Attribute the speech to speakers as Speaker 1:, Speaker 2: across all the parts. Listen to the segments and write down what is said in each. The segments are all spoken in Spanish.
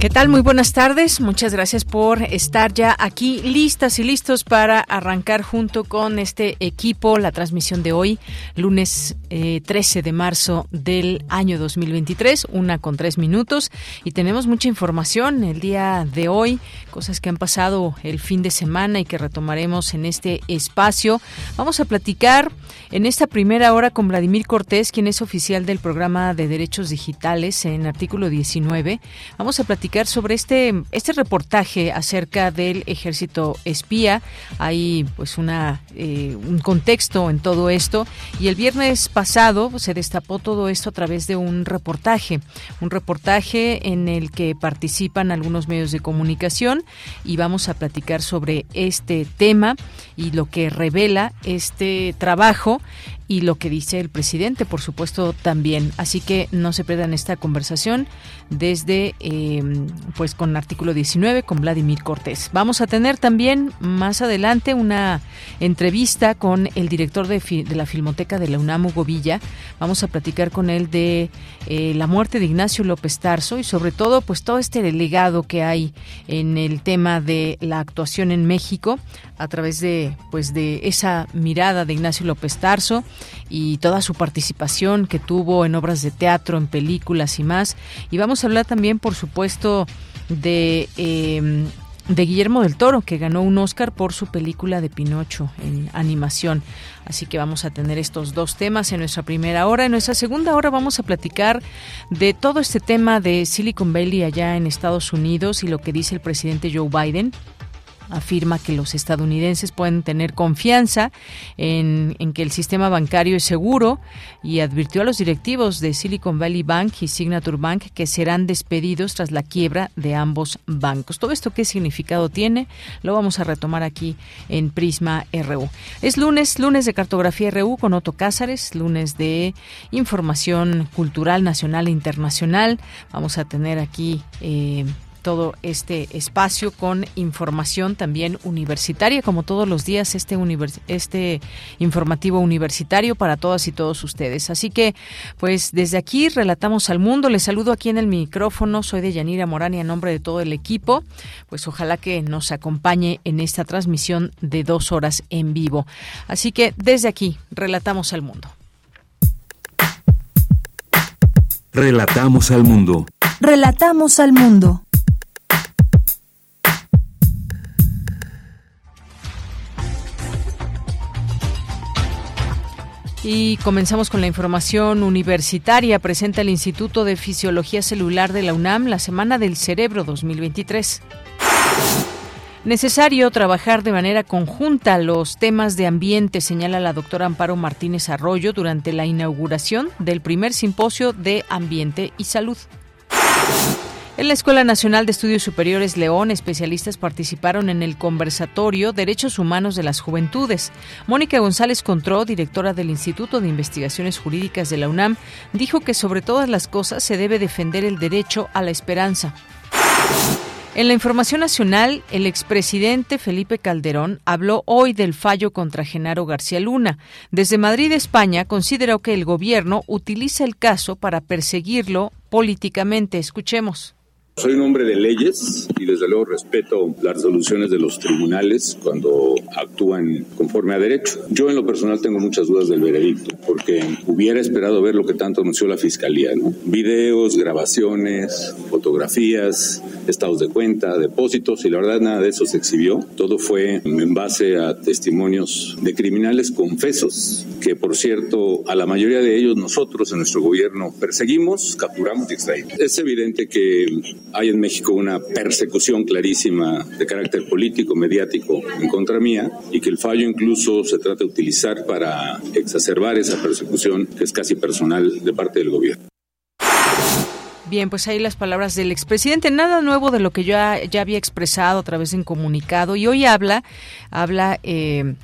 Speaker 1: ¿Qué tal? Muy buenas tardes. Muchas gracias por estar ya aquí listas y listos para arrancar junto con este equipo la transmisión de hoy, lunes 13 eh, de marzo del año 2023, una con tres minutos. Y tenemos mucha información el día de hoy, cosas que han pasado el fin de semana y que retomaremos en este espacio. Vamos a platicar en esta primera hora con Vladimir Cortés, quien es oficial del programa de derechos digitales en artículo 19. Vamos a platicar sobre este, este reportaje acerca del ejército espía. Hay pues una, eh, un contexto en todo esto y el viernes pasado se destapó todo esto a través de un reportaje, un reportaje en el que participan algunos medios de comunicación y vamos a platicar sobre este tema y lo que revela este trabajo y lo que dice el presidente, por supuesto, también. Así que no se pierdan esta conversación desde, eh, pues, con artículo 19 con Vladimir Cortés. Vamos a tener también más adelante una entrevista con el director de, de la Filmoteca de la UNAM, Hugo Villa. Vamos a platicar con él de eh, la muerte de Ignacio López Tarso y sobre todo, pues, todo este legado que hay en el tema de la actuación en México a través de, pues, de esa mirada de Ignacio López Tarso y toda su participación que tuvo en obras de teatro, en películas y más. Y vamos a hablar también, por supuesto, de... Em, de Guillermo del Toro, que ganó un Oscar por su película de Pinocho en animación. Así que vamos a tener estos dos temas en nuestra primera hora. En nuestra segunda hora vamos a platicar de todo este tema de Silicon Valley allá en Estados Unidos y lo que dice el presidente Joe Biden afirma que los estadounidenses pueden tener confianza en, que el sistema bancario es seguro y advirtió a los directivos de Silicon Valley Bank y Signature Bank que serán despedidos tras la quiebra de ambos bancos. ¿Todo esto qué significado tiene? Lo vamos a retomar aquí en Prisma RU. Es lunes, lunes de cartografía RU con Otto Cázares, lunes de información cultural nacional e internacional. Vamos a tener aquí... Eh, todo este espacio con información también universitaria, como todos los días, este, este informativo universitario para todas y todos ustedes. Así que, pues desde aquí relatamos al mundo. Les saludo aquí en el micrófono. Soy de Yanira Morán y a nombre de todo el equipo, pues ojalá que nos acompañe en esta transmisión de dos horas en vivo. Así que desde aquí relatamos al mundo.
Speaker 2: Relatamos al mundo.
Speaker 3: Relatamos al mundo.
Speaker 1: Y comenzamos con la información universitaria. Presenta el Instituto de Fisiología Celular de la UNAM la Semana del Cerebro 2023. Necesario trabajar de manera conjunta los temas de ambiente, señala la doctora Amparo Martínez Arroyo durante la inauguración del primer simposio de Ambiente y Salud. En la Escuela Nacional de Estudios Superiores León, especialistas participaron en el conversatorio Derechos Humanos de las Juventudes. Mónica González Contró, directora del Instituto de Investigaciones Jurídicas de la UNAM, dijo que sobre todas las cosas se debe defender el derecho a la esperanza. En la información nacional, el expresidente Felipe Calderón habló hoy del fallo contra Genaro García Luna. Desde Madrid, España, consideró que el gobierno utiliza el caso para perseguirlo políticamente. Escuchemos
Speaker 4: Soy un hombre de leyes y desde luego respeto las resoluciones de los tribunales cuando actúan conforme a derecho. Yo en lo personal tengo muchas dudas del veredicto porque hubiera esperado ver lo que tanto anunció la fiscalía. Videos, grabaciones, fotografías, estados de cuenta, depósitos y la verdad nada de eso se exhibió. Todo fue en base a testimonios de criminales confesos que por cierto a la mayoría de ellos nosotros en nuestro gobierno perseguimos, capturamos y extraímos. Es evidente que hay en México una persecución clarísima de carácter político, mediático en contra mía y que el fallo incluso se trata de utilizar para exacerbar esa persecución que es casi personal de parte del gobierno.
Speaker 1: Bien, pues ahí las palabras del expresidente. Nada nuevo de lo que yo ya, había expresado a través de un comunicado y hoy habla, habla eh,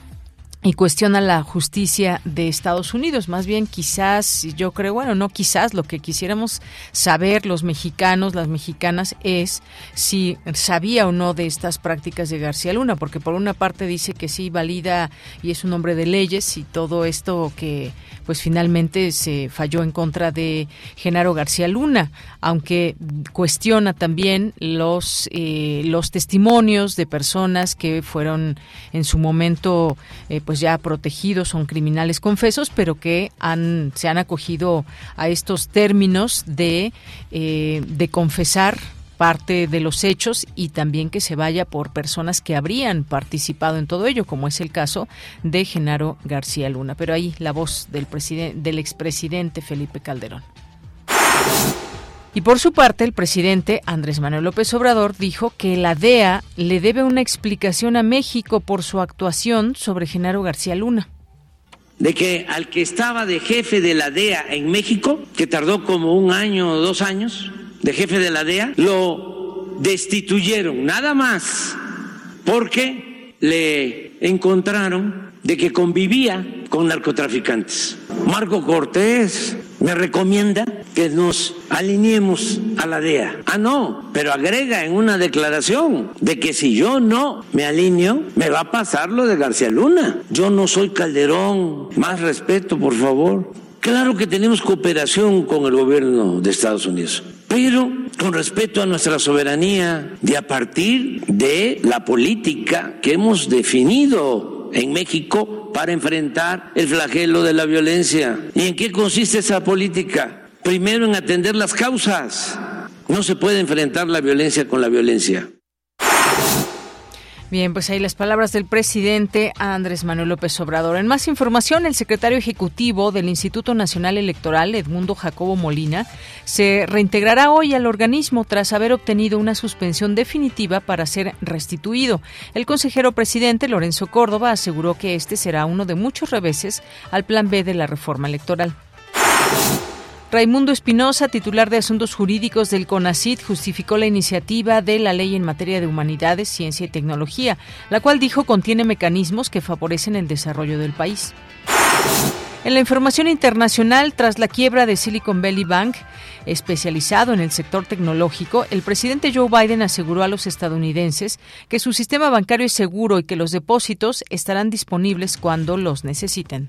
Speaker 1: y cuestiona la justicia de Estados Unidos. Más bien, quizás, yo creo, bueno, no quizás, lo que quisiéramos saber los mexicanos, las mexicanas, es si sabía o no de estas prácticas de García Luna, porque por una parte dice que sí valida y es un hombre de leyes y todo esto que pues finalmente se falló en contra de Genaro García Luna, aunque cuestiona también los eh, los testimonios de personas que fueron en su momento eh, pues ya protegidos, son criminales confesos, pero que han se han acogido a estos términos de eh, de confesar parte de los hechos y también que se vaya por personas que habrían participado en todo ello, como es el caso de Genaro García Luna. Pero ahí la voz del, del expresidente Felipe Calderón. Y por su parte, el presidente Andrés Manuel López Obrador dijo que la DEA le debe una explicación a México por su actuación sobre Genaro García Luna
Speaker 5: de que al que estaba de jefe de la DEA en México, que tardó como un año o dos años, de jefe de la DEA, lo destituyeron, nada más, porque le encontraron de que convivía con narcotraficantes. Marco Cortés me recomienda que nos alineemos a la DEA. Ah, no, pero agrega en una declaración de que si yo no me alineo, me va a pasar lo de García Luna. Yo no soy Calderón. Más respeto, por favor. Claro que tenemos cooperación con el gobierno de Estados Unidos, pero con respeto a nuestra soberanía de a partir de la política que hemos definido en México para enfrentar el flagelo de la violencia. ¿Y en qué consiste esa política? Primero en atender las causas. No se puede enfrentar la violencia con la violencia.
Speaker 1: Bien, pues ahí las palabras del presidente Andrés Manuel López Obrador. En más información, el secretario ejecutivo del Instituto Nacional Electoral, Edmundo Jacobo Molina, se reintegrará hoy al organismo tras haber obtenido una suspensión definitiva para ser restituido. El consejero presidente Lorenzo Córdoba aseguró que este será uno de muchos reveses al plan B de la reforma electoral. Raimundo Espinosa, titular de Asuntos Jurídicos del CONACIT, justificó la iniciativa de la ley en materia de humanidades, ciencia y tecnología, la cual dijo contiene mecanismos que favorecen el desarrollo del país. En la información internacional, tras la quiebra de Silicon Valley Bank, especializado en el sector tecnológico, el presidente Joe Biden aseguró a los estadounidenses que su sistema bancario es seguro y que los depósitos estarán disponibles cuando los necesiten.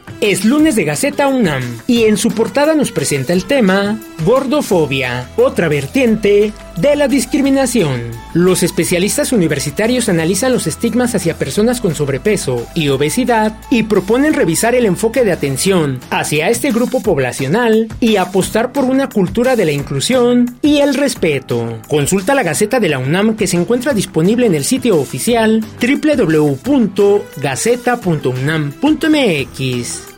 Speaker 6: es lunes de Gaceta UNAM y en su portada nos presenta el tema Gordofobia, otra vertiente de la discriminación. Los especialistas universitarios analizan los estigmas hacia personas con sobrepeso y obesidad y proponen revisar el enfoque de atención hacia este grupo poblacional y apostar por una cultura de la inclusión y el respeto. Consulta la Gaceta de la UNAM que se encuentra disponible en el sitio oficial www.gaceta.unam.mx.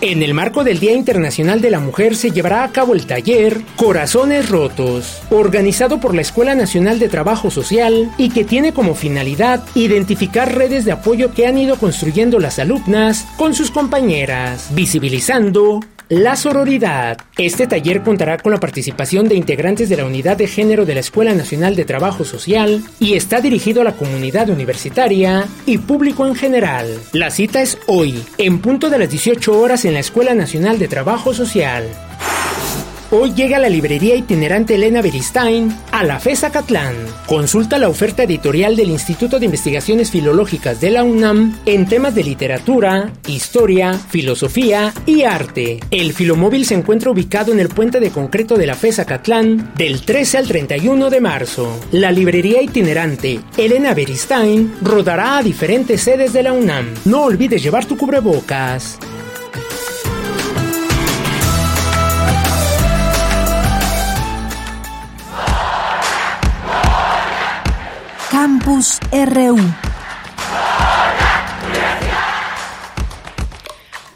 Speaker 6: En el marco del Día Internacional de la Mujer se llevará a cabo el taller Corazones Rotos, organizado por la Escuela Nacional de Trabajo Social y que tiene como finalidad identificar redes de apoyo que han ido construyendo las alumnas con sus compañeras, visibilizando la sororidad. Este taller contará con la participación de integrantes de la Unidad de Género de la Escuela Nacional de Trabajo Social y está dirigido a la comunidad universitaria y público en general. La cita es hoy, en punto de las 18 horas en la Escuela Nacional de Trabajo Social. Hoy llega la librería itinerante Elena Beristain a la FESA Catlán. Consulta la oferta editorial del Instituto de Investigaciones Filológicas de la UNAM en temas de literatura, historia, filosofía y arte. El filomóvil se encuentra ubicado en el puente de concreto de la FESA Catlán del 13 al 31 de marzo. La librería itinerante Elena Beristain rodará a diferentes sedes de la UNAM. No olvides llevar tu cubrebocas.
Speaker 3: Campus RU.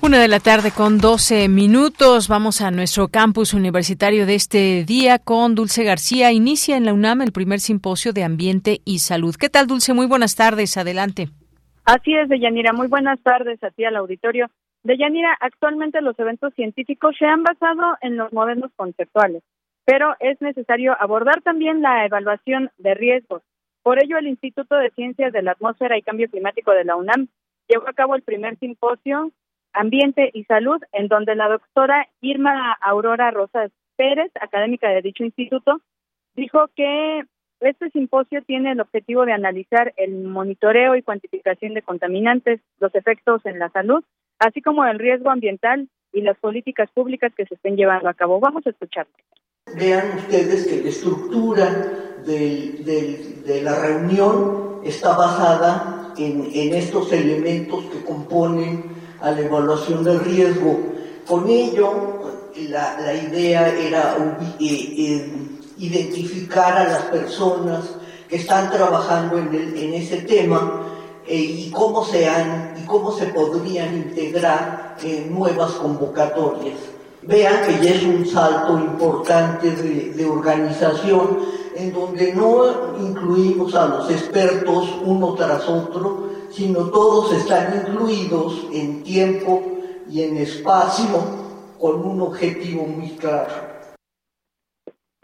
Speaker 1: Una de la tarde con 12 minutos. Vamos a nuestro campus universitario de este día con Dulce García. Inicia en la UNAM el primer simposio de ambiente y salud. ¿Qué tal, Dulce? Muy buenas tardes. Adelante.
Speaker 7: Así es, Deyanira. Muy buenas tardes a ti al auditorio. Deyanira, actualmente los eventos científicos se han basado en los modelos conceptuales, pero es necesario abordar también la evaluación de riesgos por ello, el Instituto de Ciencias de la Atmósfera y Cambio Climático de la UNAM llevó a cabo el primer simposio Ambiente y Salud, en donde la doctora Irma Aurora Rosas Pérez, académica de dicho instituto, dijo que este simposio tiene el objetivo de analizar el monitoreo y cuantificación de contaminantes, los efectos en la salud, así como el riesgo ambiental y las políticas públicas que se estén llevando a cabo. Vamos a escuchar.
Speaker 8: Vean ustedes que la estructura de la reunión está basada en, estos elementos que componen a la evaluación del riesgo. Con ello, la, idea era eh, eh, identificar a las personas que están trabajando en, en ese tema eh, y cómo se han, y cómo se podrían integrar en nuevas convocatorias. Vean que ya es un salto importante de, organización en donde no incluimos a los expertos uno tras otro, sino todos están incluidos en tiempo y en espacio con un objetivo muy claro.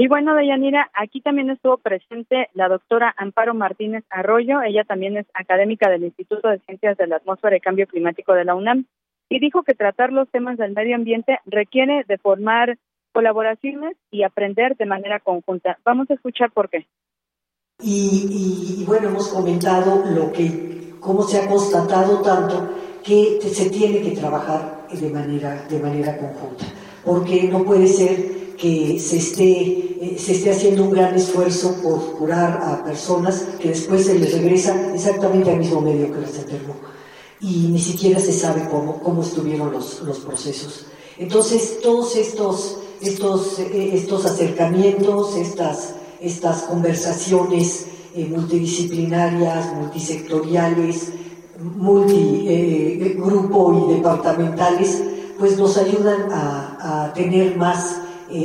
Speaker 7: Y bueno, Deyanira, aquí también estuvo presente la doctora Amparo Martínez Arroyo, ella también es académica del Instituto de Ciencias de la Atmósfera y Cambio Climático de la UNAM y dijo que tratar los temas del medio ambiente requiere de formar colaboraciones y aprender de manera conjunta. Vamos a escuchar por qué.
Speaker 8: Y, bueno, hemos comentado lo que, cómo se ha constatado tanto que se tiene que trabajar de manera, de manera conjunta, porque no puede ser que se esté, eh, se esté haciendo un gran esfuerzo por curar a personas que después se les regresa exactamente al mismo medio que les enfermó y ni siquiera se sabe cómo, cómo estuvieron los, los procesos. Entonces, todos estos, estos, eh, estos acercamientos, estas, estas conversaciones eh, multidisciplinarias, multisectoriales, multigrupo eh, y departamentales, pues nos ayudan a, a tener más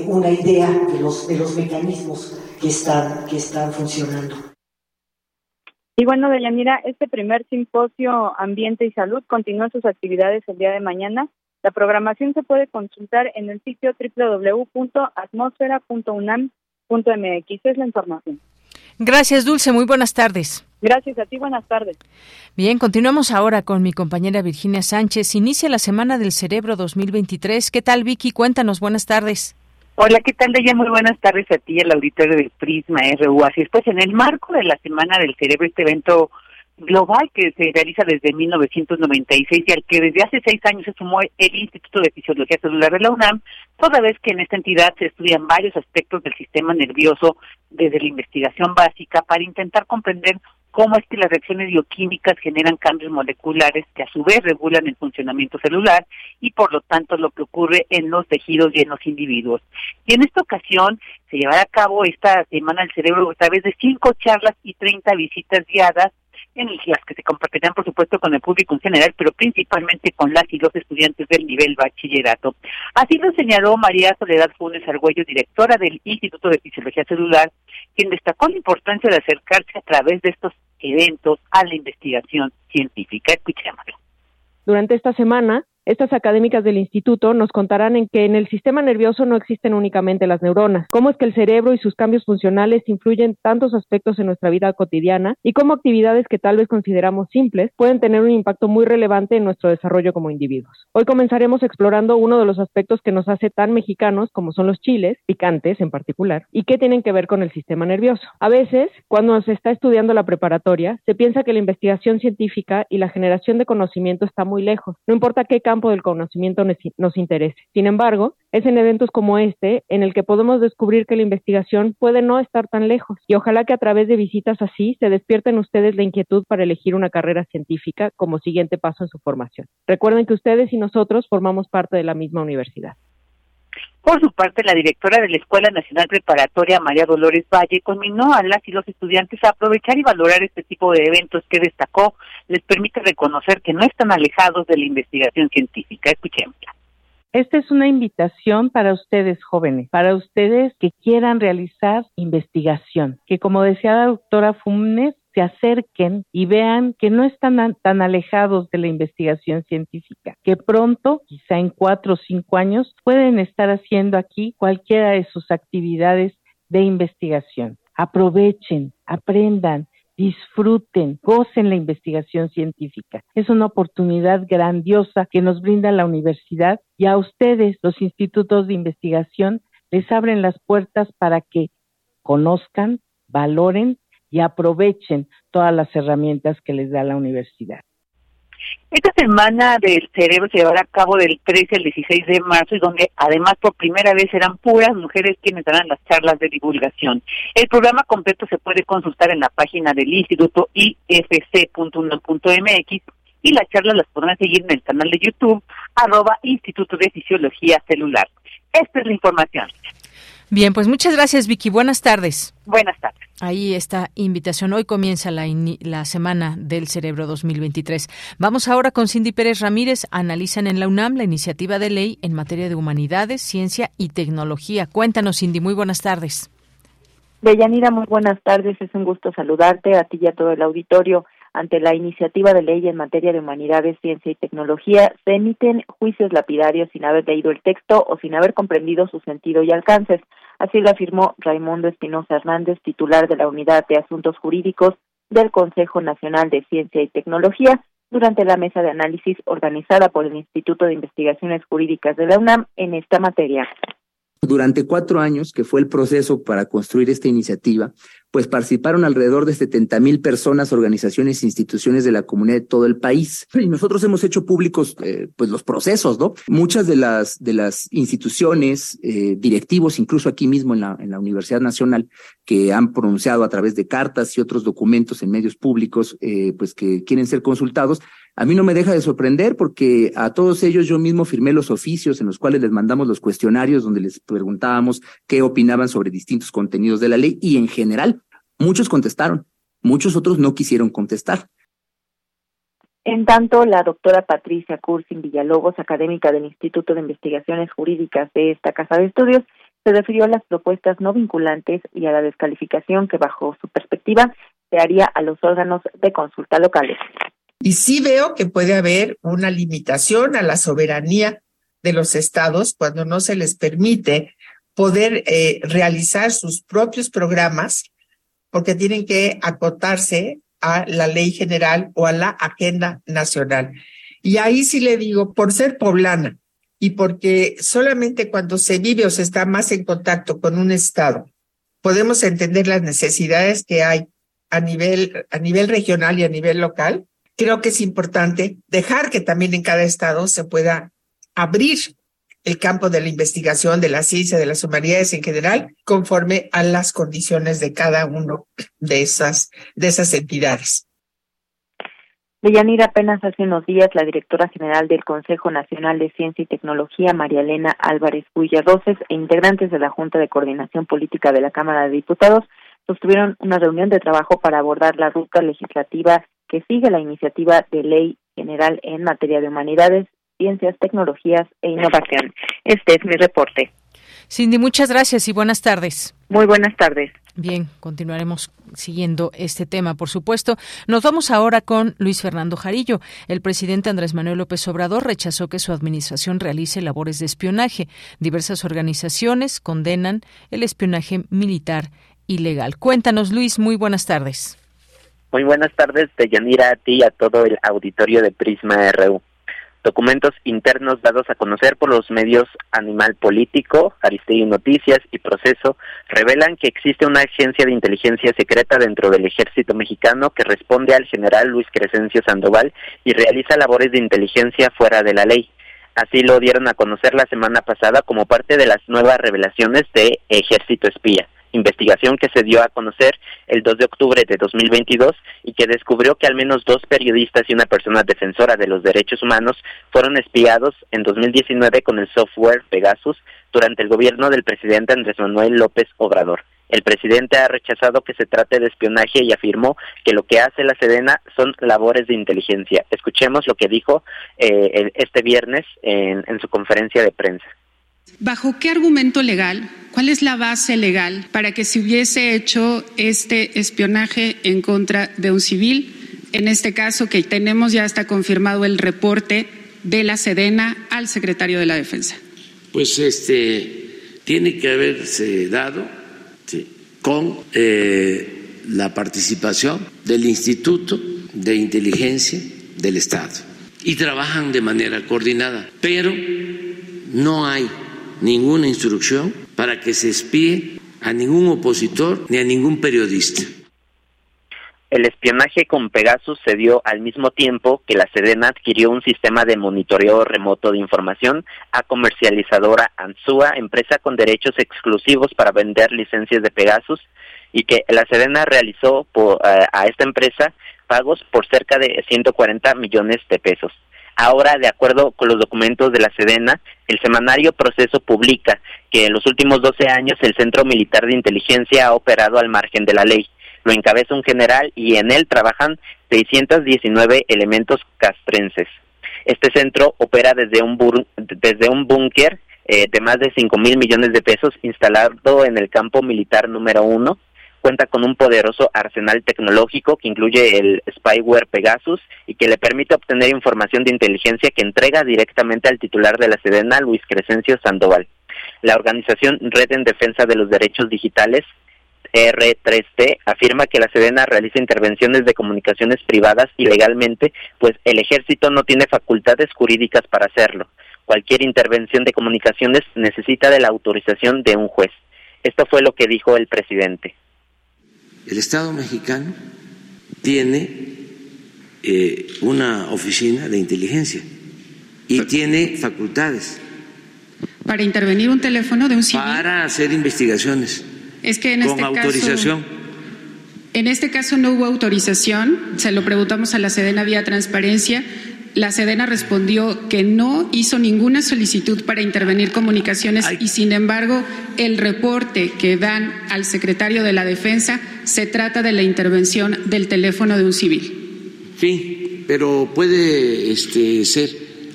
Speaker 8: una idea de los, de los mecanismos que están, que están funcionando.
Speaker 7: Y bueno, Deyanira, este primer simposio Ambiente y Salud continúa sus actividades el día de mañana. La programación se puede consultar en el sitio www.atmosfera.unam.mx. Es la información.
Speaker 1: Gracias, Dulce. Muy buenas tardes.
Speaker 7: Gracias a ti. Buenas tardes.
Speaker 1: Bien, continuamos ahora con mi compañera Virginia Sánchez. Inicia la Semana del Cerebro 2023. ¿Qué tal, Vicky? Cuéntanos. Buenas tardes.
Speaker 9: Hola, ¿qué tal, Deya? Muy buenas tardes a ti, el auditorio del Prisma RU. Así es, pues en el marco de la Semana del Cerebro, este evento global que se realiza desde 1996 y al que desde hace seis años se sumó el Instituto de Fisiología Celular de la UNAM, toda vez que en esta entidad se estudian varios aspectos del sistema nervioso desde la investigación básica para intentar comprender cómo es que las reacciones bioquímicas generan cambios moleculares que a su vez regulan el funcionamiento celular y por lo tanto lo que ocurre en los tejidos y en los individuos. Y en esta ocasión se llevará a cabo esta Semana del Cerebro a través de cinco charlas y 30 visitas guiadas en las que se compartirán, por supuesto, con el público en general, pero principalmente con las y los estudiantes del nivel bachillerato. Así lo señaló María Soledad Funes Argüello, directora del Instituto de Fisiología Celular, quien destacó la importancia de acercarse a través de estos eventos a la investigación científica. Escuchémoslo.
Speaker 10: Durante esta semana Estas académicas del instituto nos contarán en que en el sistema nervioso no existen únicamente las neuronas, cómo es que el cerebro y sus cambios funcionales influyen tantos aspectos en nuestra vida cotidiana y cómo actividades que tal vez consideramos simples pueden tener un impacto muy relevante en nuestro desarrollo como individuos. Hoy comenzaremos explorando uno de los aspectos que nos hace tan mexicanos como son los chiles, picantes en particular, y qué tienen que ver con el sistema nervioso. A veces, cuando se está estudiando la preparatoria, se piensa que la investigación científica y la generación de conocimiento está muy lejos. No importa qué del conocimiento nos interese. Sin embargo, es en eventos como este en el que podemos descubrir que la investigación puede no estar tan lejos y ojalá que a través de visitas así se despierten ustedes la inquietud para elegir una carrera científica como siguiente paso en su formación. Recuerden que ustedes y nosotros formamos parte de la misma universidad.
Speaker 9: Por su parte, la directora de la Escuela Nacional Preparatoria, María Dolores Valle, conminó a las y los estudiantes a aprovechar y valorar este tipo de eventos que destacó les permite reconocer que no están alejados de la investigación científica. Escuchémosla.
Speaker 11: Esta es una invitación para ustedes jóvenes, para ustedes que quieran realizar investigación, que como decía la doctora Funes, se acerquen y vean que no están tan alejados de la investigación científica, que pronto, quizá en cuatro o cinco años, pueden estar haciendo aquí cualquiera de sus actividades de investigación. Aprovechen, aprendan, disfruten, gocen la investigación científica. Es una oportunidad grandiosa que nos brinda la universidad y a ustedes, los institutos de investigación, les abren las puertas para que conozcan, valoren y aprovechen todas las herramientas que les da la universidad.
Speaker 9: Esta semana del cerebro se llevará a cabo del 13 al 16 de marzo y donde además por primera vez serán puras mujeres quienes darán las charlas de divulgación. El programa completo se puede consultar en la página del instituto ifc.1.mx y las charlas las podrán seguir en el canal de YouTube arroba Instituto de Fisiología Celular. Esta es la información.
Speaker 1: Bien, pues muchas gracias Vicky. Buenas tardes.
Speaker 9: Buenas tardes.
Speaker 1: Ahí está invitación. Hoy comienza la, la Semana del Cerebro 2023. Vamos ahora con Cindy Pérez Ramírez. Analizan en la UNAM la iniciativa de ley en materia de humanidades, ciencia y tecnología. Cuéntanos, Cindy. Muy buenas tardes.
Speaker 12: Deyanira, muy buenas tardes. Es un gusto saludarte a ti y a todo el auditorio. Ante la iniciativa de ley en materia de humanidades, ciencia y tecnología, se emiten juicios lapidarios sin haber leído el texto o sin haber comprendido su sentido y alcances. Así lo afirmó Raimundo Espinosa Hernández, titular de la Unidad de Asuntos Jurídicos del Consejo Nacional de Ciencia y Tecnología, durante la mesa de análisis organizada por el Instituto de Investigaciones Jurídicas de la UNAM en esta materia.
Speaker 13: Durante cuatro años, que fue el proceso para construir esta iniciativa, pues participaron alrededor de 70 mil personas, organizaciones e instituciones de la comunidad de todo el país. Y nosotros hemos hecho públicos eh, pues los procesos, ¿no? Muchas de las, de las instituciones, eh, directivos, incluso aquí mismo en la, en la Universidad Nacional, que han pronunciado a través de cartas y otros documentos en medios públicos, eh, pues que quieren ser consultados, a mí no me deja de sorprender porque a todos ellos yo mismo firmé los oficios en los cuales les mandamos los cuestionarios donde les preguntábamos qué opinaban sobre distintos contenidos de la ley y en general muchos contestaron, muchos otros no quisieron contestar.
Speaker 12: En tanto, la doctora Patricia Cursin Villalobos, académica del Instituto de Investigaciones Jurídicas de esta Casa de Estudios, se refirió a las propuestas no vinculantes y a la descalificación que, bajo su perspectiva, se haría a los órganos de consulta locales.
Speaker 14: Y sí veo que puede haber una limitación a la soberanía de los estados cuando no se les permite poder eh, realizar sus propios programas porque tienen que acotarse a la ley general o a la agenda nacional. Y ahí sí le digo, por ser poblana y porque solamente cuando se vive o se está más en contacto con un estado, podemos entender las necesidades que hay a nivel, a nivel regional y a nivel local, creo que es importante dejar que también en cada estado se pueda abrir el campo de la investigación, de la ciencia, de las humanidades en general, conforme a las condiciones de cada uno de esas, de esas entidades.
Speaker 12: Deyanira, apenas hace unos días, la directora general del Consejo Nacional de Ciencia y Tecnología, María Elena Álvarez Roces, e integrantes de la Junta de Coordinación Política de la Cámara de Diputados sostuvieron una reunión de trabajo para abordar la ruta legislativa que sigue la iniciativa de ley general en materia de humanidades, ciencias, tecnologías e innovación. Este es mi reporte.
Speaker 1: Cindy, muchas gracias y buenas tardes.
Speaker 12: Muy buenas tardes.
Speaker 1: Bien, continuaremos siguiendo este tema, por supuesto. Nos vamos ahora con Luis Fernando Jarillo. El presidente Andrés Manuel López Obrador rechazó que su administración realice labores de espionaje. Diversas organizaciones condenan el espionaje militar ilegal. Cuéntanos, Luis, muy buenas tardes.
Speaker 15: Muy buenas tardes, Deyanira, a ti y a todo el auditorio de Prisma RU. Documentos internos dados a conocer por los medios Animal Político, Aristegui Noticias y Proceso revelan que existe una agencia de inteligencia secreta dentro del ejército mexicano que responde al general Luis Crescencio Sandoval y realiza labores de inteligencia fuera de la ley. Así lo dieron a conocer la semana pasada como parte de las nuevas revelaciones de Ejército Espía investigación que se dio a conocer el 2 de octubre de 2022 y que descubrió que al menos dos periodistas y una persona defensora de los derechos humanos fueron espiados en 2019 con el software Pegasus durante el gobierno del presidente Andrés Manuel López Obrador. El presidente ha rechazado que se trate de espionaje y afirmó que lo que hace la Sedena son labores de inteligencia. Escuchemos lo que dijo eh, este viernes en su conferencia de prensa.
Speaker 16: ¿Bajo qué argumento legal, cuál es la base legal para que se hubiese hecho este espionaje en contra de un civil? En este caso, que tenemos ya está confirmado el reporte de la Sedena al secretario de la Defensa.
Speaker 5: Pues este tiene que haberse dado con eh, la participación del Instituto de Inteligencia del Estado y trabajan de manera coordinada, pero no hay ninguna instrucción para que se espíe a ningún opositor ni a ningún periodista.
Speaker 15: El espionaje con Pegasus se dio al mismo tiempo que la Sedena adquirió un sistema de monitoreo remoto de información a comercializadora Ansua, empresa con derechos exclusivos para vender licencias de Pegasus, y que la Sedena realizó eh, a esta empresa pagos por cerca de 140 millones de pesos. Ahora, de acuerdo con los documentos de la Sedena, el semanario Proceso publica que en los últimos 12 años el Centro Militar de Inteligencia ha operado al margen de la ley. Lo encabeza un general y en él trabajan 619 elementos castrenses. Este centro opera desde un, desde un búnker eh, de más de 5 mil millones de pesos instalado en el campo militar número uno cuenta con un poderoso arsenal tecnológico que incluye el spyware Pegasus y que le permite obtener información de inteligencia que entrega directamente al titular de la Sedena, Luis Crescencio Sandoval. La organización Red en Defensa de los Derechos Digitales R3T afirma que la Sedena realiza intervenciones de comunicaciones privadas ilegalmente, pues el ejército no tiene facultades jurídicas para hacerlo. Cualquier intervención de comunicaciones necesita de la autorización de un juez. Esto fue lo que dijo el presidente.
Speaker 5: El Estado mexicano tiene eh, una oficina de inteligencia y tiene facultades.
Speaker 16: Para intervenir un teléfono de un civil.
Speaker 5: Para hacer investigaciones.
Speaker 16: Es que en
Speaker 5: con este autorización.
Speaker 16: en este caso no hubo autorización, se lo preguntamos a la Sedena vía transparencia la Sedena respondió que no hizo ninguna solicitud para intervenir comunicaciones y, sin embargo, el reporte que dan al secretario de la Defensa se trata de la intervención del teléfono de un civil.
Speaker 5: Sí, pero puede este, ser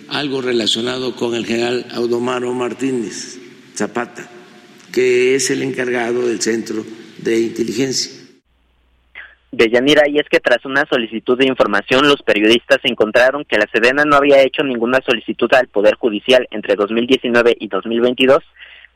Speaker 5: algo relacionado con el general Audomaro Martínez Zapata, que es el encargado del Centro de Inteligencia
Speaker 15: de Yanira y es que tras una solicitud de información los periodistas encontraron que la Sedena no había hecho ninguna solicitud al Poder Judicial entre 2019 y 2022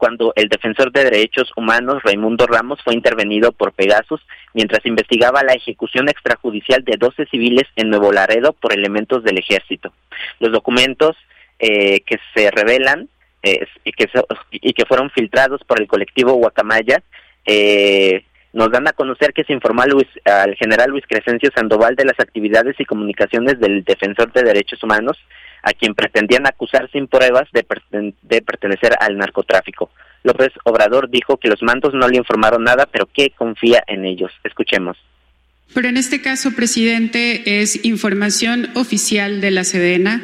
Speaker 15: cuando el defensor de derechos humanos Raimundo Ramos fue intervenido por Pegasus mientras investigaba la ejecución extrajudicial de 12 civiles en Nuevo Laredo por elementos del ejército. Los documentos eh, que se revelan eh, y, que y que fueron filtrados por el colectivo Guacamaya eh, nos dan a conocer que se informó al general Luis Crescencio Sandoval de las actividades y comunicaciones del defensor de derechos humanos, a quien pretendían acusar sin pruebas de, de pertenecer al narcotráfico. López Obrador dijo que los mandos no le informaron nada, pero que confía en ellos. Escuchemos.
Speaker 16: Pero en este caso, presidente, es información oficial de la Sedena,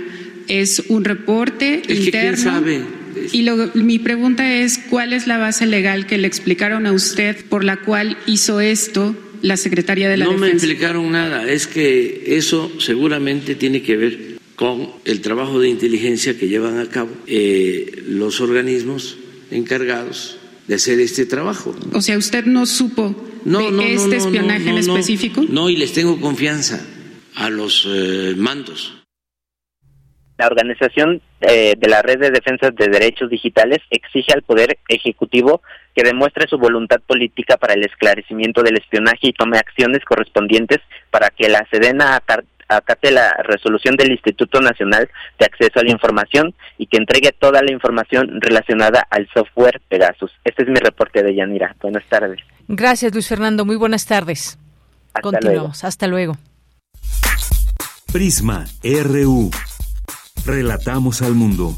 Speaker 16: es un reporte interno.
Speaker 5: sabe?
Speaker 16: Y mi pregunta es, ¿cuál es la base legal que le explicaron a usted por la cual hizo esto la Secretaría de la Defensa?
Speaker 5: No me explicaron nada, es que eso seguramente tiene que ver con el trabajo de inteligencia que llevan a cabo eh, los organismos encargados de hacer este trabajo.
Speaker 16: O sea, usted no supo de este espionaje en específico?
Speaker 5: No, y les tengo confianza a los eh, mandos.
Speaker 15: La organización eh, de la Red de Defensa de Derechos Digitales exige al Poder Ejecutivo que demuestre su voluntad política para el esclarecimiento del espionaje y tome acciones correspondientes para que la Sedena acate la resolución del Instituto Nacional de Acceso a la Información y que entregue toda la información relacionada al software Pegasus. Este es mi reporte de Yanira. Buenas tardes.
Speaker 1: Gracias, Luis Fernando. Muy buenas tardes. Continuamos. Hasta luego.
Speaker 2: Prisma RU. Relatamos al mundo.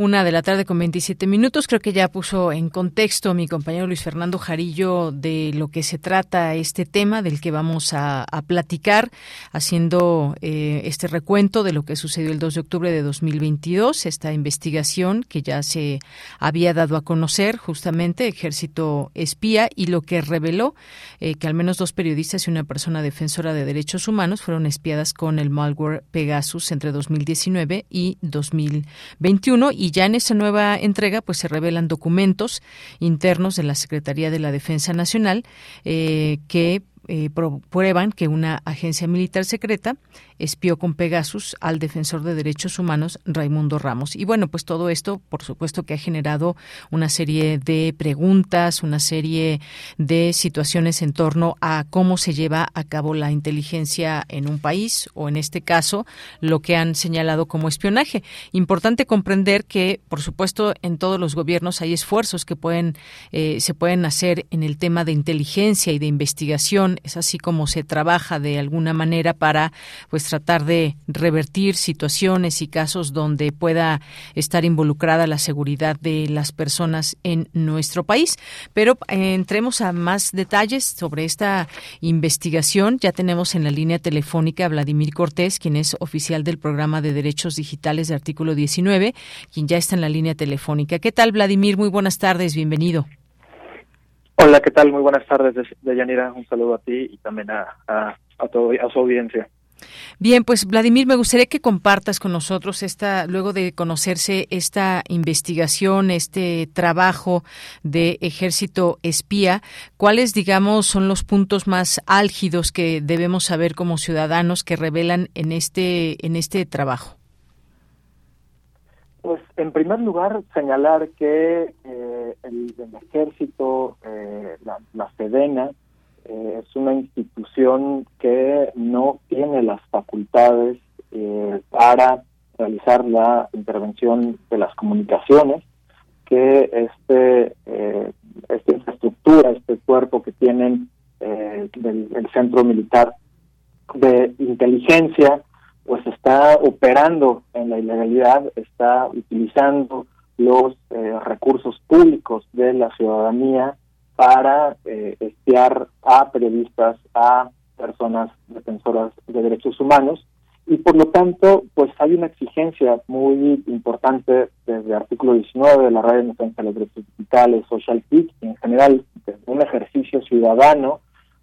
Speaker 1: Una de la tarde con 27 minutos. Creo que ya puso en contexto mi compañero Luis Fernando Jarillo de lo que se trata este tema del que vamos a, platicar, haciendo eh, este recuento de lo que sucedió el 2 de octubre de 2022, esta investigación que ya se había dado a conocer, justamente Ejército Espía, y lo que reveló eh, que al menos dos periodistas y una persona defensora de derechos humanos fueron espiadas con el malware Pegasus entre 2019 y 2021 y ya en esa nueva entrega pues se revelan documentos internos de la Secretaría de la Defensa Nacional eh, que eh, prueban que una agencia militar secreta espió con Pegasus al defensor de derechos humanos Raimundo Ramos. Y bueno, pues todo esto, por supuesto, que ha generado una serie de preguntas, una serie de situaciones en torno a cómo se lleva a cabo la inteligencia en un país o, en este caso, lo que han señalado como espionaje. Importante comprender que, por supuesto, en todos los gobiernos hay esfuerzos que pueden eh, se pueden hacer en el tema de inteligencia y de investigación. Es así como se trabaja de alguna manera para, pues, tratar de revertir situaciones y casos donde pueda estar involucrada la seguridad de las personas en nuestro país. Pero eh, entremos a más detalles sobre esta investigación. Ya tenemos en la línea telefónica a Vladimir Cortés, quien es oficial del programa de derechos digitales de artículo 19, quien ya está en la línea telefónica. ¿Qué tal, Vladimir? Muy buenas tardes, bienvenido.
Speaker 17: Hola, ¿qué tal? Muy buenas tardes, Deyanira. Un saludo a ti y también a, a, a, todo, a su audiencia.
Speaker 1: Bien, pues Vladimir, me gustaría que compartas con nosotros esta, luego de conocerse esta investigación, este trabajo de ejército espía, cuáles, digamos, son los puntos más álgidos que debemos saber como ciudadanos que revelan en este, en este trabajo.
Speaker 17: Pues, en primer lugar, señalar que eh, el, ejército, eh, la, la Sedena, eh, es una institución que no tiene las facultades eh, para realizar la intervención de las comunicaciones que este eh, esta infraestructura, este cuerpo que tienen del, el centro militar de inteligencia, pues está operando en la ilegalidad, está utilizando los recursos públicos de la ciudadanía para eh, espiar a periodistas, a personas defensoras de derechos humanos. Y por lo tanto pues hay una exigencia muy importante desde el artículo 19 de la Red de Defensa de los Derechos Digitales, Social PIC, y en general un ejercicio ciudadano,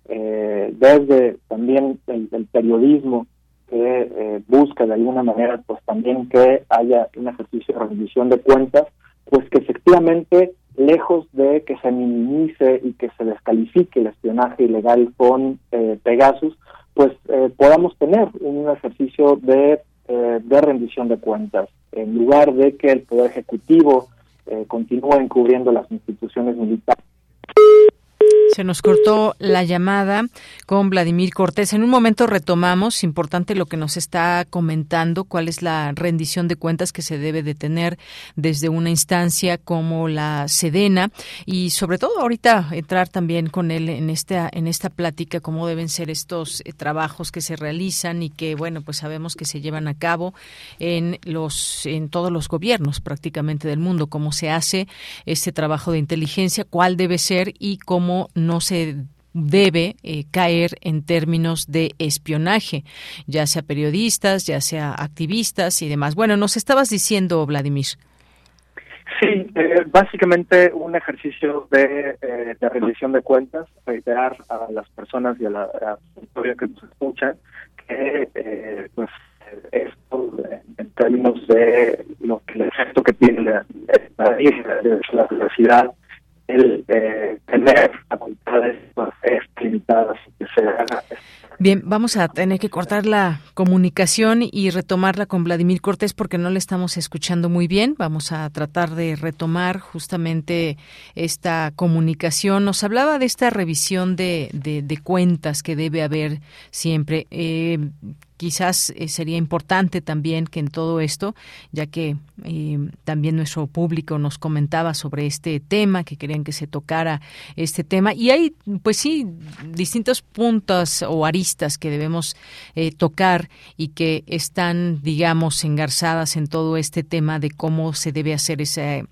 Speaker 17: eh, desde también el, periodismo que eh, busca de alguna manera pues también que haya un ejercicio de rendición de cuentas, pues que efectivamente lejos de que se minimice y que se descalifique el espionaje ilegal con eh, Pegasus, pues eh, podamos tener un ejercicio de, eh, de rendición de cuentas, en lugar de que el Poder Ejecutivo continúe encubriendo las instituciones militares
Speaker 1: se nos cortó la llamada con Vladimir Cortés. En un momento retomamos, importante lo que nos está comentando, cuál es la rendición de cuentas que se debe de tener desde una instancia como la Sedena y sobre todo ahorita entrar también con él en esta en esta plática cómo deben ser estos eh, trabajos que se realizan y que bueno, pues sabemos que se llevan a cabo en los en todos los gobiernos prácticamente del mundo, cómo se hace este trabajo de inteligencia, cuál debe ser y cómo no se debe eh, caer en términos de espionaje, ya sea periodistas, ya sea activistas y demás. Bueno, nos estabas diciendo, Vladimir.
Speaker 17: Sí, eh, básicamente un ejercicio de, eh, de, rendición de cuentas, reiterar a las personas y a la auditoría que nos escuchan que pues esto en términos de lo que el efecto que tiene la, la, la diversidad el eh, tener facultades limitadas que se haga
Speaker 1: Bien, vamos a tener que cortar la comunicación y retomarla con Vladimir Cortés porque no le estamos escuchando muy bien. Vamos a tratar de retomar justamente esta comunicación. Nos hablaba de esta revisión de, de, de cuentas que debe haber siempre. Eh, quizás eh, sería importante también que en todo esto, ya que eh, también nuestro público nos comentaba sobre este tema, que querían que se tocara este tema, y hay, pues sí, distintos puntos o aristas que debemos eh, tocar y que están, digamos, engarzadas en todo este tema de cómo se debe hacer ese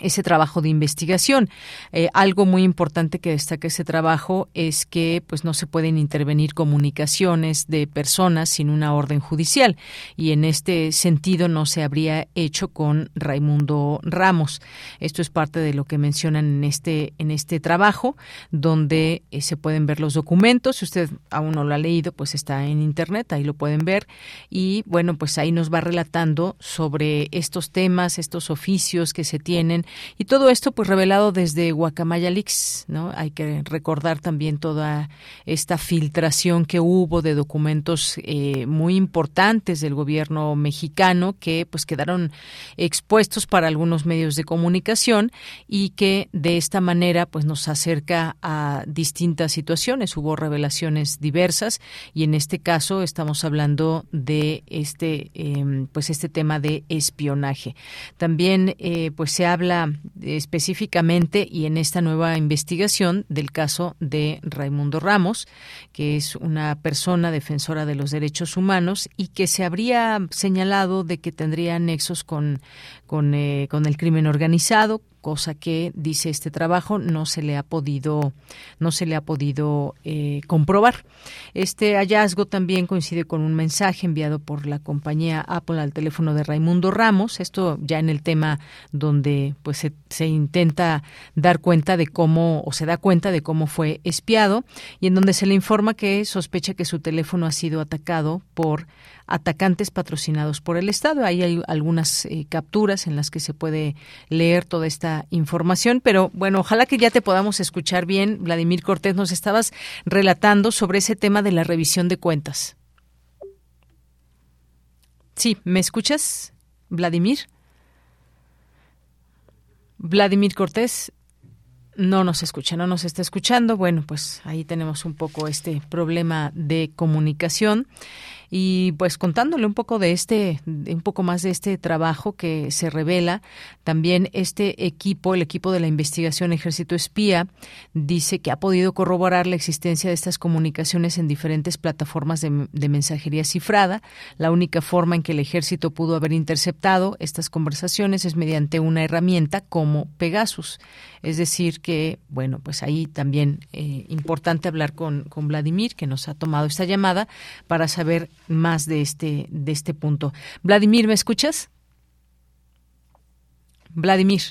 Speaker 1: ese trabajo de investigación. Eh, algo muy importante que destaca ese trabajo es que pues no se pueden intervenir comunicaciones de personas sin una orden judicial y en este sentido no se habría hecho con Raimundo Ramos. Esto es parte de lo que mencionan en este en este trabajo donde eh, se pueden ver los documentos. Si usted aún no lo ha leído, pues está en internet, ahí lo pueden ver y bueno, pues ahí nos va relatando sobre estos temas, estos oficios que se tienen y todo esto pues revelado desde Guacamaya Leaks, ¿no? Hay que recordar también toda esta filtración que hubo de documentos eh, muy importantes del gobierno mexicano que pues quedaron expuestos para algunos medios de comunicación y que de esta manera pues nos acerca a distintas situaciones. Hubo revelaciones diversas y en este caso estamos hablando de este em, pues este tema de espionaje. También eh, pues se habla específicamente y en esta nueva investigación del caso de Raimundo Ramos, que es una persona defensora de los derechos humanos y que se habría señalado de que tendría nexos con, con, eh, con el crimen organizado, cosa que dice este trabajo no se le ha podido no se le ha podido eh, comprobar este hallazgo también coincide con un mensaje enviado por la compañía Apple al teléfono de Raimundo Ramos esto ya en el tema donde pues se, intenta dar cuenta de cómo o se da cuenta de cómo fue espiado y en donde se le informa que sospecha que su teléfono ha sido atacado por atacantes patrocinados por el Estado. Ahí hay algunas eh, capturas en las que se puede leer toda esta información, pero bueno, ojalá que ya te podamos escuchar bien. Vladimir Cortés, nos estabas relatando sobre ese tema de la revisión de cuentas. Sí, ¿me escuchas, Vladimir? Vladimir Cortés no nos escucha, no nos está escuchando. Bueno, pues ahí tenemos un poco este problema de comunicación y pues contándole un poco de este, un poco más de este trabajo que se revela, también este equipo, el equipo de la investigación Ejército Espía, dice que ha podido corroborar la existencia de estas comunicaciones en diferentes plataformas de, de mensajería cifrada. La única forma en que el ejército pudo haber interceptado estas conversaciones es mediante una herramienta como Pegasus. Es decir, que, bueno, pues ahí también eh, importante hablar con, con Vladimir, que nos ha tomado esta llamada, para saber más de este, de este punto. Vladimir, ¿me escuchas? Vladimir.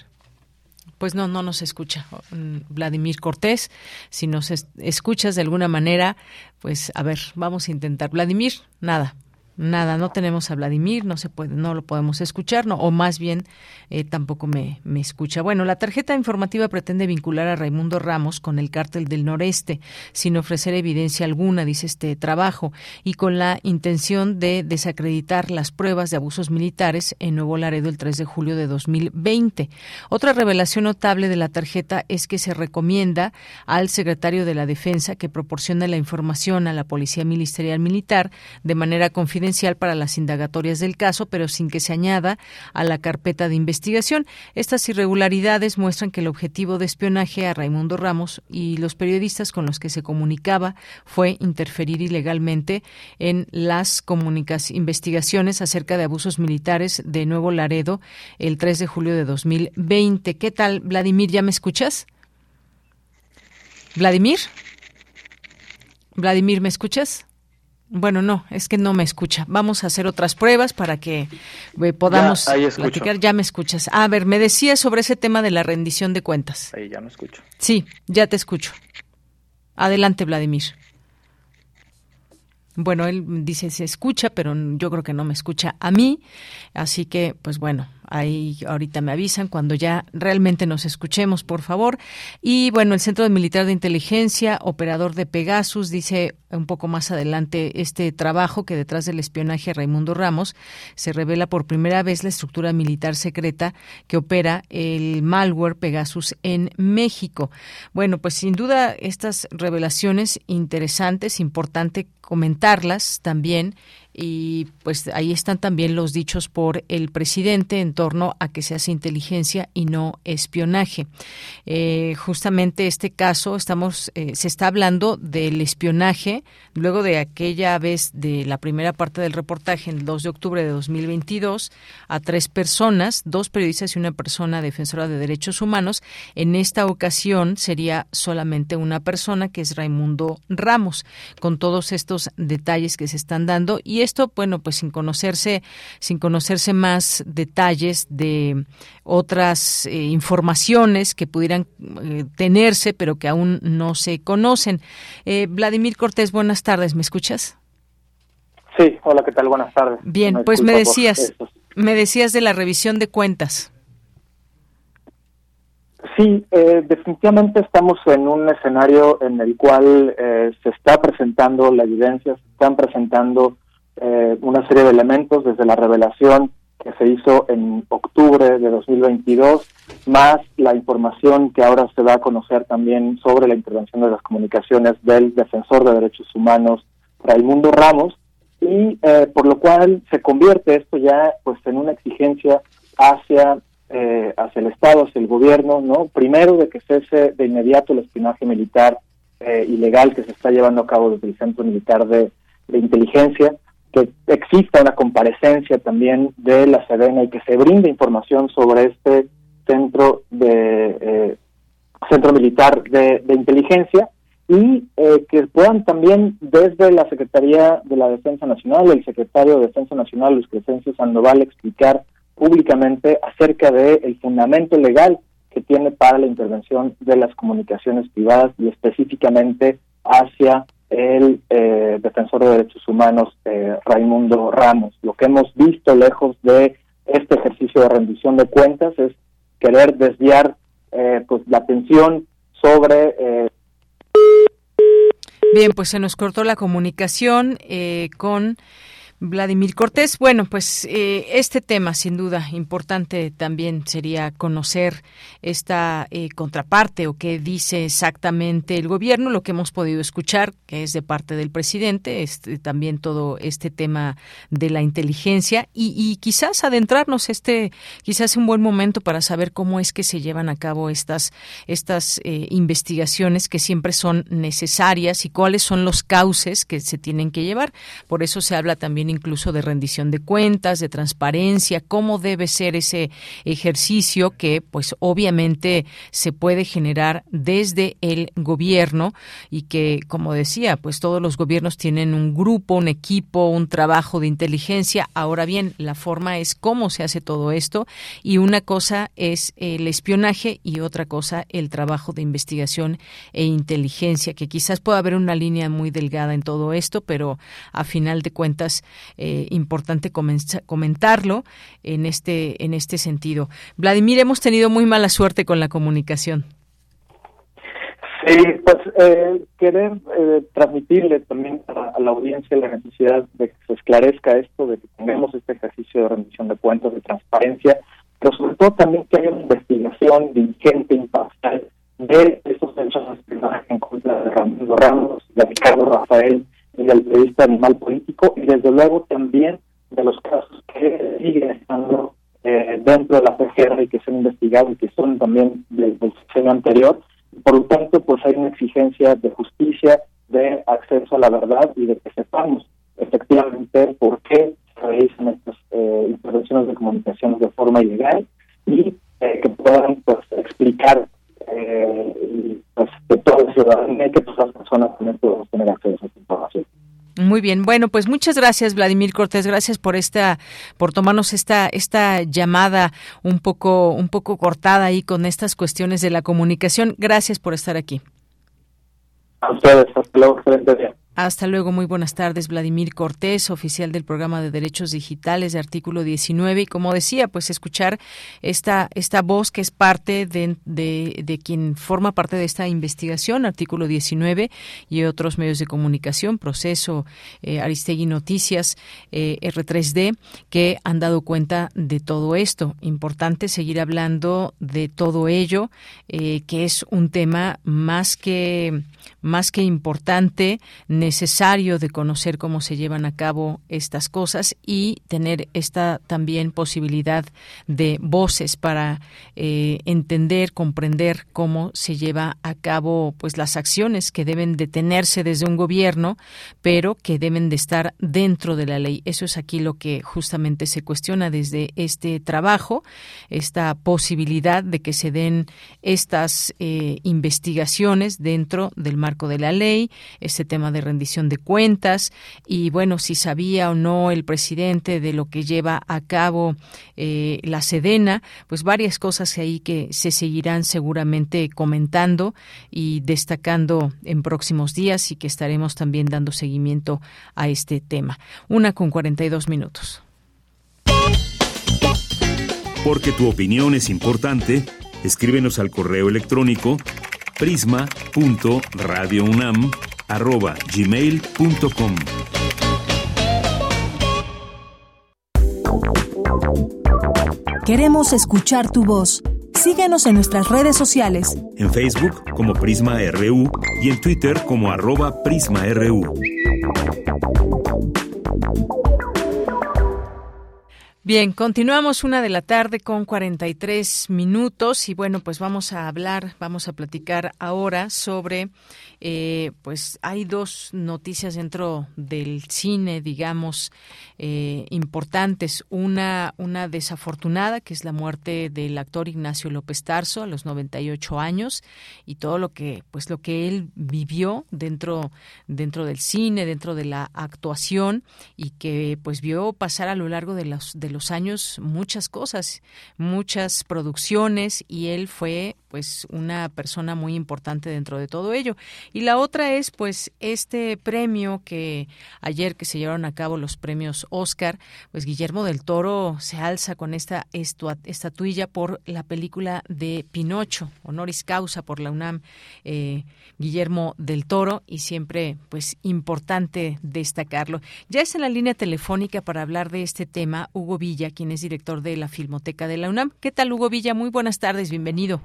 Speaker 1: Pues no, no nos escucha mm, Vladimir Cortés. Si nos escuchas de alguna manera, pues a ver, vamos a intentar. Vladimir, nada, nada, no tenemos a Vladimir, no se puede, no lo podemos escuchar, no, o más bien eh, tampoco me, me, escucha. Bueno, la tarjeta informativa pretende vincular a Raimundo Ramos con el cártel del noreste, sin ofrecer evidencia alguna, dice este trabajo, y con la intención de desacreditar las pruebas de abusos militares en Nuevo Laredo el 3 de julio de 2020. Otra revelación notable de la tarjeta es que se recomienda al secretario de la Defensa que proporcione la información a la Policía Ministerial Militar de manera confidencial para las indagatorias del caso, pero sin que se añada a la carpeta de investigación. Estas irregularidades muestran que el objetivo de espionaje a Raimundo Ramos y los periodistas con los que se comunicaba fue interferir ilegalmente en las investigaciones acerca de abusos militares de Nuevo Laredo el 3 de julio de 2020. ¿Qué tal, Vladimir? ¿Ya me escuchas? Vladimir. Vladimir, ¿me escuchas? Bueno, no, es que no me escucha. Vamos a hacer otras pruebas para que eh, podamos platicar. Ya me escuchas. a ver, me decías sobre ese tema de la rendición de cuentas.
Speaker 18: Ahí ya me escucho.
Speaker 1: Sí, ya te escucho. Adelante, Vladimir. Bueno, él dice se escucha, pero yo creo que no me escucha a mí. Así que, pues bueno, ahí ahorita me avisan cuando ya realmente nos escuchemos, por favor. Y bueno, el Centro Militar de Inteligencia, operador de Pegasus, dice un poco más adelante este trabajo que detrás del espionaje a Raimundo Ramos se revela por primera vez la estructura militar secreta que opera el malware Pegasus en México. Bueno, pues sin duda estas revelaciones interesantes, importante comentarlas también y pues ahí están también los dichos por el presidente en torno a que se hace inteligencia y no espionaje. Eh, justamente este caso estamos eh, se está hablando del espionaje luego de aquella vez de la primera parte del reportaje el 2 de octubre de 2022 a tres personas, dos periodistas y una persona defensora de derechos humanos. En esta ocasión sería solamente una persona que es Raimundo Ramos con todos estos detalles que se están dando y esto, bueno, pues sin conocerse, sin conocerse más detalles de otras eh, informaciones que pudieran eh, tenerse, pero que aún no se conocen. Eh, Vladimir Cortés, buenas tardes, ¿me escuchas?
Speaker 17: Sí, hola, ¿qué tal? Buenas tardes.
Speaker 1: Bien, pues me decías, me decías de la revisión de cuentas.
Speaker 17: Sí, definitivamente estamos en un escenario en el cual se está presentando la evidencia, se están presentando eh, una serie de elementos desde la revelación que se hizo en octubre de 2022, más la información que ahora se va a conocer también sobre la intervención de las comunicaciones del defensor de derechos humanos, Raimundo Ramos, y eh, por lo cual se convierte esto ya pues en una exigencia hacia eh, hacia el Estado, hacia el gobierno, ¿no? Primero de que cese de inmediato el espionaje militar ilegal que se está llevando a cabo desde el Centro Militar de Inteligencia, que exista una comparecencia también de la Sedena y que se brinde información sobre este centro de eh, centro militar de, inteligencia y eh, que puedan también desde la Secretaría de la Defensa Nacional, el secretario de Defensa Nacional, Luis Crescencio Sandoval, explicar públicamente acerca del el fundamento legal que tiene para la intervención de las comunicaciones privadas y específicamente hacia el eh, defensor de derechos humanos eh, Raimundo Ramos. Lo que hemos visto lejos de este ejercicio de rendición de cuentas es querer desviar eh, pues la atención sobre
Speaker 1: Bien, pues se nos cortó la comunicación con Vladimir Cortés. Bueno, pues eh, este tema, sin duda, importante también sería conocer esta eh, contraparte o qué dice exactamente el gobierno, lo que hemos podido escuchar, que es de parte del presidente, este, también todo este tema de la inteligencia y, quizás adentrarnos este, quizás un buen momento para saber cómo es que se llevan a cabo estas, estas eh, investigaciones que siempre son necesarias y cuáles son los cauces que se tienen que llevar. Por eso se habla también incluso de rendición de cuentas, de transparencia, cómo debe ser ese ejercicio que pues obviamente se puede generar desde el gobierno y que como decía, pues todos los gobiernos tienen un grupo, un equipo, un trabajo de inteligencia. Ahora bien, la forma es cómo se hace todo esto y una cosa es el espionaje y otra cosa el trabajo de investigación e inteligencia, que quizás pueda haber una línea muy delgada en todo esto, pero a final de cuentas eh, importante comentarlo en este, en este sentido. Vladimir, hemos tenido muy mala suerte con la comunicación.
Speaker 17: Sí, pues eh, querer eh, transmitirle también a, la audiencia la necesidad de que se esclarezca esto, de que tengamos este ejercicio de rendición de cuentas, de transparencia, pero sobre todo también que haya una investigación diligente, imparcial de estos hechos en contra de Ramiro Ramos, de Ricardo Rafael, del periodista animal político y desde luego también de los casos que siguen estando eh, dentro de la PGR y que se han investigado y que son también del, del anterior. Por lo tanto, pues hay una exigencia de justicia, de acceso a la verdad y de que sepamos efectivamente por qué se realizan estas eh, intervenciones de comunicación de forma ilegal y eh, que puedan pues explicar eh, pues, de toda la ciudadanía que todas las personas también podemos tener acceso a esta información.
Speaker 1: Muy bien, bueno, pues muchas gracias Vladimir Cortés, gracias por esta, por tomarnos esta, esta llamada un poco, un poco cortada ahí con estas cuestiones de la comunicación. Gracias por estar aquí.
Speaker 17: A ustedes, hasta luego, excelente día.
Speaker 1: Hasta luego, muy buenas tardes. Vladimir Cortés, oficial del programa de Derechos Digitales de artículo 19. Y como decía, pues escuchar esta, esta voz que es parte de, de, quien forma parte de esta investigación, artículo 19, y otros medios de comunicación, Proceso, eh, Aristegui Noticias, eh, R3D, que han dado cuenta de todo esto. Importante seguir hablando de todo ello, eh, que es un tema más que, más que importante necesario de conocer cómo se llevan a cabo estas cosas y tener esta también posibilidad de voces para eh, entender, comprender cómo se lleva a cabo pues las acciones que deben detenerse desde un gobierno, pero que deben de estar dentro de la ley. Eso es aquí lo que justamente se cuestiona desde este trabajo, esta posibilidad de que se den estas eh, investigaciones dentro del marco de la ley, este tema de rendición de cuentas y bueno, si sabía o no el presidente de lo que lleva a cabo eh, la Sedena, pues varias cosas ahí que se seguirán seguramente comentando y destacando en próximos días y que estaremos también dando seguimiento a este tema. Una con 42 minutos.
Speaker 2: Porque tu opinión es importante, escríbenos al correo electrónico prisma.radiounam arroba gmail.com.
Speaker 3: Queremos escuchar tu voz. Síguenos en nuestras redes sociales.
Speaker 2: En Facebook como Prisma RU y en Twitter como arroba PrismaRU.
Speaker 1: Bien, continuamos una de la tarde con 43 minutos y bueno, pues vamos a hablar, vamos a platicar ahora sobre eh, pues hay dos noticias dentro del cine, digamos, eh, importantes. Una, una desafortunada, que es la muerte del actor Ignacio López Tarso a los 98 años y todo lo que, pues lo que él vivió dentro, dentro del cine, dentro de la actuación y que pues vio pasar a lo largo de los, de los años muchas cosas, muchas producciones y él fue pues una persona muy importante dentro de todo ello. Y la otra es pues este premio que ayer que se llevaron a cabo los premios Oscar, pues Guillermo del Toro se alza con esta estatuilla por la película de Pinocho, honoris causa por la UNAM, eh, Guillermo del Toro, y siempre pues importante destacarlo. Ya es en la línea telefónica para hablar de este tema Hugo Villa, quien es director de la Filmoteca de la UNAM. ¿Qué tal Hugo Villa? Muy buenas tardes, bienvenido.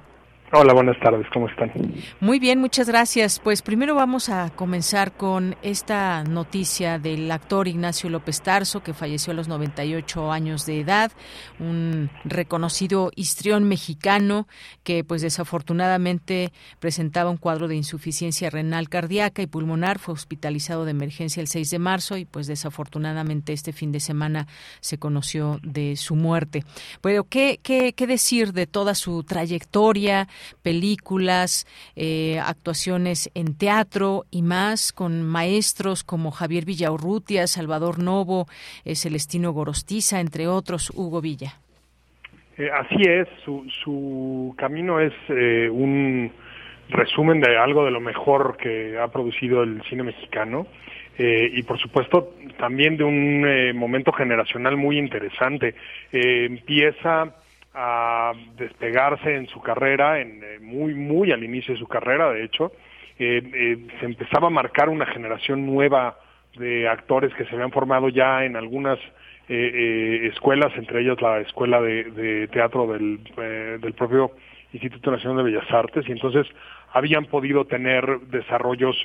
Speaker 18: Hola, buenas tardes, ¿cómo están?
Speaker 1: Muy bien, muchas gracias. Pues primero vamos a comenzar con esta noticia del actor Ignacio López Tarso, que falleció a los 98 años de edad, un reconocido histrión mexicano que pues desafortunadamente presentaba un cuadro de insuficiencia renal cardíaca y pulmonar, fue hospitalizado de emergencia el 6 de marzo y pues desafortunadamente este fin de semana se conoció de su muerte. Pero ¿qué, qué, qué decir de toda su trayectoria? Películas, eh, actuaciones en teatro y más con maestros como Javier Villaurrutia, Salvador Novo, eh, Celestino Gorostiza, entre otros, Hugo Villa.
Speaker 18: Eh, así es, su, su camino es un resumen de algo de lo mejor que ha producido el cine mexicano. y por supuesto también de un momento generacional muy interesante. empieza a despegarse en su carrera, en, eh, muy, muy al inicio de su carrera, de hecho, eh, eh, se empezaba a marcar una generación nueva de actores que se habían formado ya en algunas escuelas, entre ellas la escuela de, teatro del, del propio Instituto Nacional de Bellas Artes, y entonces habían podido tener desarrollos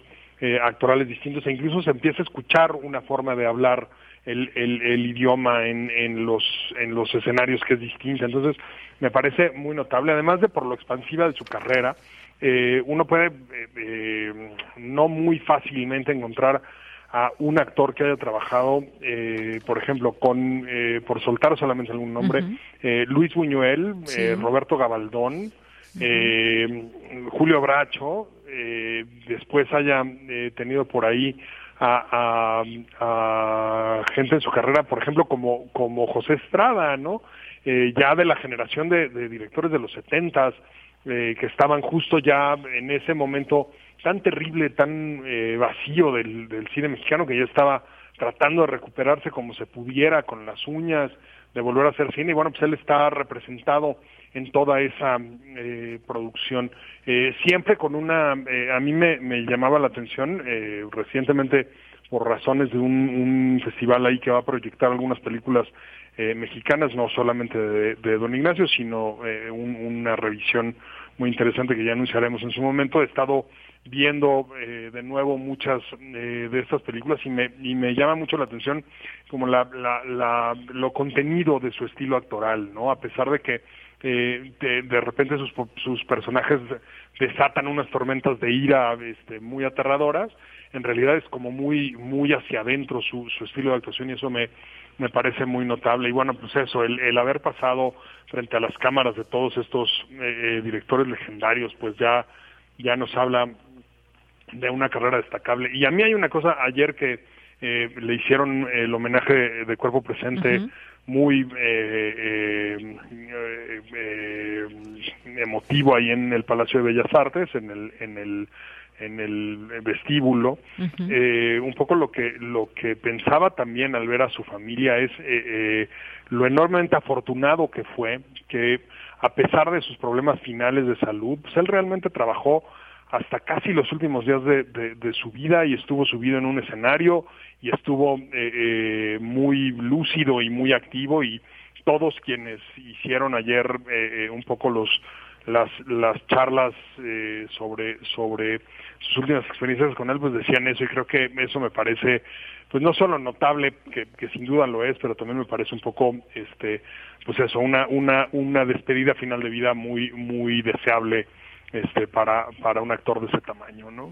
Speaker 18: actorales distintos e incluso se empieza a escuchar una forma de hablar el, el, idioma en, en, los, en los escenarios que es distinta. Entonces, me parece muy notable, además de por lo expansiva de su carrera, eh, uno puede eh, eh, no muy fácilmente encontrar a un actor que haya trabajado, por ejemplo, con, por soltar solamente algún nombre, Luis Buñuel, Roberto Gabaldón, Julio Bracho, después haya tenido por ahí a, a, gente en su carrera, por ejemplo, como, como José Estrada, ¿no? Eh, ya de la generación de, directores de los setentas, que estaban justo ya en ese momento tan terrible, tan vacío del, del cine mexicano que ya estaba tratando de recuperarse como se pudiera con las uñas, de volver a hacer cine y bueno, pues él está representado en toda esa eh, producción. Eh, siempre con una, eh, a mí me, me, llamaba la atención eh, recientemente por razones de un, un, festival ahí que va a proyectar algunas películas eh, mexicanas, no solamente de, de Don Ignacio, sino un, una revisión muy interesante que ya anunciaremos en su momento. He estado viendo eh, de nuevo muchas eh, de estas películas y me, y me llama mucho la atención como la, la, la, lo contenido de su estilo actoral, ¿no? A pesar de que eh, de, de, repente sus, sus personajes desatan unas tormentas de ira este, muy aterradoras, en realidad es como muy muy hacia adentro su, su estilo de actuación y eso me, me parece muy notable. Y bueno, pues eso, el, el haber pasado frente a las cámaras de todos estos eh, directores legendarios, pues ya, ya nos habla de una carrera destacable. Y a mí hay una cosa ayer que eh, le hicieron el homenaje de cuerpo presente uh -huh. muy eh, eh, emotivo ahí en el Palacio de Bellas Artes, en el, en el en el vestíbulo uh -huh. un poco lo que lo que pensaba también al ver a su familia es lo enormemente afortunado que fue que a pesar de sus problemas finales de salud pues él realmente trabajó hasta casi los últimos días de, de, su vida y estuvo subido en un escenario y estuvo eh, eh, muy lúcido y muy activo y todos quienes hicieron ayer eh, un poco los las las charlas sobre sobre sus últimas experiencias con él pues decían eso y creo que eso me parece pues no solo notable que, que sin duda lo es pero también me parece un poco este pues eso una una una despedida final de vida muy muy deseable este para para un actor de ese tamaño, ¿no?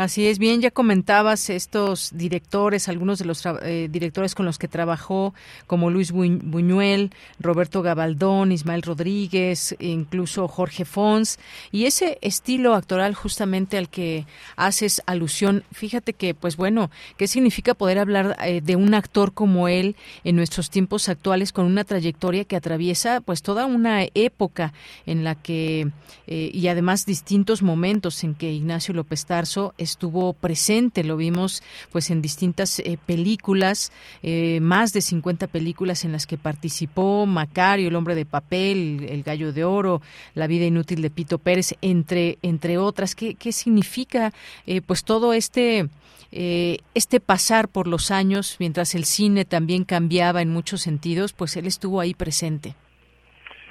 Speaker 1: Así es, bien, ya comentabas estos directores, algunos de los eh, directores con los que trabajó, como Luis Buñuel, Roberto Gabaldón, Ismael Rodríguez, incluso Jorge Fons, y ese estilo actoral justamente al que haces alusión. Fíjate que, pues bueno, ¿qué significa poder hablar eh, de un actor como él en nuestros tiempos actuales con una trayectoria que atraviesa pues toda una época en la que, eh, y además distintos momentos en que Ignacio López Tarso estuvo presente, lo vimos pues en distintas eh, películas, eh, más de 50 películas en las que participó, Macario, El hombre de papel, El gallo de oro, La vida inútil de Pito Pérez, entre, entre otras. ¿Qué, qué significa eh, pues todo este, este pasar por los años, mientras el cine también cambiaba en muchos sentidos, pues él estuvo ahí presente?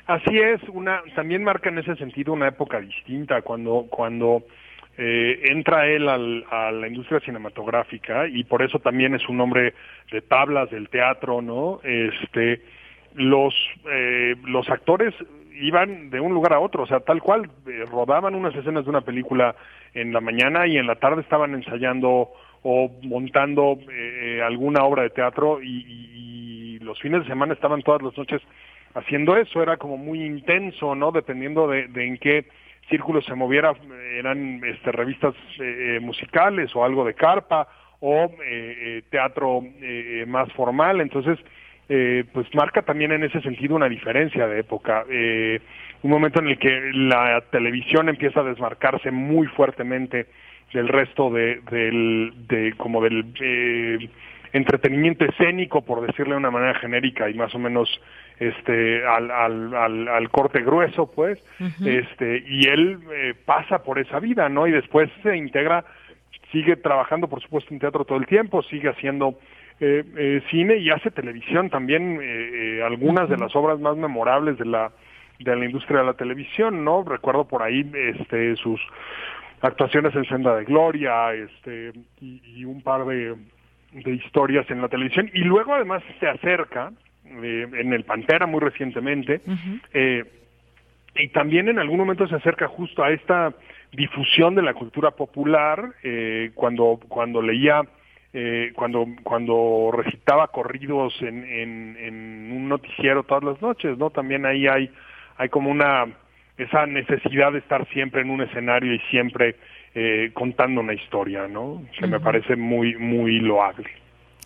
Speaker 18: Así es, una también marca en ese sentido una época distinta cuando cuando eh, entra él al, a la industria cinematográfica y por eso también es un hombre de tablas del teatro, ¿no? Este, los eh, los actores iban de un lugar a otro, o sea, tal cual eh, rodaban unas escenas de una película en la mañana y en la tarde estaban ensayando o montando eh, alguna obra de teatro y, los fines de semana estaban todas las noches haciendo eso, era como muy intenso, ¿no? Dependiendo de, de en qué círculo se moviera, eran este, revistas eh, musicales o algo de carpa o eh, teatro eh, más formal, entonces pues marca también en ese sentido una diferencia de época, un momento en el que la televisión empieza a desmarcarse muy fuertemente del resto de, del, de como del entretenimiento escénico, por decirle de una manera genérica y más o menos este al, al, al, al corte grueso pues uh -huh. este y él eh, pasa por esa vida no y después se integra sigue trabajando por supuesto en teatro todo el tiempo sigue haciendo eh, eh, cine y hace televisión también eh, algunas uh -huh. de las obras más memorables de la de la industria de la televisión no recuerdo por ahí este sus actuaciones en Senda de Gloria este y, y un par de de historias en la televisión y luego además se acerca eh, en el Pantera muy recientemente, uh -huh. eh, y también en algún momento se acerca justo a esta difusión de la cultura popular, eh, cuando, cuando leía, eh, cuando, cuando recitaba corridos en, en, en un noticiero todas las noches, ¿no? También ahí hay, hay como una, esa necesidad de estar siempre en un escenario y siempre eh, contando una historia, ¿no? Que uh -huh. me parece muy, muy loable.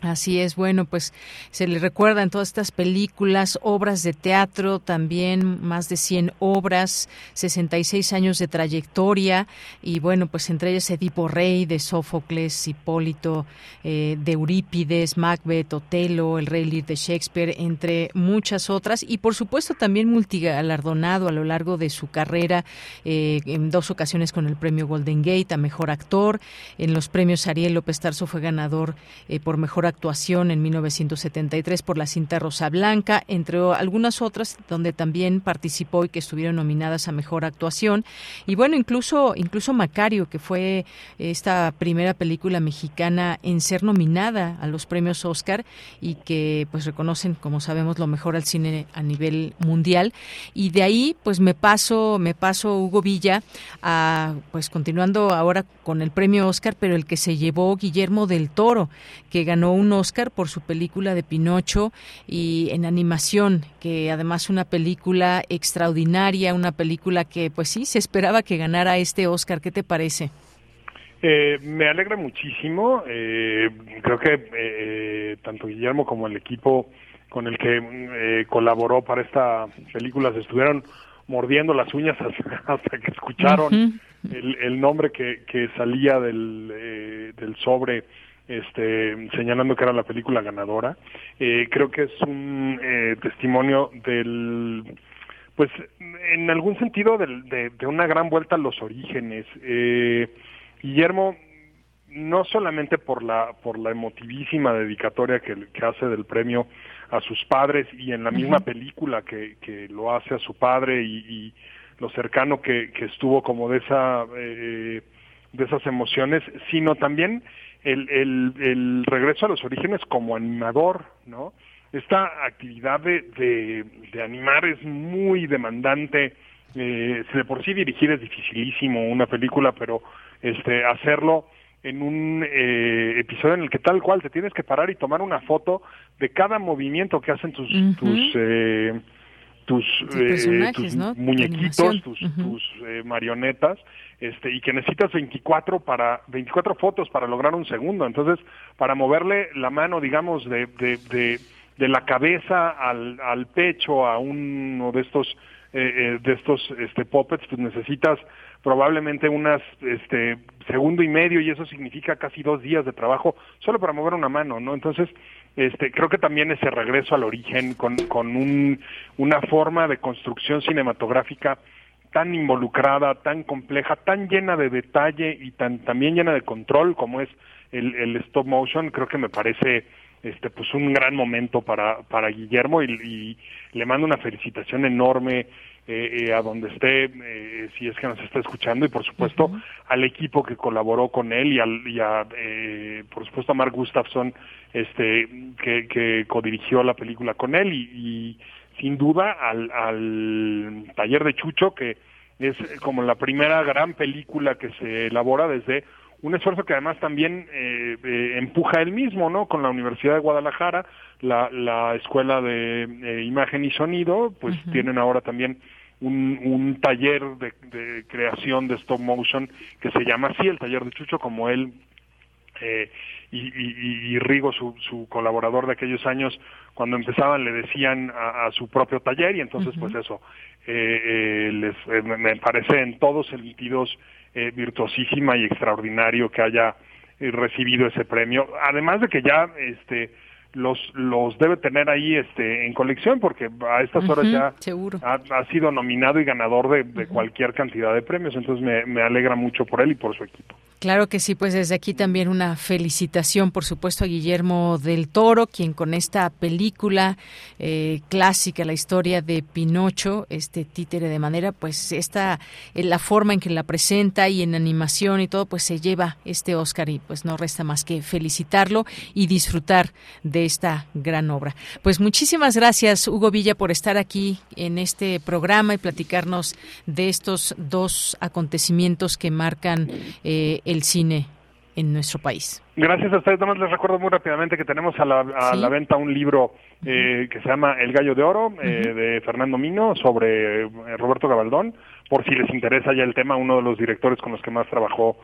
Speaker 1: Así es, bueno, pues se le recuerda en todas estas películas, obras de teatro, también más de 100 obras, 66 años de trayectoria y bueno, pues entre ellas Edipo Rey, de Sófocles, Hipólito, eh, de Eurípides, Macbeth, Otelo, El Rey Lear de Shakespeare, entre muchas otras y por supuesto también multigalardonado a lo largo de su carrera, eh, en dos ocasiones con el premio Golden Gate a Mejor Actor, en los premios Ariel López Tarso fue ganador eh, por Mejor actuación en 1973 por la cinta Rosa Blanca, entre algunas otras donde también participó y que estuvieron nominadas a mejor actuación. Y bueno, incluso incluso Macario, que fue esta primera película mexicana en ser nominada a los premios Oscar y que pues reconocen, como sabemos, lo mejor al cine a nivel mundial. Y de ahí pues me paso me paso Hugo Villa a pues continuando ahora con el premio Oscar, pero el que se llevó Guillermo del Toro, que ganó un un Oscar por su película de Pinocho y en animación, que además una película extraordinaria, una película que pues sí, se esperaba que ganara este Oscar. ¿Qué te parece?
Speaker 18: Eh, me alegra muchísimo. Eh, creo que eh, tanto Guillermo como el equipo con el que colaboró para esta película se estuvieron mordiendo las uñas hasta, que escucharon el, nombre que, que salía del, del sobre este, señalando que era la película ganadora. Eh, creo que es un eh, testimonio del, pues, en algún sentido de, una gran vuelta a los orígenes. Eh, Guillermo, no solamente por la, por la emotivísima dedicatoria que, hace del premio a sus padres y en la misma película que, que lo hace a su padre y, lo cercano que, que estuvo como de esa de esas emociones, sino también el, el, el regreso a los orígenes como animador, ¿no? Esta actividad de, de, de animar es muy demandante. Eh, de por sí dirigir es dificilísimo una película, pero este hacerlo en un eh, episodio en el que tal cual te tienes que parar y tomar una foto de cada movimiento que hacen tus tus eh, tus, eh, tus muñequitos, tus, tus eh, marionetas, este, y que necesitas 24 para 24 fotos para lograr un segundo. Entonces, para moverle la mano, digamos, de, de, de, de la cabeza al, al pecho a uno de estos eh, de estos este puppets, pues necesitas probablemente unas este segundo y medio y eso significa casi dos días de trabajo solo para mover una mano, ¿no? Entonces este, creo que también ese regreso al origen con, con un, una forma de construcción cinematográfica tan involucrada, tan compleja, tan llena de detalle y tan también llena de control como es el, stop motion, creo que me parece este pues un gran momento para para Guillermo y le mando una felicitación enorme eh, eh, a donde esté, eh, si es que nos está escuchando, y por supuesto al equipo que colaboró con él y, al, y a, eh, por supuesto a Mark Gustafson, este, que, que codirigió la película con él, y, y sin duda al, al taller de Chucho, que es como la primera gran película que se elabora desde un esfuerzo que además también eh, eh, empuja él mismo, ¿no? Con la Universidad de Guadalajara, la, la Escuela de eh, Imagen y Sonido, pues tienen ahora también un, un taller de, de, creación de stop motion que se llama así, el taller de Chucho, como él eh, y, y, y, Rigo, su, su colaborador de aquellos años, cuando empezaban le decían a, a su propio taller y entonces pues eso, eh, les, me parece en todos sentidos eh, virtuosísima y extraordinario que haya eh, recibido ese premio. Además de que ya este los los debe tener ahí este en colección porque a estas horas ya Ha, sido nominado y ganador de, de cualquier cantidad de premios. Entonces me, me alegra mucho por él y por su equipo
Speaker 1: Claro que sí, pues desde aquí también una felicitación, por supuesto, a Guillermo del Toro, quien con esta película eh, clásica, la historia de Pinocho, este títere de manera, pues esta, eh, la forma en que la presenta y en animación y todo, pues se lleva este Oscar y pues no resta más que felicitarlo y disfrutar de esta gran obra. Pues muchísimas gracias, Hugo Villa, por estar aquí en este programa y platicarnos de estos dos acontecimientos que marcan eh, el cine en nuestro país.
Speaker 18: Gracias a ustedes. Nada les recuerdo muy rápidamente que tenemos a la, venta un libro eh, que se llama El Gallo de Oro eh, de Fernando Mino sobre eh, Roberto Gabaldón. Por si les interesa ya el tema, uno de los directores con los que más trabajó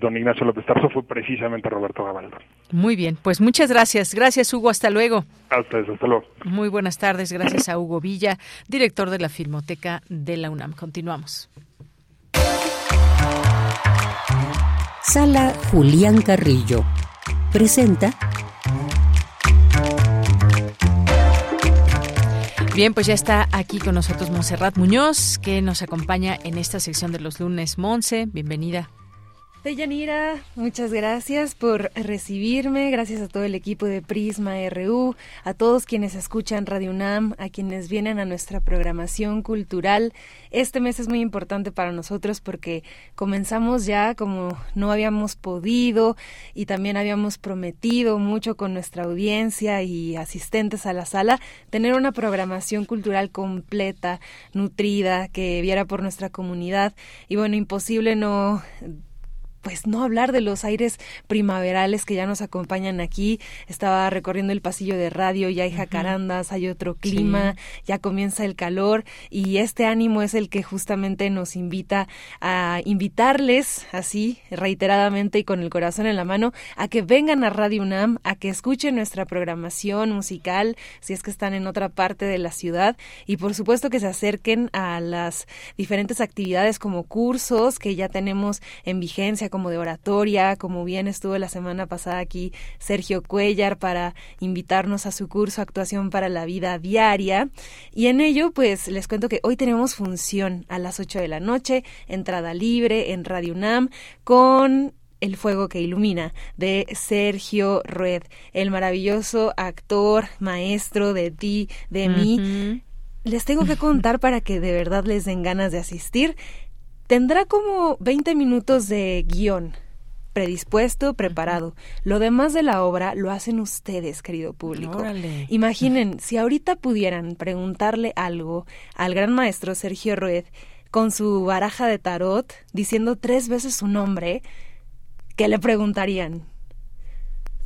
Speaker 18: don Ignacio López Tarso fue precisamente Roberto Gabaldón.
Speaker 1: Muy bien, pues muchas gracias. Gracias, Hugo. Hasta luego.
Speaker 18: A ustedes, hasta luego.
Speaker 1: Muy buenas tardes. Gracias a Hugo Villa, director de la Filmoteca de la UNAM. Continuamos.
Speaker 19: Sala Julián Carrillo presenta
Speaker 1: Bien, pues ya está aquí con nosotros Monserrat Muñoz, que nos acompaña en esta sección de los lunes. Monse, bienvenida.
Speaker 20: Deyanira, muchas gracias por recibirme, gracias a todo el equipo de Prisma RU, a todos quienes escuchan Radio UNAM, a quienes vienen a nuestra programación cultural. Este mes es muy importante para nosotros porque comenzamos ya como no habíamos podido y también habíamos prometido mucho con nuestra audiencia y asistentes a la sala tener una programación cultural completa, nutrida, que viera por nuestra comunidad y bueno, imposible no pues no hablar de los aires primaverales que ya nos acompañan aquí. Estaba recorriendo el pasillo de radio, ya hay jacarandas, hay otro clima, ya comienza el calor y este ánimo es el que justamente nos invita a invitarles así reiteradamente y con el corazón en la mano a que vengan a Radio UNAM, a que escuchen nuestra programación musical si es que están en otra parte de la ciudad y por supuesto que se acerquen a las diferentes actividades como cursos que ya tenemos en vigencia como de oratoria, como bien estuvo la semana pasada aquí Sergio Cuellar para invitarnos a su curso Actuación para la Vida Diaria. Y en ello, pues les cuento que hoy tenemos función a las 8 de la noche, entrada libre en Radio UNAM con el fuego que ilumina de Sergio Rued, el maravilloso actor, maestro de ti, de mí. Les tengo que contar para que de verdad les den ganas de asistir. Tendrá como 20 minutos de guion predispuesto, preparado. Lo demás de la obra lo hacen ustedes, querido público. Imaginen, si ahorita pudieran preguntarle algo al gran maestro Sergio Rued con su baraja de tarot, diciendo tres veces su nombre, ¿qué le preguntarían?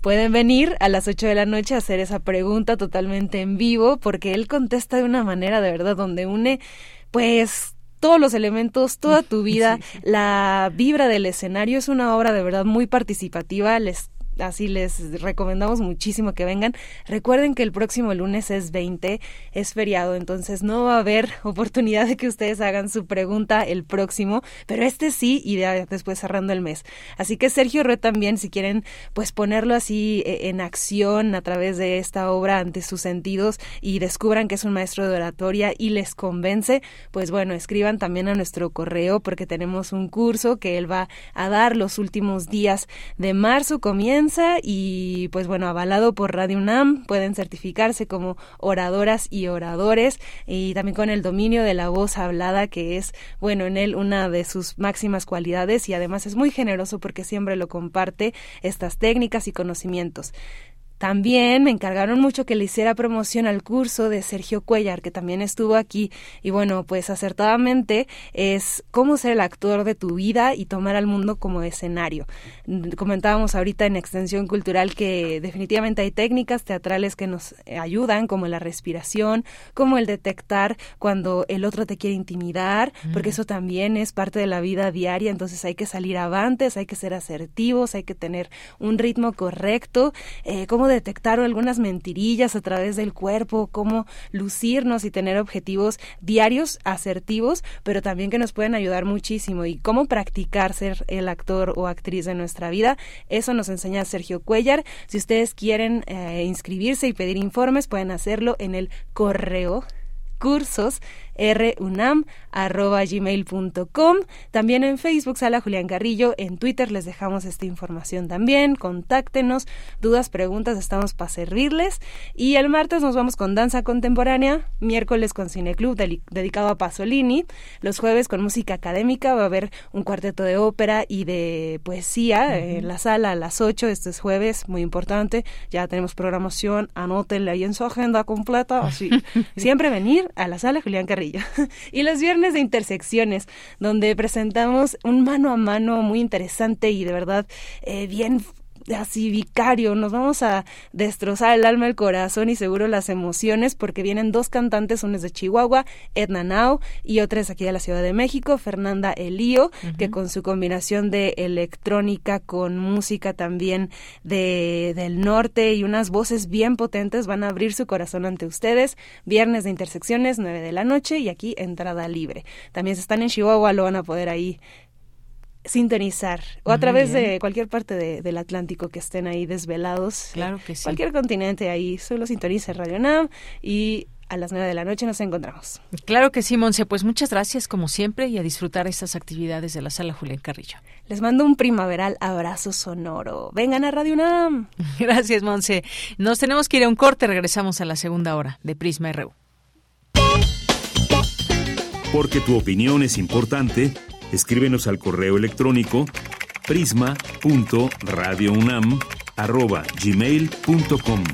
Speaker 20: Pueden venir a las 8 de la noche a hacer esa pregunta totalmente en vivo, porque él contesta de una manera de verdad donde une, pues, todos los elementos, toda tu vida, la vibra del escenario es una obra de verdad muy participativa, les así les recomendamos muchísimo que vengan. Recuerden que el próximo lunes es 20, es feriado, entonces no va a haber oportunidad de que ustedes hagan su pregunta el próximo, pero este sí y después cerrando el mes. Así que Sergio Red también, si quieren pues ponerlo así eh, en acción a través de esta obra ante sus sentidos y descubran que es un maestro de oratoria y les convence, pues bueno, escriban también a nuestro correo porque tenemos un curso que él va a dar los últimos días de marzo, comienza y pues bueno, avalado por Radio UNAM, pueden certificarse como oradoras y oradores y también con el dominio de la voz hablada que es bueno en él una de sus máximas cualidades y además es muy generoso porque siempre lo comparte estas técnicas y conocimientos. También me encargaron mucho que le hiciera promoción al curso de Sergio Cuellar, que también estuvo aquí. Y bueno, pues acertadamente es cómo ser el actor de tu vida y tomar al mundo como escenario. Comentábamos ahorita en Extensión Cultural que definitivamente hay técnicas teatrales que nos ayudan, como la respiración, como el detectar cuando el otro te quiere intimidar, porque eso también es parte de la vida diaria. Entonces hay que salir avantes, hay que ser asertivos, hay que tener un ritmo correcto. Eh, detectar algunas mentirillas a través del cuerpo, cómo lucirnos y tener objetivos diarios asertivos, pero también que nos pueden ayudar muchísimo y cómo practicar ser el actor o actriz de nuestra vida. Eso nos enseña Sergio Cuellar. Si ustedes quieren eh, inscribirse y pedir informes, pueden hacerlo en el correo cursos runam.gmail.com. También en Facebook, Sala Julián Carrillo. En Twitter les dejamos esta información también. Contáctenos. Dudas, preguntas, estamos para servirles. Y el martes nos vamos con danza contemporánea. Miércoles con Cineclub dedicado a Pasolini. Los jueves con música académica. Va a haber un cuarteto de ópera y de poesía en la sala a las 8. Este es jueves, muy importante. Ya tenemos programación. Anótenle ahí en su agenda completa. Así. Siempre venir a la sala Julián Carrillo Y los viernes de intersecciones, donde presentamos un mano a mano muy interesante y de verdad eh, bien así vicario, nos vamos a destrozar el alma, el corazón y seguro las emociones porque vienen dos cantantes, una es de Chihuahua, Edna Nau y otra es aquí de la Ciudad de México, Fernanda Elío, que con su combinación de electrónica con música también de, del norte y unas voces bien potentes van a abrir su corazón ante ustedes. Viernes de intersecciones, 9 de la noche y aquí entrada libre. También si están en Chihuahua lo van a poder ahí sintonizar o a través de cualquier parte del Atlántico que estén ahí desvelados.
Speaker 1: Claro que sí.
Speaker 20: Cualquier continente ahí, solo sintoniza Radio NAM y a las nueve de la noche nos encontramos.
Speaker 1: Claro que sí, Monse. Pues muchas gracias, como siempre, y a disfrutar estas actividades de la sala Julián Carrillo.
Speaker 20: Les mando un primaveral abrazo sonoro. Vengan a Radio UNAM.
Speaker 1: Gracias, Monse. Nos tenemos que ir a un corte. Regresamos a la segunda hora de Prisma RU.
Speaker 2: Porque tu opinión es importante Escríbenos al correo electrónico prisma.radiounam@gmail.com.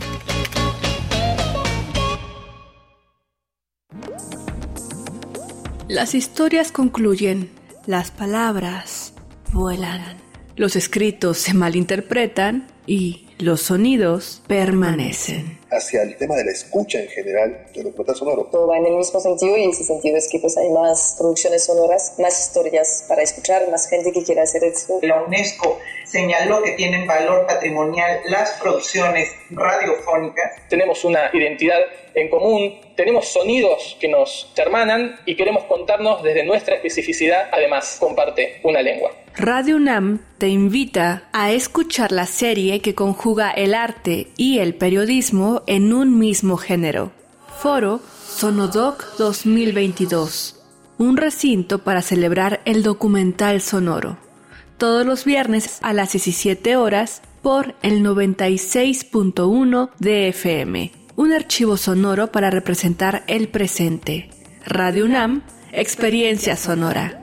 Speaker 21: Las historias concluyen, las palabras vuelan, los escritos se malinterpretan y los sonidos permanecen
Speaker 22: hacia el tema de la escucha en general de documental sonoro.
Speaker 23: Todo va en el mismo sentido y ese sentido es que pues hay más producciones sonoras, más historias para escuchar, más gente que quiera hacer esto.
Speaker 24: La UNESCO señaló que tienen valor patrimonial las producciones radiofónicas.
Speaker 25: Tenemos una identidad en común, tenemos sonidos que nos hermanan y queremos contarnos desde nuestra especificidad, además comparte una lengua.
Speaker 21: Radio UNAM te invita a escuchar la serie que conjuga el arte y el periodismo en un mismo género. Foro Sonodoc 2022. Un recinto para celebrar el documental sonoro. Todos los viernes a las 17 horas por el 96.1 de FM. Un archivo sonoro para representar el presente. Radio UNAM, Experiencia Sonora.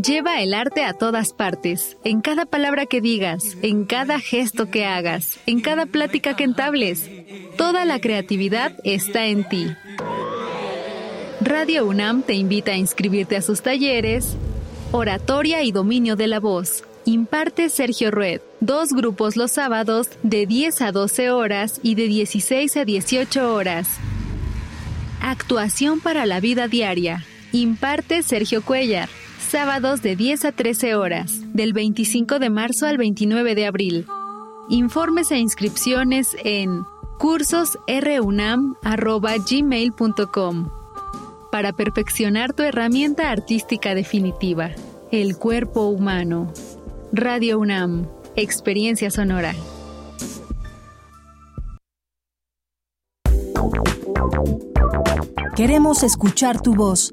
Speaker 26: Lleva el arte a todas partes, en cada palabra que digas, en cada gesto que hagas, en cada plática que entables. Toda la creatividad está en ti. Radio UNAM te invita a inscribirte a sus talleres Oratoria y Dominio de la Voz. Imparte Sergio Rued. Dos grupos los sábados de 10 a 12 horas y de 16 a 18 horas. Actuación para la vida diaria. Imparte Sergio Cuellar sábados de 10 a 13 horas, del 25 de marzo al 29 de abril. Informes e inscripciones en cursosrunam.gmail.com para perfeccionar tu herramienta artística definitiva, el cuerpo humano. Radio UNAM, experiencia sonora.
Speaker 3: Queremos escuchar tu voz.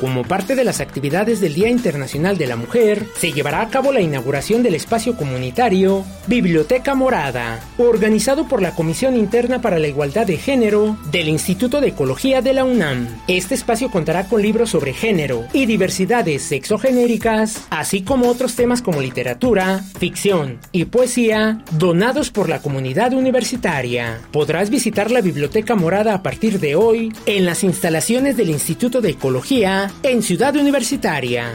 Speaker 6: Como parte de las actividades del Día Internacional de la Mujer, se llevará a cabo la inauguración del espacio comunitario Biblioteca Morada, organizado por la Comisión Interna para la Igualdad de Género del Instituto de Ecología de la UNAM. Este espacio contará con libros sobre género y diversidades sexogenéricas, así como otros temas como literatura, ficción y poesía, donados por la comunidad universitaria. Podrás visitar la Biblioteca Morada a partir de hoy en las instalaciones del Instituto de Ecología en Ciudad Universitaria.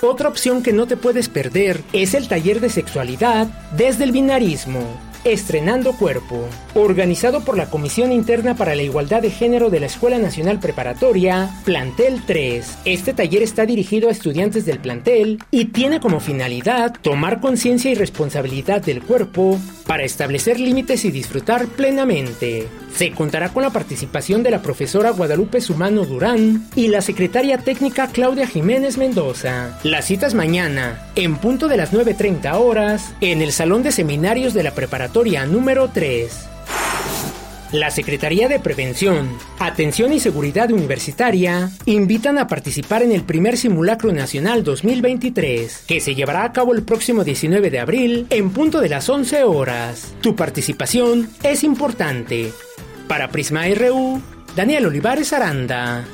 Speaker 6: Otra opción que no te puedes perder es el taller de sexualidad desde el binarismo Estrenando Cuerpo, organizado por la Comisión Interna para la Igualdad de Género de la Escuela Nacional Preparatoria, Plantel 3. Este taller está dirigido a estudiantes del plantel y tiene como finalidad tomar conciencia y responsabilidad del cuerpo para establecer límites y disfrutar plenamente. Se contará con la participación de la profesora Guadalupe Sumano Durán y la secretaria técnica Claudia Jiménez Mendoza. Las citas mañana, en punto de las 9.30 horas, en el Salón de Seminarios de la Preparatoria número 3. La Secretaría de Prevención, Atención y Seguridad Universitaria invitan a participar en el primer Simulacro Nacional 2023, que se llevará a cabo el próximo 19 de abril en punto de las 11 horas. Tu participación es importante. Para Prisma RU, Daniel Olivares Aranda.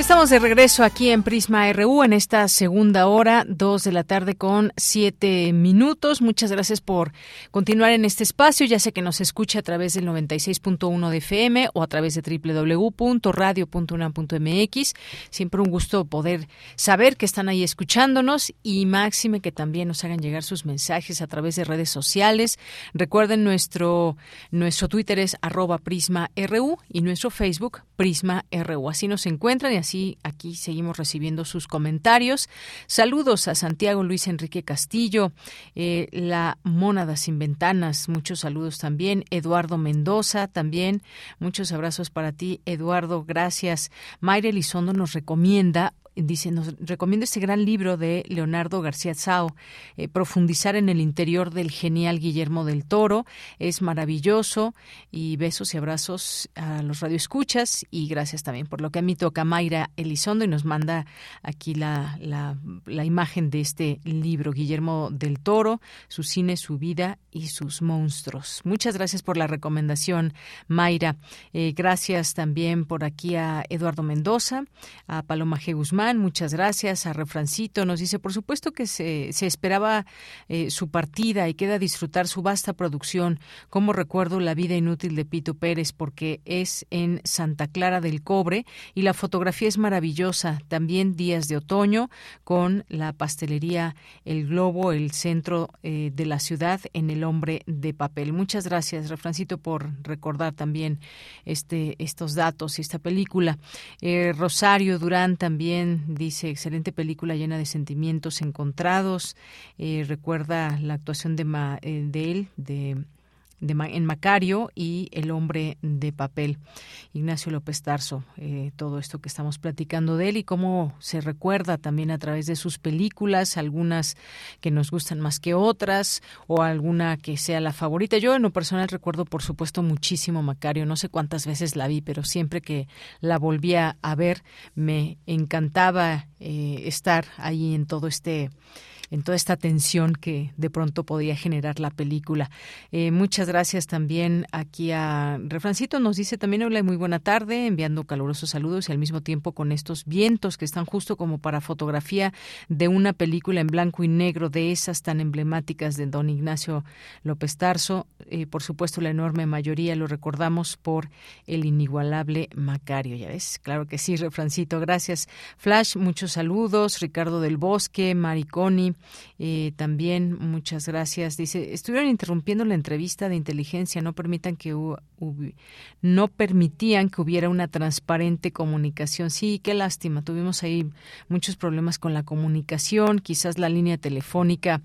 Speaker 1: Estamos de regreso aquí en Prisma RU en esta segunda hora, dos de la tarde con siete minutos. Muchas gracias por continuar en este espacio. Ya sé que nos escucha a través del 96.1 de FM o a través de www.radio.unam.mx. Siempre un gusto poder saber que están ahí escuchándonos y máxime que también nos hagan llegar sus mensajes a través de redes sociales. Recuerden nuestro, nuestro Twitter es arroba Prisma RU y nuestro Facebook Prisma RU. Así nos encuentran y así aquí seguimos recibiendo sus comentarios. Saludos a Santiago Luis Enrique Castillo, eh, la Mónada sin Ventanas, muchos saludos también. Eduardo Mendoza también, muchos abrazos para ti, Eduardo, gracias. Mayra Elizondo nos recomienda dice, nos recomiendo este gran libro de Leonardo García Tsao, eh, Profundizar en el interior del genial Guillermo del Toro. Es maravilloso y besos y abrazos a los radioescuchas y gracias también por lo que a mí toca Mayra Elizondo y nos manda aquí la, la, la imagen de este libro, Guillermo del Toro, su cine, su vida y sus monstruos. Muchas gracias por la recomendación, Mayra. Eh, gracias también por aquí a Eduardo Mendoza, a Paloma G. Guzmán, muchas gracias. A Refrancito nos dice, por supuesto que se, se esperaba eh, su partida y queda disfrutar su vasta producción. Como recuerdo la vida inútil de Pito Pérez, porque es en Santa Clara del Cobre y la fotografía es maravillosa. También días de otoño con la pastelería El Globo, el centro eh, de la ciudad en El Hombre de Papel. Muchas gracias, Refrancito, por recordar también este, estos datos y esta película. Eh, Rosario Durán también dice, excelente película llena de sentimientos encontrados. Eh, recuerda la actuación de, eh, de él, de en Macario y El hombre de papel. Ignacio López Tarso, eh, todo esto que estamos platicando de él y cómo se recuerda también a través de sus películas, algunas que nos gustan más que otras o alguna que sea la favorita. Yo en lo personal recuerdo por supuesto muchísimo Macario, no sé cuántas veces la vi, pero siempre que la volvía a ver me encantaba eh, estar ahí en todo este en toda esta tensión que de pronto podía generar la película. Eh, muchas gracias también aquí a Refrancito. Nos dice también, hola, muy buena tarde, enviando calurosos saludos y al mismo tiempo con estos vientos que están justo como para fotografía de una película en blanco y negro de esas tan emblemáticas de don Ignacio López Tarso. Eh, por supuesto, la enorme mayoría lo recordamos por el inigualable Macario. Ya ves, claro que sí, Refrancito, gracias. Flash, muchos saludos. Ricardo del Bosque, Mariconi, eh, también muchas gracias. Dice, estuvieron interrumpiendo la entrevista de inteligencia, no permitan que no permitían que hubiera una transparente comunicación. Sí, qué lástima. Tuvimos ahí muchos problemas con la comunicación, quizás la línea telefónica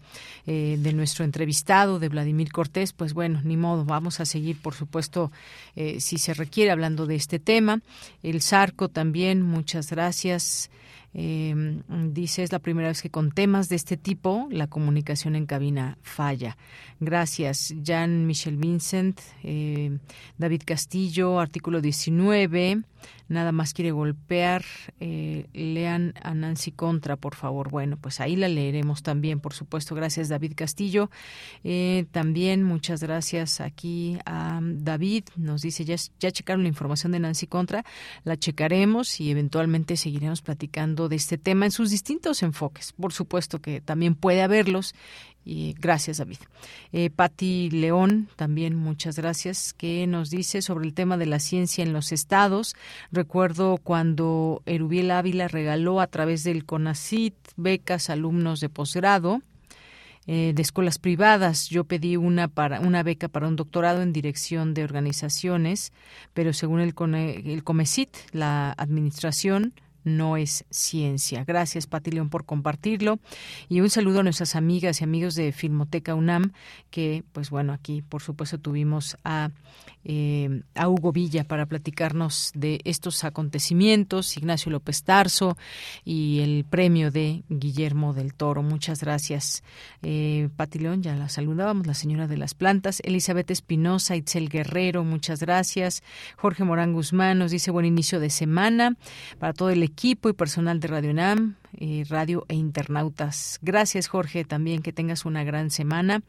Speaker 1: eh, de nuestro entrevistado, de Vladimir Cortés, pues bueno, ni modo, vamos a seguir, por supuesto, eh, si se requiere hablando de este tema. El Sarco también, muchas gracias. Em, dice, es la primera vez que con temas de este tipo la comunicación en cabina falla. Gracias, Jan Michel Vincent, eh, David Castillo, artículo 19. Nada más quiere golpear. Eh, lean a Nancy Contra, por favor. Bueno, pues ahí la leeremos también, por supuesto. Gracias, David Castillo. Eh, también muchas gracias aquí a David. Nos dice, ya, ya checaron la información de Nancy Contra. La checaremos y eventualmente seguiremos platicando de este tema en sus distintos enfoques. Por supuesto que también puede haberlos y gracias, David. Eh, Patti León, también muchas gracias, que nos dice sobre el tema de la ciencia en los estados. Recuerdo cuando Erubiel Ávila regaló a través del CONACIT becas a alumnos de posgrado. Eh, de escuelas privadas. Yo pedí una para una beca para un doctorado en dirección de organizaciones, pero según el, el COMECIT, la administración no es ciencia. Gracias, Pati León, por compartirlo. Y un saludo a nuestras amigas y amigos de Filmoteca UNAM, que, pues bueno, aquí, por supuesto, tuvimos a, eh, a Hugo Villa para platicarnos de estos acontecimientos, Ignacio López Tarso y el premio de Guillermo del Toro. Muchas gracias, eh, Pati León, ya la saludábamos, la señora de las plantas. Elizabeth Espinosa, Itzel Guerrero, muchas gracias. Jorge Morán Guzmán nos dice buen inicio de semana para todo el equipo equipo y personal de Radio UNAM, eh, radio e internautas. Gracias, Jorge, también que tengas una gran semana.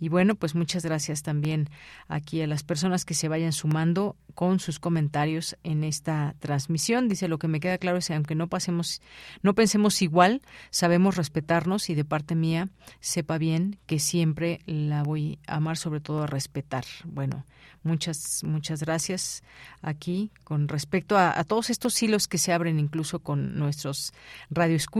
Speaker 1: Y bueno, pues muchas gracias también aquí a las personas que se vayan sumando con sus comentarios en esta transmisión. Dice, lo que me queda claro es que aunque no pasemos, no pensemos igual, sabemos respetarnos y de parte mía, sepa bien que siempre la voy a amar, sobre todo a respetar. Bueno, Muchas, muchas gracias aquí con respecto a, todos estos hilos que se abren incluso con nuestros radioescuchas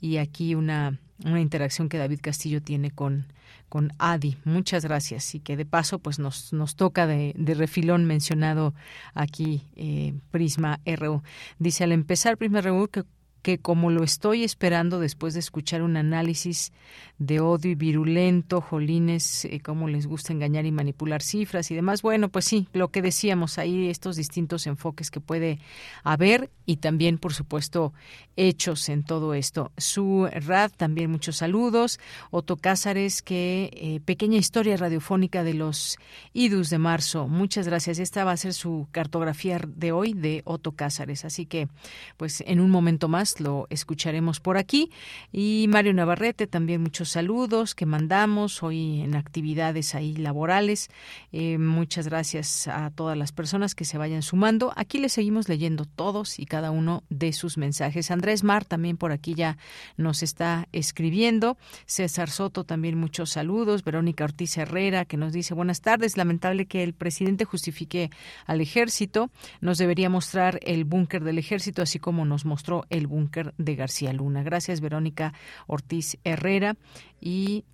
Speaker 1: y aquí una, una interacción que David Castillo tiene con, con Adi. Muchas gracias y que de paso pues nos, nos toca de, de refilón mencionado aquí eh, Prisma RU. Dice al empezar Prisma RU que que como lo estoy esperando después de escuchar un análisis de odio y virulento, jolines, eh, cómo les gusta engañar y manipular cifras y demás. Bueno, pues sí, lo que decíamos ahí, estos distintos enfoques que puede haber y también, por supuesto, hechos en todo esto. Su Rad, también muchos saludos. Otto Cázares, que eh, pequeña historia radiofónica de los idus de marzo. Muchas gracias. Esta va a ser su cartografía de hoy de Otto Cázares. Así que, pues en un momento más lo escucharemos por aquí. Y Mario Navarrete, también muchos saludos que mandamos hoy en actividades ahí laborales. Eh, muchas gracias a todas las personas que se vayan sumando. Aquí les seguimos leyendo todos y cada uno de sus mensajes. Andrés Mar también por aquí ya nos está escribiendo. César Soto también muchos saludos. Verónica Ortiz Herrera que nos dice buenas tardes. Lamentable que el presidente justifique al ejército. Nos debería mostrar el búnker del ejército así como nos mostró el búnker de García Luna. Gracias Verónica Ortiz Herrera y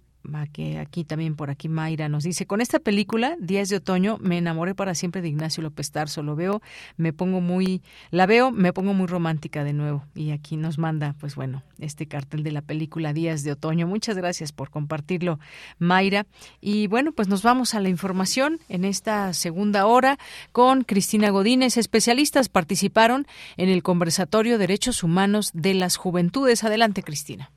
Speaker 1: que aquí también por aquí Mayra nos dice, con esta película, Días de Otoño, me enamoré para siempre de Ignacio López Tarso. Lo veo, me pongo muy, la veo, me pongo muy romántica de nuevo. Y aquí nos manda, pues bueno, este cartel de la película Días de Otoño. Muchas gracias por compartirlo, Mayra. Y bueno, pues nos vamos a la información en esta segunda hora con Cristina Godínez. Especialistas participaron en el conversatorio Derechos Humanos de las Juventudes. Adelante, Cristina.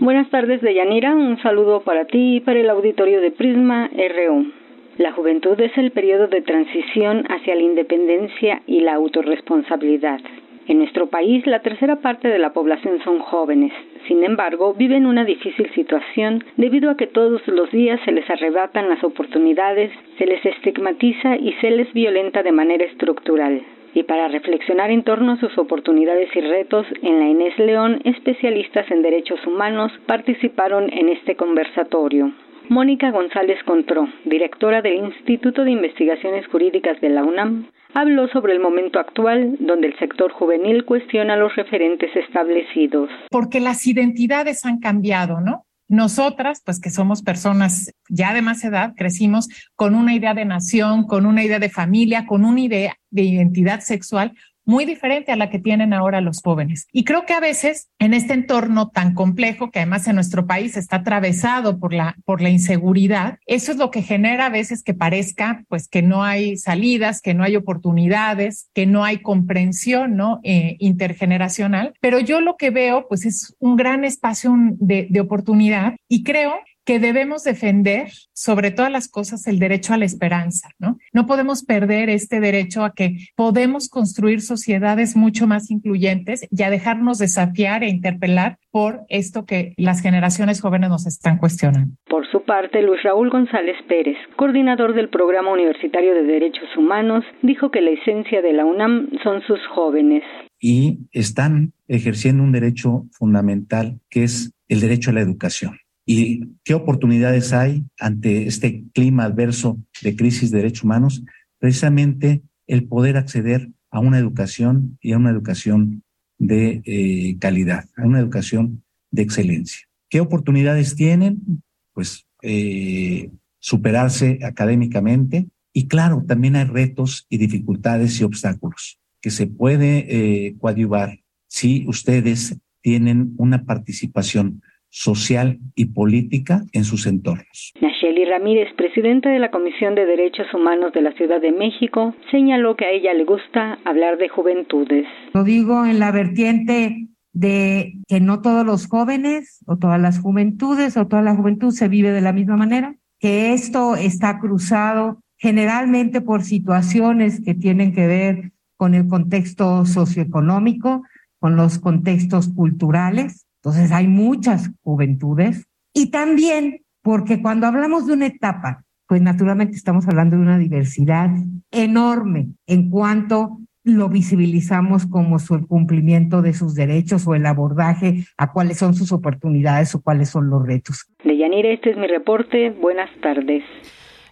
Speaker 27: Buenas tardes, Deyanira. Un saludo para ti y para el auditorio de Prisma RU. La juventud es el periodo de transición hacia la independencia y la autorresponsabilidad. En nuestro país, la tercera parte de la población son jóvenes. Sin embargo, viven una difícil situación debido a que todos los días se les arrebatan las oportunidades, se les estigmatiza y se les violenta de manera estructural y para reflexionar en torno a sus oportunidades y retos en la Inés León, especialistas en derechos humanos participaron en este conversatorio. Mónica González Contró, directora del Instituto de Investigaciones Jurídicas de la UNAM, habló sobre el momento actual donde el sector juvenil cuestiona los referentes establecidos.
Speaker 28: Porque las identidades han cambiado, ¿no? Nosotras, pues que somos personas ya de más edad, crecimos con una idea de nación, con una idea de familia, con una idea de identidad sexual muy diferente a la que tienen ahora los jóvenes. Y creo que a veces en este entorno tan complejo, que además en nuestro país está atravesado por la, por la inseguridad, eso es lo que genera a veces que parezca pues que no hay salidas, que no hay oportunidades, que no hay comprensión ¿no? Eh, intergeneracional. Pero yo lo que veo pues es un gran espacio de, de oportunidad y creo que debemos defender sobre todas las cosas el derecho a la esperanza, ¿no? No podemos perder este derecho a que podemos construir sociedades mucho más incluyentes y a dejarnos desafiar e interpelar por esto que las generaciones jóvenes nos están cuestionando.
Speaker 27: Por su parte, Luis Raúl González Pérez, coordinador del Programa Universitario de Derechos Humanos, dijo que la esencia de la UNAM son sus jóvenes.
Speaker 29: Y están ejerciendo un derecho fundamental que es el derecho a la educación y qué oportunidades hay ante este clima adverso de crisis de derechos humanos, precisamente el poder acceder a una educación y a una educación de eh, calidad, a una educación de excelencia. ¿Qué oportunidades tienen? Pues eh, superarse académicamente y claro, también hay retos y dificultades y obstáculos que se puede eh, coadyuvar si ustedes tienen una participación social y política en sus entornos.
Speaker 27: Nacheli Ramírez, presidenta de la Comisión de Derechos Humanos de la Ciudad de México, señaló que a ella le gusta hablar de juventudes.
Speaker 30: Lo digo en la vertiente de que no todos los jóvenes o todas las juventudes o toda la juventud se vive de la misma manera, que esto está cruzado generalmente por situaciones que tienen que ver con el contexto socioeconómico, con los contextos culturales, entonces hay muchas juventudes y también porque cuando hablamos de una etapa, pues naturalmente estamos hablando de una diversidad enorme en cuanto lo visibilizamos como su cumplimiento de sus derechos o el abordaje a cuáles son sus oportunidades o cuáles son los retos.
Speaker 27: Deyanira, este es mi reporte. Buenas tardes.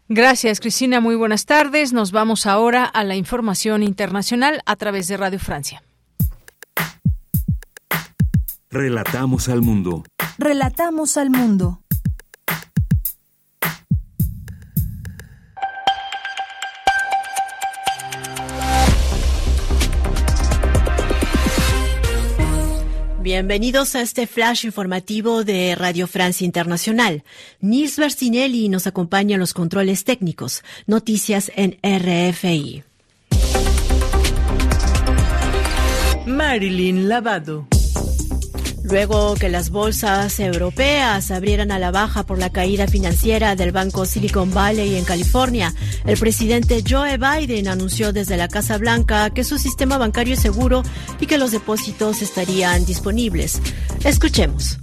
Speaker 1: Gracias, Cristina. Muy buenas tardes. Nos vamos ahora a la información internacional a través de Radio Francia.
Speaker 2: Relatamos al mundo.
Speaker 3: Relatamos al mundo.
Speaker 31: Bienvenidos a este flash informativo de Radio Francia Internacional. Nils Bersinelli nos acompaña en los controles técnicos. Noticias en RFI.
Speaker 32: Marilyn Lavado.
Speaker 31: Luego que las bolsas europeas abrieran a la baja por la caída financiera del banco Silicon Valley en California, el presidente Joe Biden anunció desde la Casa Blanca que su sistema bancario es seguro y que los depósitos estarían disponibles. Escuchemos.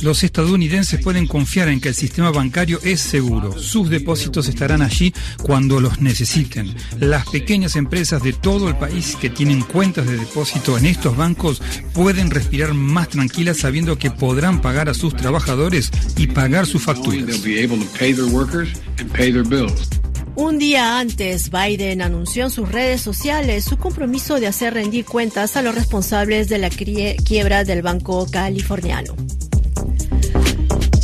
Speaker 33: Los estadounidenses pueden confiar en que el sistema bancario es seguro. Sus depósitos estarán allí cuando los necesiten. Las pequeñas empresas de todo el país que tienen cuentas de depósito en estos bancos pueden respirar más tranquilas sabiendo que podrán pagar a sus trabajadores y pagar sus facturas.
Speaker 31: Un día antes, Biden anunció en sus redes sociales su compromiso de hacer rendir cuentas a los responsables de la quiebra del banco californiano.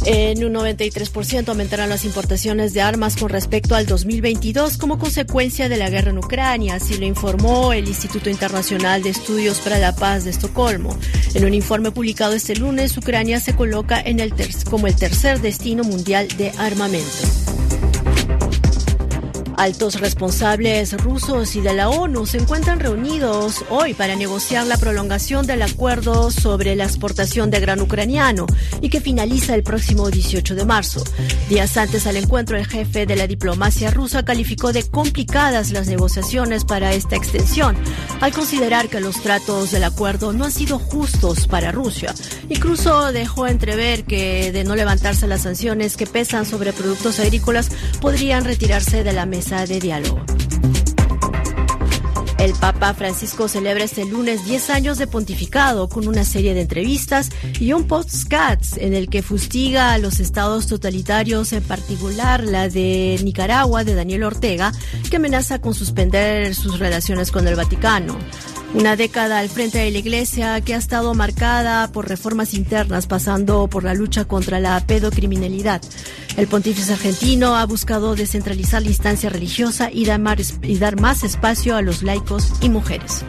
Speaker 31: En un 93% aumentarán las importaciones de armas con respecto al 2022 como consecuencia de la guerra en Ucrania, así lo informó el Instituto Internacional de Estudios para la Paz de Estocolmo. En un informe publicado este lunes, Ucrania se coloca en el como el tercer destino mundial de armamento. Altos responsables rusos y de la ONU se encuentran reunidos hoy para negociar la prolongación del acuerdo sobre la exportación de gran ucraniano y que finaliza el próximo 18 de marzo. Días antes al encuentro, el jefe de la diplomacia rusa calificó de complicadas las negociaciones para esta extensión, al considerar que los tratos del acuerdo no han sido justos para Rusia. Incluso dejó entrever que de no levantarse las sanciones que pesan sobre productos agrícolas podrían retirarse de la mesa de diálogo. El Papa Francisco celebra este lunes 10 años de pontificado con una serie de entrevistas y un podcast en el que fustiga a los estados totalitarios, en particular la de Nicaragua de Daniel Ortega, que amenaza con suspender sus relaciones con el Vaticano. Una década al frente de la Iglesia que ha estado marcada por reformas internas, pasando por la lucha contra la pedocriminalidad. El pontífice argentino ha buscado descentralizar la instancia religiosa y dar más espacio a los laicos y mujeres.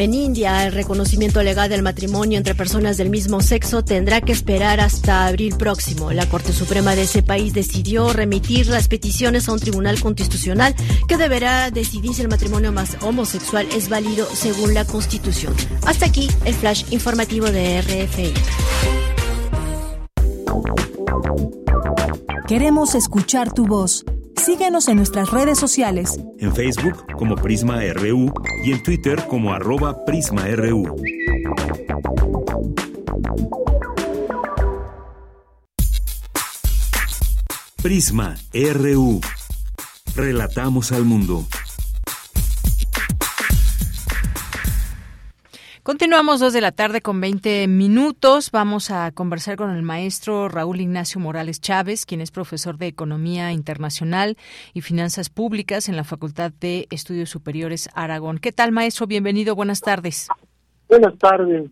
Speaker 31: En India, el reconocimiento legal del matrimonio entre personas del mismo sexo tendrá que esperar hasta abril próximo. La Corte Suprema de ese país decidió remitir las peticiones a un tribunal constitucional que deberá decidir si el matrimonio más homosexual es válido según la Constitución. Hasta aquí el flash informativo de RFI.
Speaker 3: Queremos escuchar tu voz. Síguenos en nuestras redes sociales.
Speaker 2: En Facebook como Prisma RU y en Twitter como arroba PrismaRU. Prisma RU. Relatamos al mundo.
Speaker 1: Continuamos dos de la tarde con 20 minutos. Vamos a conversar con el maestro Raúl Ignacio Morales Chávez, quien es profesor de Economía Internacional y Finanzas Públicas en la Facultad de Estudios Superiores Aragón. ¿Qué tal, maestro? Bienvenido. Buenas tardes.
Speaker 32: Buenas tardes.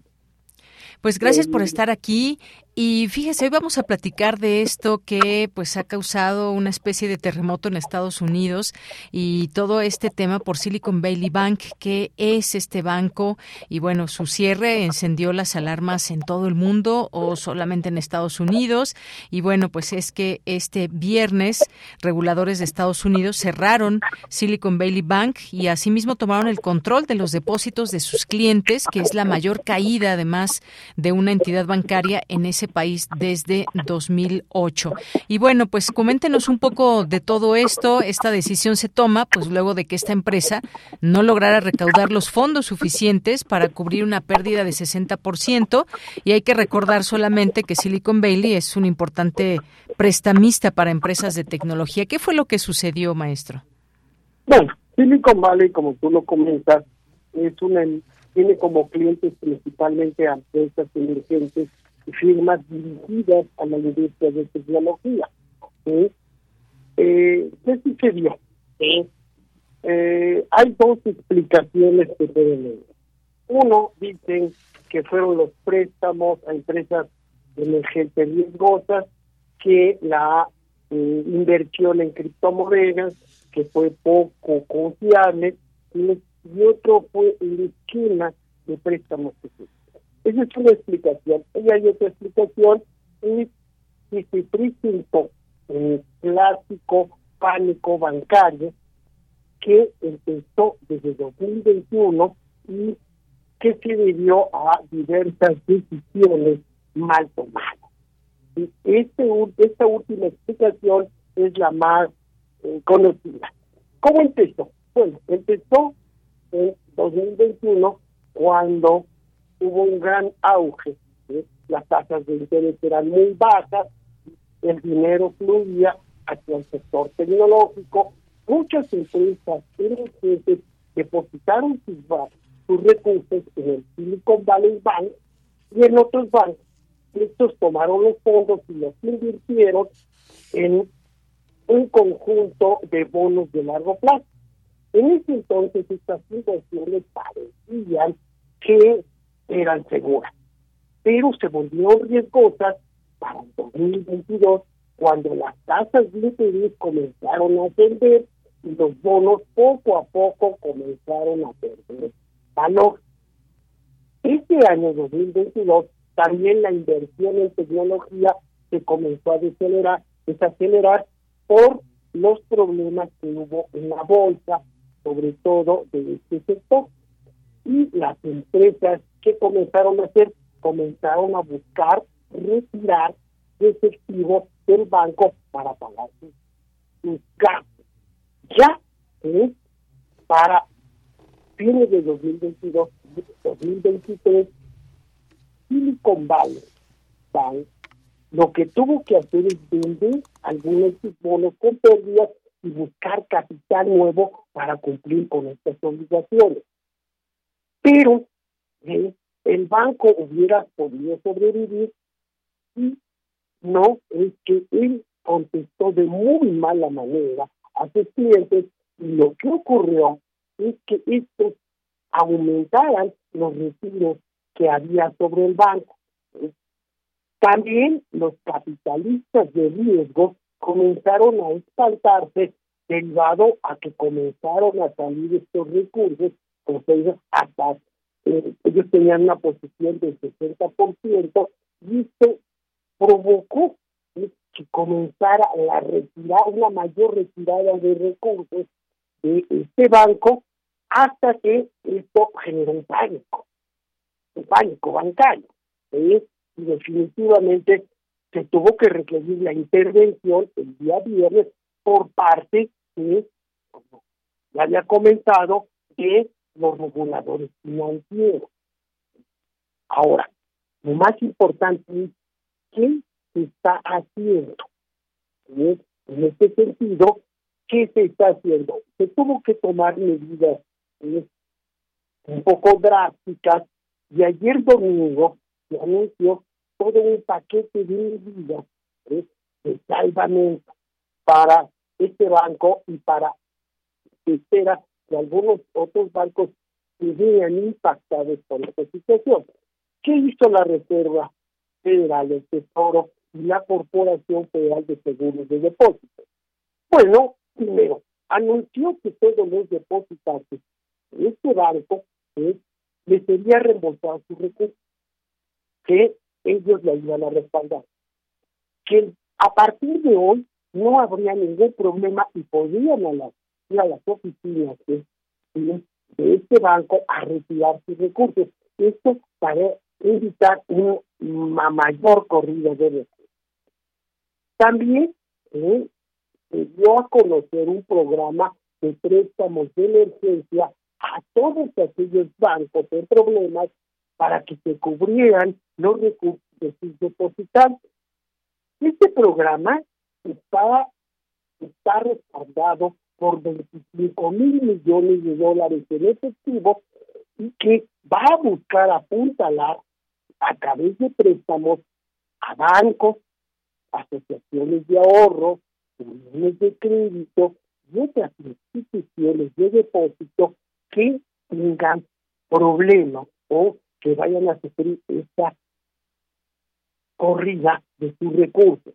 Speaker 1: Pues gracias por estar aquí y fíjese, hoy vamos a platicar de esto que pues ha causado una especie de terremoto en Estados Unidos y todo este tema por Silicon Valley Bank, que es este banco y bueno, su cierre encendió las alarmas en todo el mundo o solamente en Estados Unidos y bueno, pues es que este viernes reguladores de Estados Unidos cerraron Silicon Valley Bank y asimismo tomaron el control de los depósitos de sus clientes, que es la mayor caída además de una entidad bancaria en ese país desde 2008. Y bueno, pues coméntenos un poco de todo esto. Esta decisión se toma pues luego de que esta empresa no lograra recaudar los fondos suficientes para cubrir una pérdida de 60% y hay que recordar solamente que Silicon Valley es un importante prestamista para empresas de tecnología. ¿Qué fue lo que sucedió, maestro?
Speaker 32: Bueno, Silicon Valley, como tú lo comentas, es una tiene como clientes principalmente a empresas emergentes firmas dirigidas a la industria de tecnología. Eh, ¿Qué sucedió? Eh, hay dos explicaciones que pueden ver. Uno, dicen que fueron los préstamos a empresas emergentes riesgosas, que la eh, inversión en criptomonedas, que fue poco confiable, y, otro fue el esquema de préstamos que esa es una explicación. Y hay otra explicación, se presentó el clásico pánico bancario que empezó desde 2021 y que se debió a diversas decisiones mal tomadas. Y este, esta última explicación es la más eh, conocida. ¿Cómo empezó? Bueno, empezó en 2021 cuando hubo un gran auge, las tasas de interés eran muy bajas, el dinero fluía hacia el sector tecnológico, muchas empresas emergentes depositaron sus, sus recursos en el Silicon Valley Bank y en otros bancos. Estos tomaron los fondos y los invirtieron en un conjunto de bonos de largo plazo. En ese entonces estas inversiones parecían que eran seguras, pero se volvieron riesgosas para el 2022 cuando las tasas de interés comenzaron a ascender y los bonos poco a poco comenzaron a perder valor. Este año 2022 también la inversión en tecnología se comenzó a desacelerar, desacelerar por los problemas que hubo en la bolsa, sobre todo de este sector. Y las empresas ¿qué comenzaron a hacer? Comenzaron a buscar retirar efectivo del banco para pagar sus, gastos. Ya es para fines de 2022, 2023, Silicon Valley Bank lo que tuvo que hacer es vender algunos bonos con pérdidas y buscar capital nuevo para cumplir con estas obligaciones. Pero el banco hubiera podido sobrevivir y no es que él contestó de muy mala manera a sus clientes y lo que ocurrió es que estos aumentaran los retiros que había sobre el banco. También los capitalistas de riesgo comenzaron a espantarse derivado a que comenzaron a salir estos recursos, como hasta eh, ellos tenían una posición del 60% y esto provocó que comenzara la retirada, una mayor retirada de recursos de este banco hasta que esto generó un pánico, un pánico bancario. Y definitivamente se tuvo que requerir la intervención el día viernes por parte de, como ya había comentado, de los reguladores financieros. Ahora, lo más importante es qué se está haciendo. En este sentido, ¿qué se está haciendo? Se tuvo que tomar medidas un poco drásticas y ayer domingo se anunció todo un paquete de medidas de salvamento para este banco y para espera que algunos otros bancos se vean impactados por esta situación. ¿Qué hizo la Reserva Federal, el Tesoro y la Corporación Federal de Seguros de Depósitos? Bueno, primero, anunció que todos los depositantes de este banco eh, les sería reembolsado sus recursos, que ellos le iban a respaldar. Que a partir de hoy no habría ningún problema y podrían a las, ir a las oficinas de, este banco a retirar sus recursos. Esto para evitar una mayor corrida de recursos. También eh, se dio a conocer un programa de préstamos de emergencia a todos aquellos bancos en problemas para que se cubrieran los recursos de sus depositantes. Este programa está, está respaldado por 25 mil millones de dólares en efectivo y que va a buscar apuntalar a través de préstamos a bancos, asociaciones de ahorro, uniones de crédito y otras instituciones de depósito que tengan problemas o que vayan a sufrir esta corrida de sus recursos.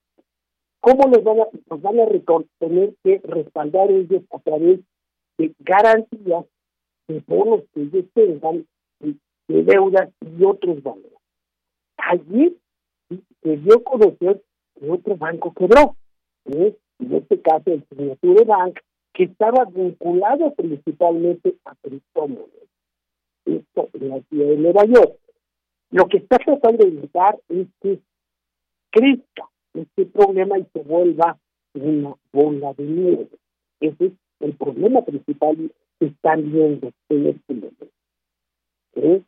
Speaker 32: ¿Cómo les van a, nos van a tener que respaldar ellos a través de garantías de bonos que ellos tengan, de, deudas y otros valores? Allí se dio a conocer que otro banco quebró, en este caso el Signature Bank, que estaba vinculado principalmente a criptomonedas. Esto en la ciudad de Nueva York. Lo que está tratando de evitar es que crezca este problema y se vuelva una bola de nieve. Ese es el problema principal que están viendo en este momento. ¿Eh?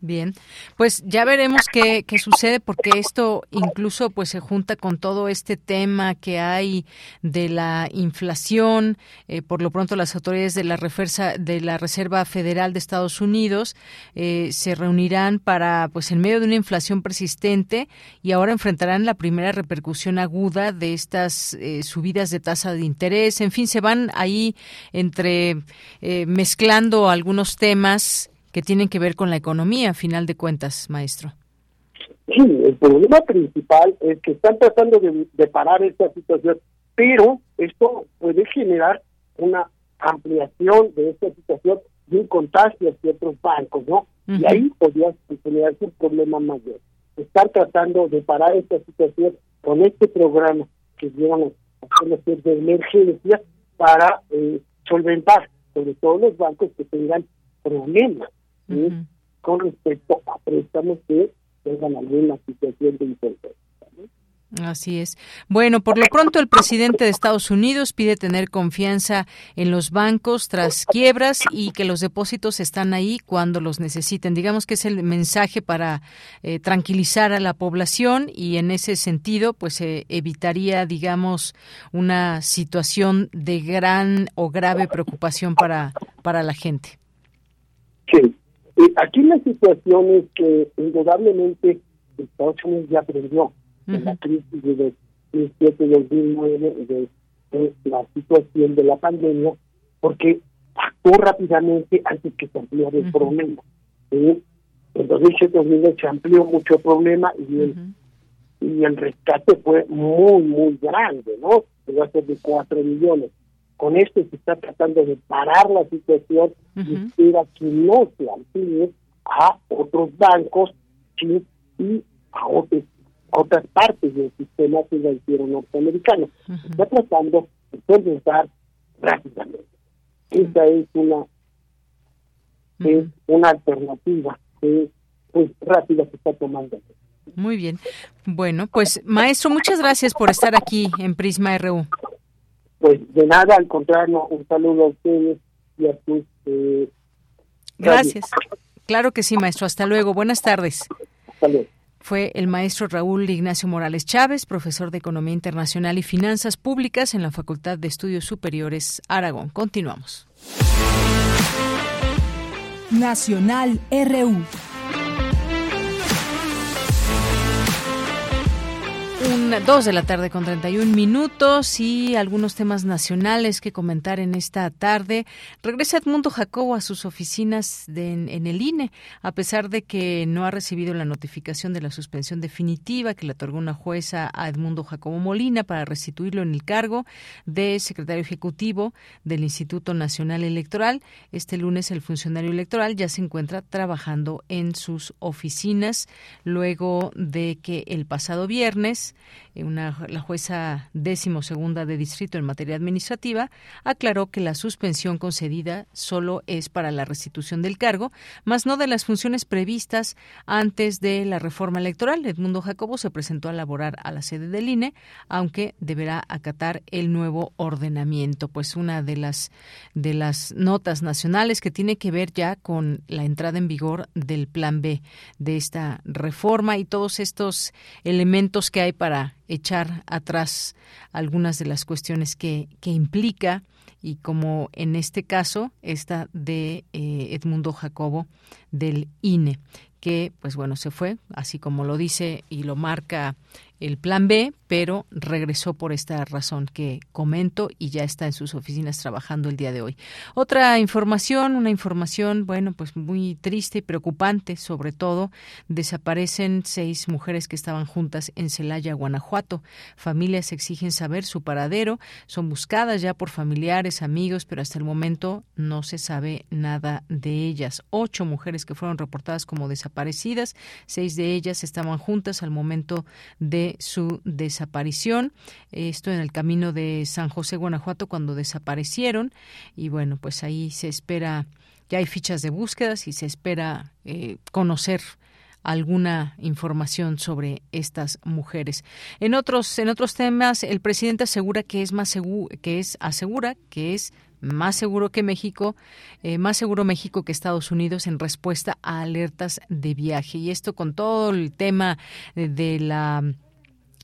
Speaker 1: Bien, pues ya veremos qué, qué, sucede porque esto incluso pues se junta con todo este tema que hay de la inflación. Eh, por lo pronto las autoridades de la, Refersa, de la Reserva Federal de Estados Unidos eh, se reunirán para pues en medio de una inflación persistente y ahora enfrentarán la primera repercusión aguda de estas eh, subidas de tasa de interés. En fin, se van ahí entre mezclando algunos temas que tienen que ver con la economía, a final de cuentas, maestro.
Speaker 32: Sí, el problema principal es que están tratando de, parar esta situación, pero esto puede generar una ampliación de esta situación y un contagio hacia otros bancos, ¿no? Y ahí podría generarse un problema mayor. Están tratando de parar esta situación con este programa que llevan a de emergencia para eh, solventar sobre todo los bancos que tengan problemas con respecto a préstamos que tengan alguna situación de incerteza.
Speaker 1: Así es. Bueno, por lo pronto el presidente de Estados Unidos pide tener confianza en los bancos tras quiebras y que los depósitos están ahí cuando los necesiten. Digamos que es el mensaje para eh, tranquilizar a la población y en ese sentido, pues se evitaría, digamos, una situación de gran o grave preocupación para, para la gente.
Speaker 32: Sí, aquí la situación es que indudablemente Estados Unidos ya aprendió de la crisis de 2007-2009, de, la situación de la pandemia, porque actuó rápidamente antes que se ampliara el problema. En 2007-2008 se amplió mucho el problema y el, y el rescate fue muy, muy grande, ¿no? Llegó a ser de 4 millones. Con esto se está tratando de parar la situación y espera que no se amplíe a otros bancos y a otros, otras partes del sistema financiero norteamericano. Se está tratando de solventar rápidamente. Esa es una es una alternativa que pues rápida se está tomando.
Speaker 1: Muy bien. Bueno, pues maestro, muchas gracias por estar aquí en Prisma RU.
Speaker 32: Pues de nada, al contrario, un saludo a ustedes y a sus... Eh,
Speaker 1: gracias. Claro que sí, maestro. Hasta luego. Buenas tardes.
Speaker 32: Hasta luego.
Speaker 1: Fue el maestro Raúl Ignacio Morales Chávez, profesor de Economía Internacional y Finanzas Públicas en la Facultad de Estudios Superiores Aragón. Continuamos.
Speaker 3: Nacional RU.
Speaker 1: Dos de la tarde con 31 minutos y algunos temas nacionales que comentar en esta tarde. Regresa Edmundo Jacobo a sus oficinas de, en, el INE, a pesar de que no ha recibido la notificación de la suspensión definitiva que le otorgó una jueza a Edmundo Jacobo Molina para restituirlo en el cargo de secretario ejecutivo del Instituto Nacional Electoral. Este lunes el funcionario electoral ya se encuentra trabajando en sus oficinas luego de que el pasado viernes una, la jueza décimo segunda de distrito en materia administrativa aclaró que la suspensión concedida solo es para la restitución del cargo, más no de las funciones previstas antes de la reforma electoral. Edmundo Jacobo se presentó a laborar a la sede del INE, aunque deberá acatar el nuevo ordenamiento. Pues una de las de las notas nacionales que tiene que ver ya con la entrada en vigor del Plan B de esta reforma y todos estos elementos que hay para echar atrás algunas de las cuestiones que, que implica y como en este caso esta de eh, Edmundo Jacobo del INE que pues bueno se fue así como lo dice y lo marca el plan B, pero regresó por esta razón que comento y ya está en sus oficinas trabajando el día de hoy. Otra información, una información, bueno, pues muy triste y preocupante, sobre todo, desaparecen seis mujeres que estaban juntas en Celaya, Guanajuato. Familias exigen saber su paradero, son buscadas ya por familiares, amigos, pero hasta el momento no se sabe nada de ellas. Ocho mujeres que fueron reportadas como desaparecidas, seis de ellas estaban juntas al momento de su desaparición. Esto en el camino de San José, Guanajuato, cuando desaparecieron. Y bueno, pues ahí se espera, ya hay fichas de búsquedas y se espera eh, conocer alguna información sobre estas mujeres. En otros en otros temas, el presidente asegura que es más seguro que es asegura que es más seguro que México, eh, más seguro México que Estados Unidos en respuesta a alertas de viaje. Y esto con todo el tema de la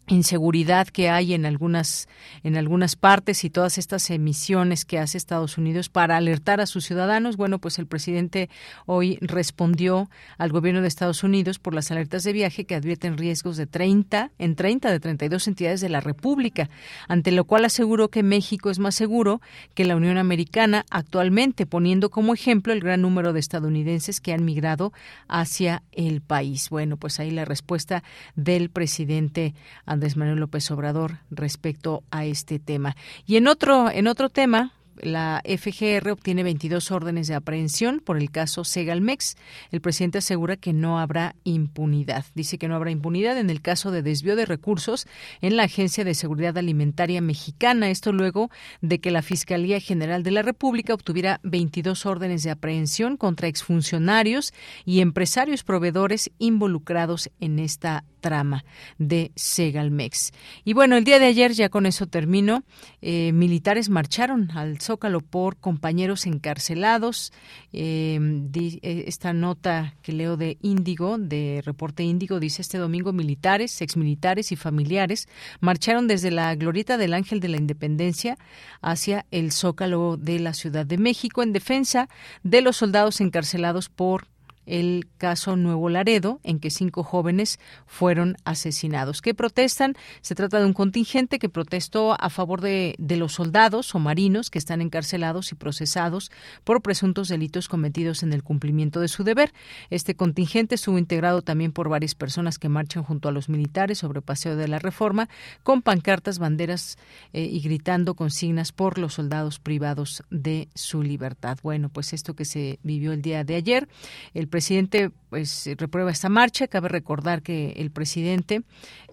Speaker 1: inseguridad que hay en algunas en algunas partes y todas estas emisiones que hace Estados Unidos para alertar a sus ciudadanos, bueno, pues el presidente hoy respondió al gobierno de Estados Unidos por las alertas de viaje que advierten riesgos de 30 en 30 de 32 entidades de la República, ante lo cual aseguró que México es más seguro que la Unión Americana actualmente, poniendo como ejemplo el gran número de estadounidenses que han migrado hacia el país. Bueno, pues ahí la respuesta del presidente Andrés Manuel López Obrador respecto a este tema. Y en otro, en otro tema, la FGR obtiene 22 órdenes de aprehensión por el caso Segalmex. El presidente asegura que no habrá impunidad. Dice que no habrá impunidad en el caso de desvío de recursos en la Agencia de Seguridad Alimentaria Mexicana. Esto luego de que la Fiscalía General de la República obtuviera 22 órdenes de aprehensión contra exfuncionarios y empresarios proveedores involucrados en esta trama de Segalmex. Y bueno, el día de ayer, ya con eso termino, eh, militares marcharon al Zócalo por compañeros encarcelados. Em, eh, esta nota que leo de Índigo, de Reporte Índigo, dice este domingo militares, exmilitares y familiares marcharon desde la glorieta del Ángel de la Independencia hacia el Zócalo de la Ciudad de México en defensa de los soldados encarcelados por el caso Nuevo Laredo, en que cinco jóvenes fueron asesinados. ¿Qué protestan? Se trata de un contingente que protestó a favor de, de los soldados o marinos que están encarcelados y procesados por presuntos delitos cometidos en el cumplimiento de su deber. Este contingente estuvo integrado también por varias personas que marchan junto a los militares sobre Paseo de la Reforma, con pancartas, banderas eh, y gritando consignas por los soldados privados de su libertad. Bueno, pues esto que se vivió el día de ayer, el presidente pues reprueba esta marcha. Cabe recordar que el presidente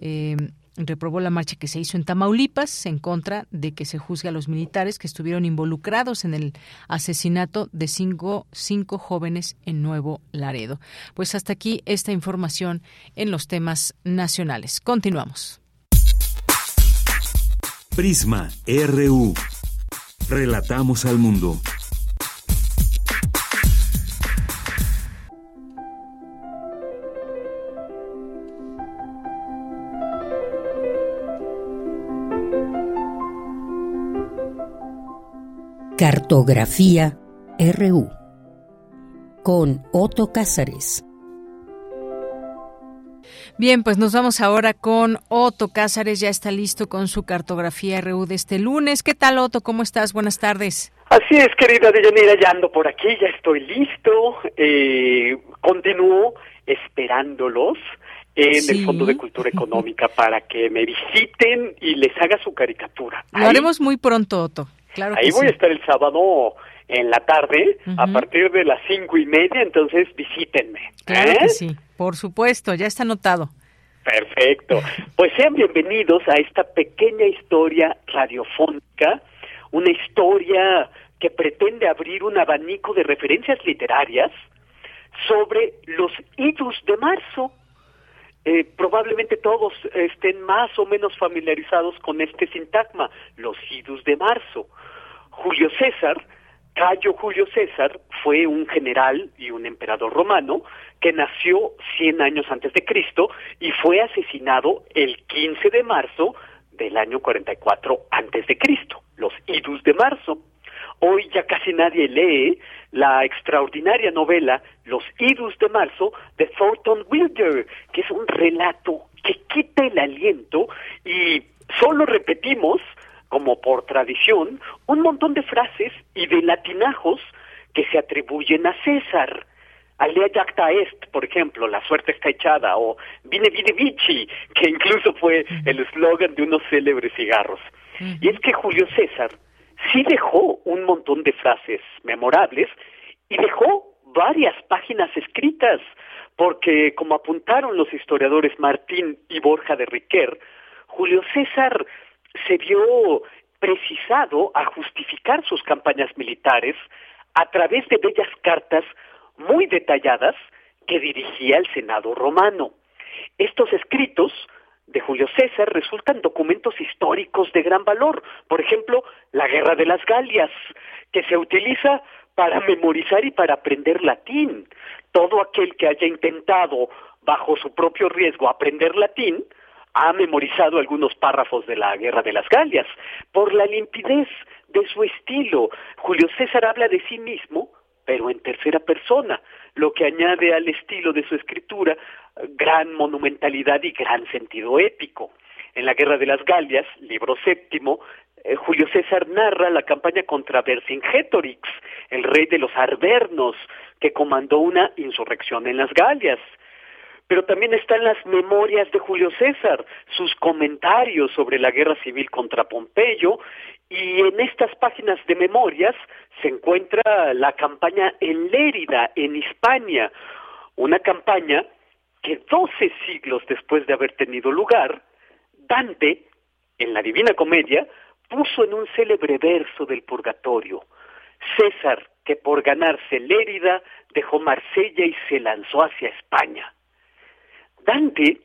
Speaker 1: eh, reprobó la marcha que se hizo en Tamaulipas en contra de que se juzgue a los militares que estuvieron involucrados en el asesinato de cinco, cinco jóvenes en Nuevo Laredo. Pues hasta aquí esta información en los temas nacionales. Continuamos.
Speaker 2: Prisma RU. Relatamos al mundo.
Speaker 19: Cartografía RU con Otto Cázares.
Speaker 1: Bien, pues nos vamos ahora con Otto Cázares, ya está listo con su cartografía RU de este lunes. ¿Qué tal, Otto? ¿Cómo estás? Buenas tardes.
Speaker 34: Así es, querida Deyanira, ya ando por aquí, ya estoy listo. Eh, continúo esperándolos en el Fondo de Cultura Económica para que me visiten y les haga su caricatura.
Speaker 1: Lo haremos muy pronto, Otto.
Speaker 34: Ahí voy a estar el sábado en la tarde, a partir de las cinco y media, entonces visítenme.
Speaker 1: Claro que
Speaker 34: ¿eh?
Speaker 1: sí, por supuesto, ya está anotado.
Speaker 34: Perfecto. Pues sean bienvenidos a esta pequeña historia radiofónica, una historia que pretende abrir un abanico de referencias literarias sobre los idus de marzo. Eh, probablemente todos estén más o menos familiarizados con este sintagma, los idus de marzo. Julio César, Cayo Julio César, fue un general y un emperador romano que nació 100 años antes de Cristo y fue asesinado el 15 de marzo del año 44 antes de Cristo, los idus de marzo. Hoy ya casi nadie lee la extraordinaria novela Los idus de marzo de Thornton Wilder, que es un relato que quita el aliento y solo repetimos como por tradición, un montón de frases y de latinajos que se atribuyen a César. Alea jacta est, por ejemplo, la suerte está echada, o vine vine vici, que incluso fue el eslogan de unos célebres cigarros. Y es que Julio César sí dejó un montón de frases memorables y dejó varias páginas escritas, porque como apuntaron los historiadores Martín y Borja de Riquer, Julio César se vio precisado a justificar sus campañas militares a través de bellas cartas muy detalladas que dirigía el Senado romano. Estos escritos de Julio César resultan documentos históricos de gran valor. Por ejemplo, la Guerra de las Galias, que se utiliza para memorizar y para aprender latín. Todo aquel que haya intentado, bajo su propio riesgo, aprender latín, ha memorizado algunos párrafos de la Guerra de las Galias, por la limpidez de su estilo. Julio César habla de sí mismo, pero en tercera persona, lo que añade al estilo de su escritura gran monumentalidad y gran sentido épico. En la Guerra de las Galias, libro séptimo, eh, Julio César narra la campaña contra Vercingétorix, el rey de los Arvernos, que comandó una insurrección en las Galias pero también están las memorias de Julio César, sus comentarios sobre la guerra civil contra Pompeyo, y en estas páginas de memorias se encuentra la campaña en Lérida, en Hispania, una campaña que doce siglos después de haber tenido lugar, Dante, en la Divina Comedia, puso en un célebre verso del Purgatorio, César, que por ganarse Lérida, dejó Marsella y se lanzó hacia España. Dante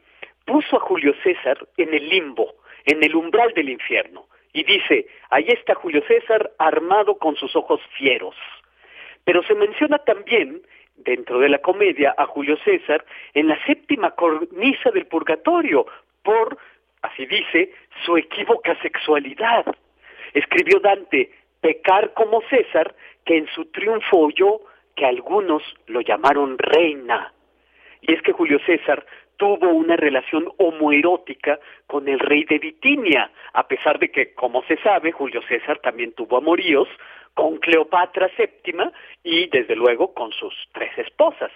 Speaker 34: puso a Julio César en el limbo, en el umbral del infierno, y dice, ahí está Julio César armado con sus ojos fieros. Pero se menciona también, dentro de la comedia, a Julio César en la séptima cornisa del purgatorio, por, así dice, su equívoca sexualidad. Escribió Dante, pecar como César, que en su triunfo oyó que algunos lo llamaron reina. Y es que Julio César tuvo una relación homoerótica con el rey de Bitinia, a pesar de que, como se sabe, Julio César también tuvo amoríos con Cleopatra VII y, desde luego, con sus tres esposas.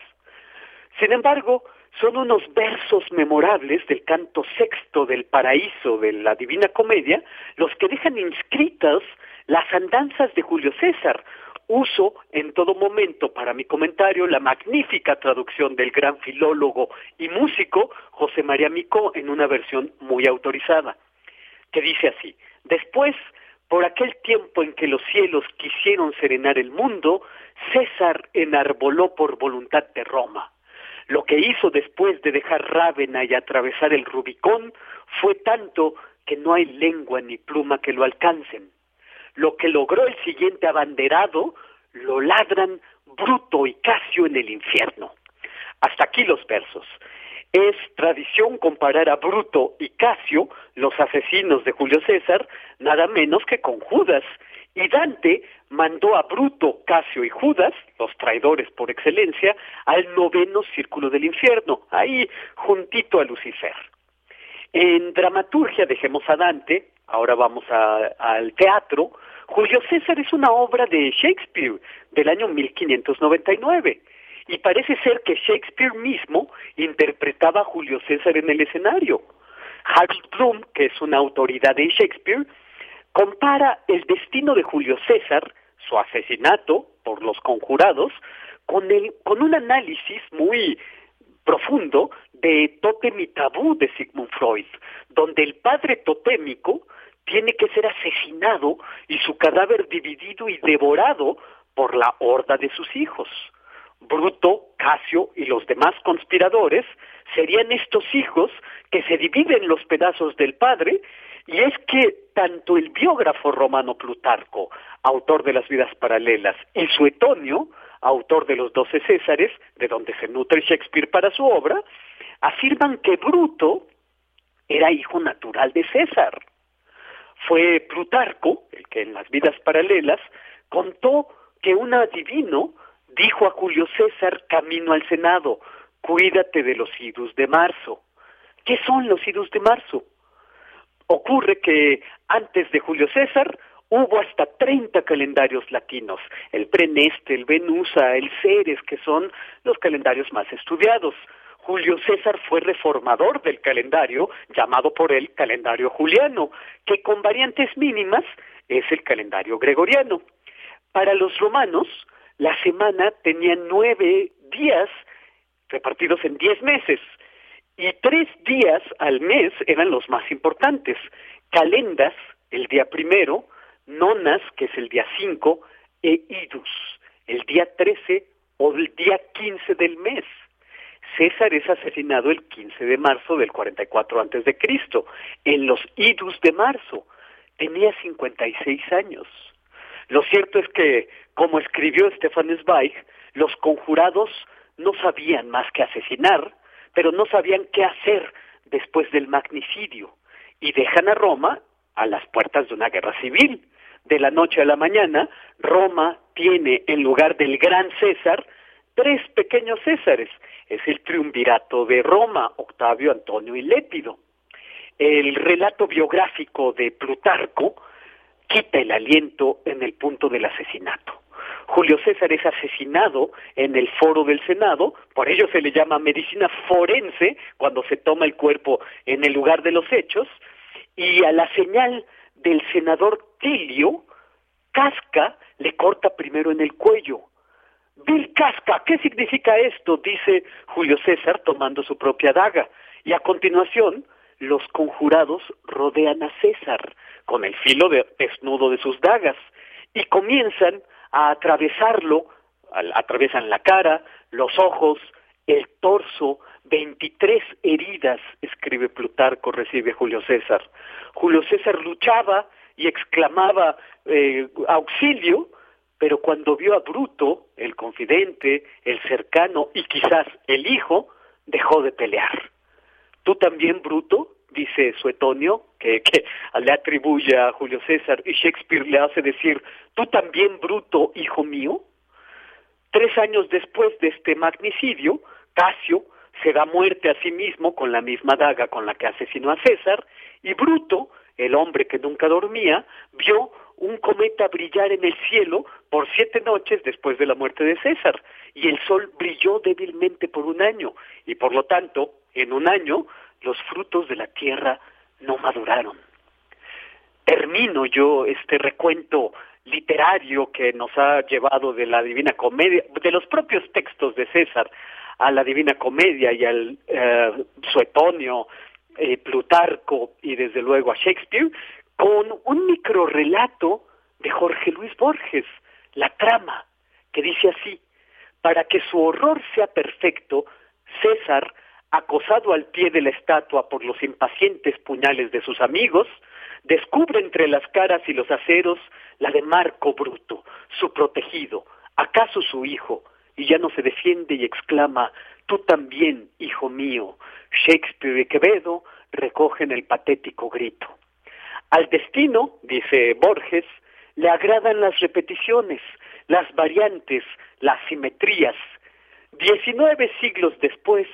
Speaker 34: Sin embargo, son unos versos memorables del canto sexto del paraíso de la Divina Comedia los que dejan inscritas las andanzas de Julio César, Uso en todo momento para mi comentario la magnífica traducción del gran filólogo y músico José María Micó en una versión muy autorizada, que dice así, después, por aquel tiempo en que los cielos quisieron serenar el mundo, César enarboló por voluntad de Roma. Lo que hizo después de dejar Rávena y atravesar el Rubicón fue tanto que no hay lengua ni pluma que lo alcancen lo que logró el siguiente abanderado, lo ladran Bruto y Casio en el infierno. Hasta aquí los versos. Es tradición comparar a Bruto y Casio, los asesinos de Julio César, nada menos que con Judas. Y Dante mandó a Bruto, Casio y Judas, los traidores por excelencia, al noveno círculo del infierno, ahí juntito a Lucifer. En dramaturgia dejemos a Dante, ahora vamos al teatro, Julio César es una obra de Shakespeare del año 1599 y parece ser que Shakespeare mismo interpretaba a Julio César en el escenario. Harold Bloom, que es una autoridad de Shakespeare, compara el destino de Julio César, su asesinato por los conjurados, con, el, con un análisis muy profundo de Totem y Tabú de Sigmund Freud, donde el padre totémico tiene que ser asesinado y su cadáver dividido y devorado por la horda de sus hijos. Bruto, Casio y los demás conspiradores serían estos hijos que se dividen los pedazos del padre, y es que tanto el biógrafo romano Plutarco, autor de las vidas paralelas, y Suetonio, autor de los doce Césares, de donde se nutre Shakespeare para su obra, afirman que Bruto era hijo natural de César fue Plutarco, el que en las vidas paralelas contó que un adivino dijo a Julio César camino al Senado, cuídate de los idus de marzo. ¿Qué son los idus de marzo? Ocurre que antes de Julio César hubo hasta 30 calendarios latinos, el Preneste, el Venusa, el Ceres, que son los calendarios más estudiados. Julio César fue reformador del calendario, llamado por él calendario juliano, que con variantes mínimas es el calendario gregoriano. Para los romanos, la semana tenía nueve días repartidos en diez meses, y tres días al mes eran los más importantes. Calendas, el día primero, nonas, que es el día cinco, e idus, el día trece o el día quince del mes. César es asesinado el 15 de marzo del 44 antes de Cristo, en los idus de marzo. Tenía 56 años. Lo cierto es que, como escribió Stefan Zweig, los conjurados no sabían más que asesinar, pero no sabían qué hacer después del magnicidio y dejan a Roma a las puertas de una guerra civil. De la noche a la mañana, Roma tiene en lugar del gran César tres pequeños Césares. Es el triunvirato de Roma, Octavio, Antonio y Lépido. El relato biográfico de Plutarco quita el aliento en el punto del asesinato. Julio César es asesinado en el foro del Senado, por ello se le llama medicina forense cuando se toma el cuerpo en el lugar de los hechos, y a la señal del senador Tilio, Casca le corta primero en el cuello, Vil casca, ¿qué significa esto? dice Julio César tomando su propia daga. Y a continuación, los conjurados rodean a César con el filo desnudo de sus dagas y comienzan a atravesarlo, atraviesan la cara, los ojos, el torso, 23 heridas, escribe Plutarco, recibe Julio César. Julio César luchaba y exclamaba eh, auxilio, pero cuando vio a Bruto, el confidente, el cercano y quizás el hijo, dejó de pelear. ¿Tú también, Bruto? dice Suetonio, que, le atribuye a Julio César, y Shakespeare le hace decir, ¿tú también, Bruto, hijo mío? Tres años después de este magnicidio, Casio se da muerte a sí mismo con la misma daga con la que asesinó a César, y Bruto, el hombre que nunca dormía, vio un cometa brillar en el cielo por siete noches después de la muerte de César, y el sol brilló débilmente por un año, y por lo tanto, en un año, los frutos de la tierra no maduraron. Termino yo este recuento literario que nos ha llevado de la Divina Comedia, de los propios textos de César a la Divina Comedia y al eh, Suetonio, eh, Plutarco y desde luego a Shakespeare, con un microrelato de Jorge Luis Borges, La trama, que dice así, para que su horror sea perfecto, César, acosado al pie de la estatua por los impacientes puñales de sus amigos, descubre entre las caras y los aceros la de Marco Bruto, su protegido, acaso su hijo, y ya no se defiende y exclama, tú también, hijo mío. Shakespeare y Quevedo recogen el patético grito. Al destino, dice Borges, le agradan las repeticiones, las variantes, las simetrías. Diecinueve siglos después,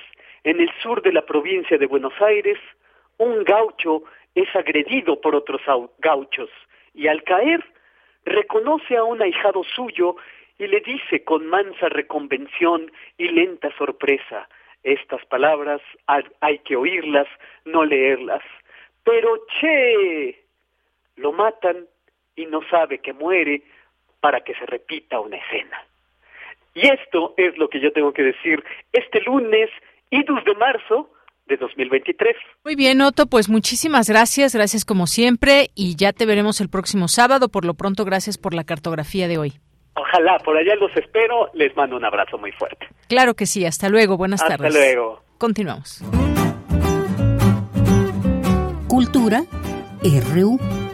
Speaker 34: en el sur de la provincia de Buenos Aires, un gaucho es agredido por otros gauchos y al caer reconoce a un ahijado suyo y le dice con mansa reconvención y lenta sorpresa, estas palabras hay que oírlas, no leerlas. Pero che, lo matan y no sabe que muere para que se repita una escena. Y esto es lo que yo tengo que decir este lunes, idus de marzo de 2023.
Speaker 1: Muy bien, Otto, pues muchísimas gracias, gracias como siempre y ya te veremos el próximo sábado. Por lo pronto, gracias por la cartografía de hoy.
Speaker 34: Ojalá, por allá los espero, les mando un abrazo muy fuerte.
Speaker 1: Claro que sí, hasta luego, buenas tardes.
Speaker 34: Hasta luego.
Speaker 1: Continuamos.
Speaker 19: Cultura RU.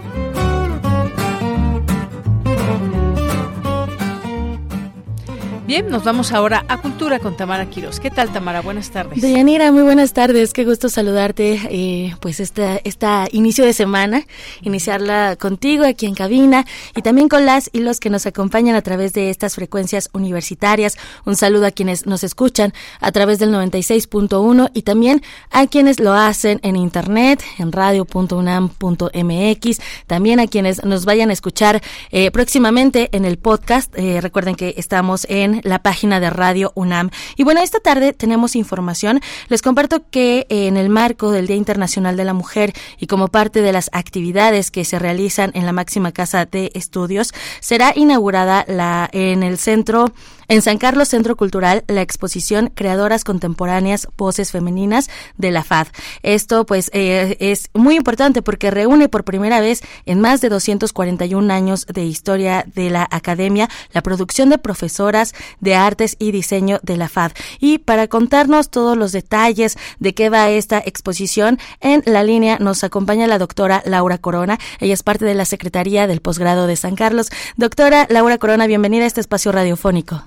Speaker 1: Bien, nos vamos ahora a Cultura con Tamara Quiroz. ¿Qué tal, Tamara? Buenas tardes.
Speaker 35: Deyanira, muy buenas tardes. Qué gusto saludarte. Eh, pues esta, esta inicio de semana, iniciarla contigo aquí en cabina y también con las y los que nos acompañan a través de estas frecuencias universitarias. Un saludo a quienes nos escuchan a través del 96.1 y también a quienes lo hacen en internet, en radio.unam.mx. También a quienes nos vayan a escuchar eh, próximamente en el podcast. Eh, recuerden que estamos en la página de Radio UNAM. Y bueno, esta tarde tenemos información. Les comparto que eh, en el marco del Día Internacional de la Mujer y como parte de las actividades que se realizan en la máxima casa de estudios, será inaugurada la en el centro en San Carlos Centro Cultural, la exposición Creadoras Contemporáneas, Voces Femeninas de la FAD. Esto pues eh, es muy importante porque reúne por primera vez en más de 241 años de historia de la academia la producción de profesoras de artes y diseño de la FAD. Y para contarnos todos los detalles de qué va esta exposición, en la línea nos acompaña la doctora Laura Corona. Ella es parte de la Secretaría del Posgrado de San Carlos. Doctora Laura Corona, bienvenida a este espacio radiofónico.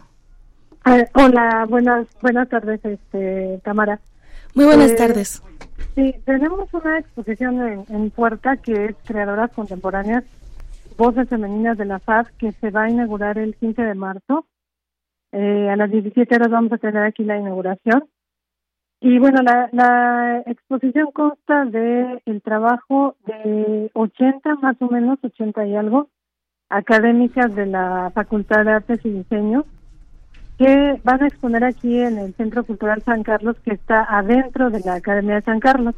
Speaker 36: Ah, hola, buenas buenas tardes, este Tamara.
Speaker 35: Muy buenas eh, tardes.
Speaker 36: Sí, tenemos una exposición en, en, Puerta que es Creadoras Contemporáneas, Voces Femeninas de la FAD, que se va a inaugurar el 15 de marzo. Eh, a las 17 horas vamos a tener aquí la inauguración. Y bueno, la, la exposición consta de el trabajo de 80, más o menos, 80 y algo, académicas de la Facultad de Artes y Diseño que van a exponer aquí en el Centro Cultural San Carlos, que está adentro de la Academia de San Carlos,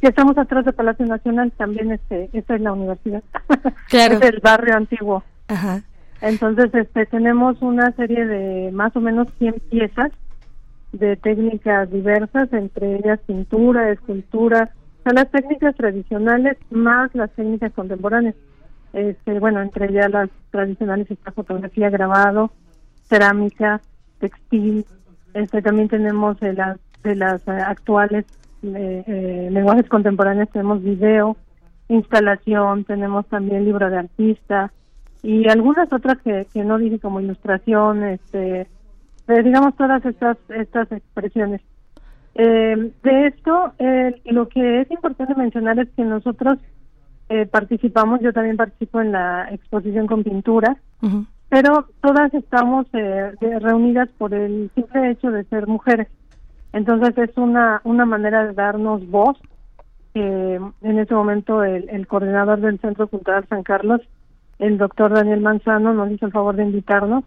Speaker 36: que estamos atrás del Palacio Nacional, también este, esta es la universidad,
Speaker 35: claro.
Speaker 36: es el barrio antiguo.
Speaker 35: Ajá.
Speaker 36: Entonces, este, tenemos una serie de más o menos 100 piezas de técnicas diversas, entre ellas pintura, escultura, son las técnicas tradicionales más las técnicas contemporáneas. Este, bueno, entre ellas las tradicionales está fotografía, grabado, cerámica, textil. Este también tenemos de las de las eh, actuales eh, eh, lenguajes contemporáneos tenemos video, instalación, tenemos también libro de artista y algunas otras que, no dije como ilustración, este, digamos todas estas estas expresiones. de esto, lo que es importante mencionar es que nosotros participamos, yo también participo en la exposición con pintura pero todas estamos eh, reunidas por el simple hecho de ser mujeres. Entonces es una, una manera de darnos voz. en ese momento el, el coordinador del Centro Cultural San Carlos, el doctor Daniel Manzano, nos hizo el favor de invitarnos.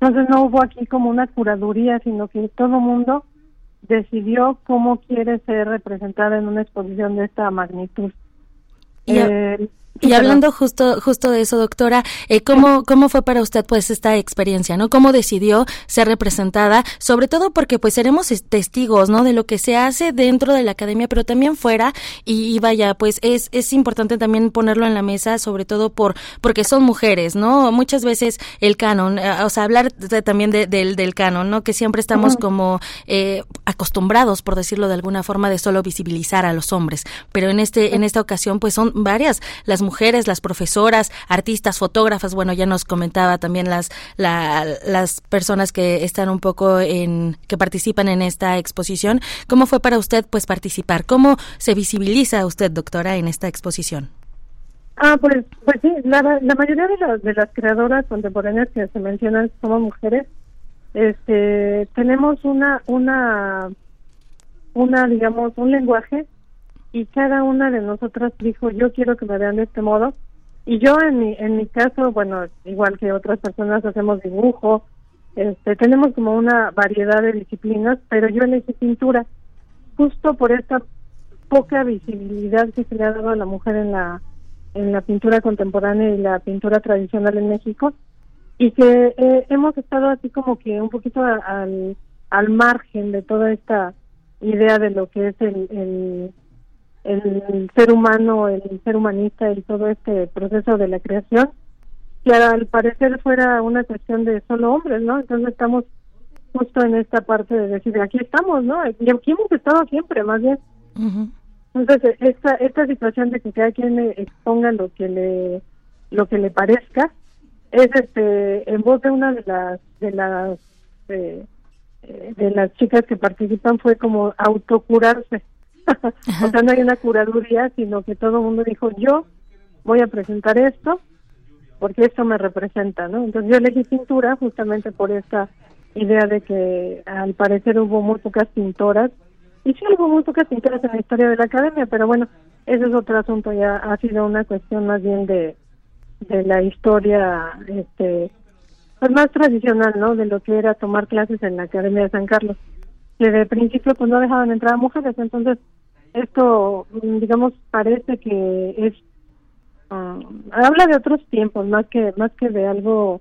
Speaker 36: Entonces no hubo aquí como una curaduría, sino que todo mundo decidió cómo quiere ser representada en una exposición de esta magnitud.
Speaker 35: Eh, y hablando justo justo de eso, doctora, eh, ¿cómo, ¿cómo fue para usted pues esta experiencia, no? ¿Cómo decidió ser representada? Sobre todo porque pues seremos testigos, ¿no? De lo que se hace dentro de la academia, pero también fuera. Y, vaya, pues es, es importante también ponerlo en la mesa, sobre todo por porque son mujeres, ¿no? Muchas veces el canon, eh, o sea, hablar también del, del canon, ¿no? Que siempre estamos como eh, acostumbrados, por decirlo de alguna forma, de solo visibilizar a los hombres. Pero en este en esta ocasión, pues son varias las mujeres, las profesoras, artistas, fotógrafas, bueno, ya nos comentaba también las, las personas que están un poco en, que participan en esta exposición. ¿Cómo fue para usted, pues, participar? ¿Cómo se visibiliza usted, doctora, en esta exposición?
Speaker 36: Ah, pues, pues sí, la, la mayoría de las, de las creadoras contemporáneas que se mencionan somos mujeres. Este, tenemos una, una, una, digamos, un lenguaje y cada una de nosotras dijo, yo quiero que me vean de este modo. Y yo en mi, en mi caso, bueno, igual que otras personas hacemos dibujo, este, tenemos como una variedad de disciplinas, pero yo elegí pintura, justo por esta poca visibilidad que se le ha dado a la mujer en la en la pintura contemporánea y la pintura tradicional en México y que eh, hemos estado así como que un poquito al, al margen de toda esta idea de lo que es el el ser humano, el ser humanista y todo este proceso de la creación, que al parecer fuera una cuestión de solo hombres, ¿no? Entonces estamos justo en esta parte de decir, aquí estamos, ¿no? Y aquí hemos estado siempre, más bien. Entonces, esta, esta situación de que cada quien exponga lo que le lo que le parezca es este en voz de una de las de las eh, eh, de las chicas que participan fue como autocurarse o sea, no hay una curaduría, sino que todo el mundo dijo, yo voy a presentar esto porque esto me representa, ¿no? Entonces yo elegí pintura justamente por esta idea de que al parecer hubo muy pocas pintoras, y sí hubo muy pocas pintoras en la historia de la academia, pero bueno, ese es otro asunto, ya ha sido una cuestión más bien de, de la historia, este, pues más tradicional, ¿no? De lo que era tomar clases en la Academia de San Carlos, que de principio pues no dejaban entrar a mujeres, entonces esto, mm, digamos, parece que es ah, habla de otros tiempos más que más que de algo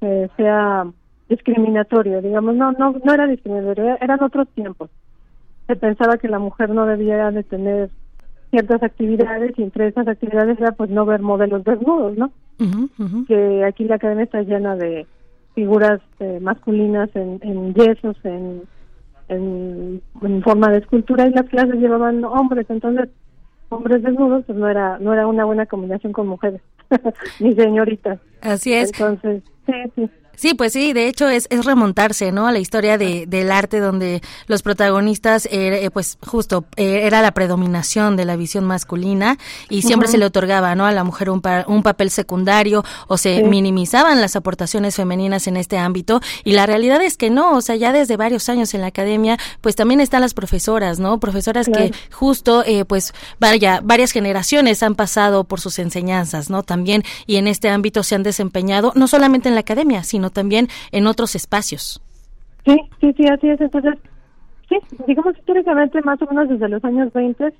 Speaker 36: que sea discriminatorio, digamos, no no no era discriminatorio, eran otros tiempos. Se pensaba que la mujer no debía de tener ciertas actividades y entre esas actividades era pues no ver modelos desnudos, ¿no? Que aquí la academia está llena de figuras eh, masculinas en, en yesos, en en, forma de escultura y las clases llevaban hombres, entonces hombres desnudos pues no era no era una buena combinación con mujeres ni señoritas.
Speaker 35: Así es.
Speaker 36: Entonces, sí, sí.
Speaker 35: Sí, pues sí, de hecho es, es remontarse, ¿no? A la historia de, del arte donde los protagonistas, eh, pues justo, eh, era la predominación de la visión masculina y siempre se le otorgaba, ¿no? A la mujer un, un papel secundario o se minimizaban las aportaciones femeninas en este ámbito y la realidad es que no, o sea, ya desde varios años en la academia, pues también están las profesoras, ¿no? Profesoras que justo, eh, pues, vaya, varias generaciones han pasado por sus enseñanzas, ¿no? También y en este ámbito se han desempeñado, no solamente en la academia, sino también en otros espacios.
Speaker 36: Sí, sí, sí, así es. Entonces, sí, digamos históricamente, más o menos desde los años 20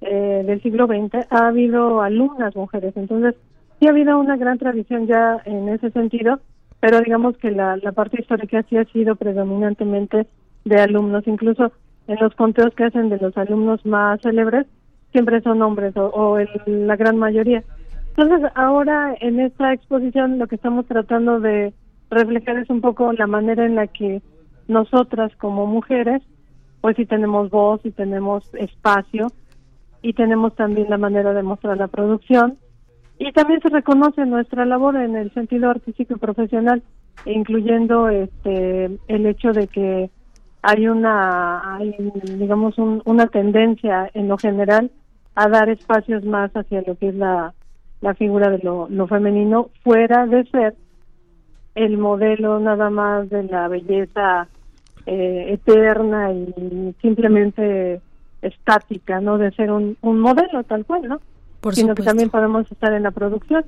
Speaker 36: eh, del siglo XX, ha habido alumnas mujeres. Entonces, sí ha habido una gran tradición ya en ese sentido, pero digamos que la, la parte histórica sí ha sido predominantemente de alumnos. Incluso en los conteos que hacen de los alumnos más célebres, siempre son hombres o, o la gran mayoría. Entonces, ahora en esta exposición lo que estamos tratando de reflejar es un poco la manera en la que nosotras como mujeres, pues sí tenemos voz y tenemos espacio y tenemos también la manera de mostrar la producción. Y también se reconoce nuestra labor en el sentido artístico y profesional, incluyendo este el hecho de que hay una hay, digamos una tendencia en lo general a dar espacios más hacia lo que es la, la figura de lo, lo femenino fuera de ser el modelo nada más de la belleza eh, eterna y simplemente estática, ¿no? De ser un, un modelo tal cual, ¿no?
Speaker 35: Por
Speaker 36: Sino que también podemos estar en la producción.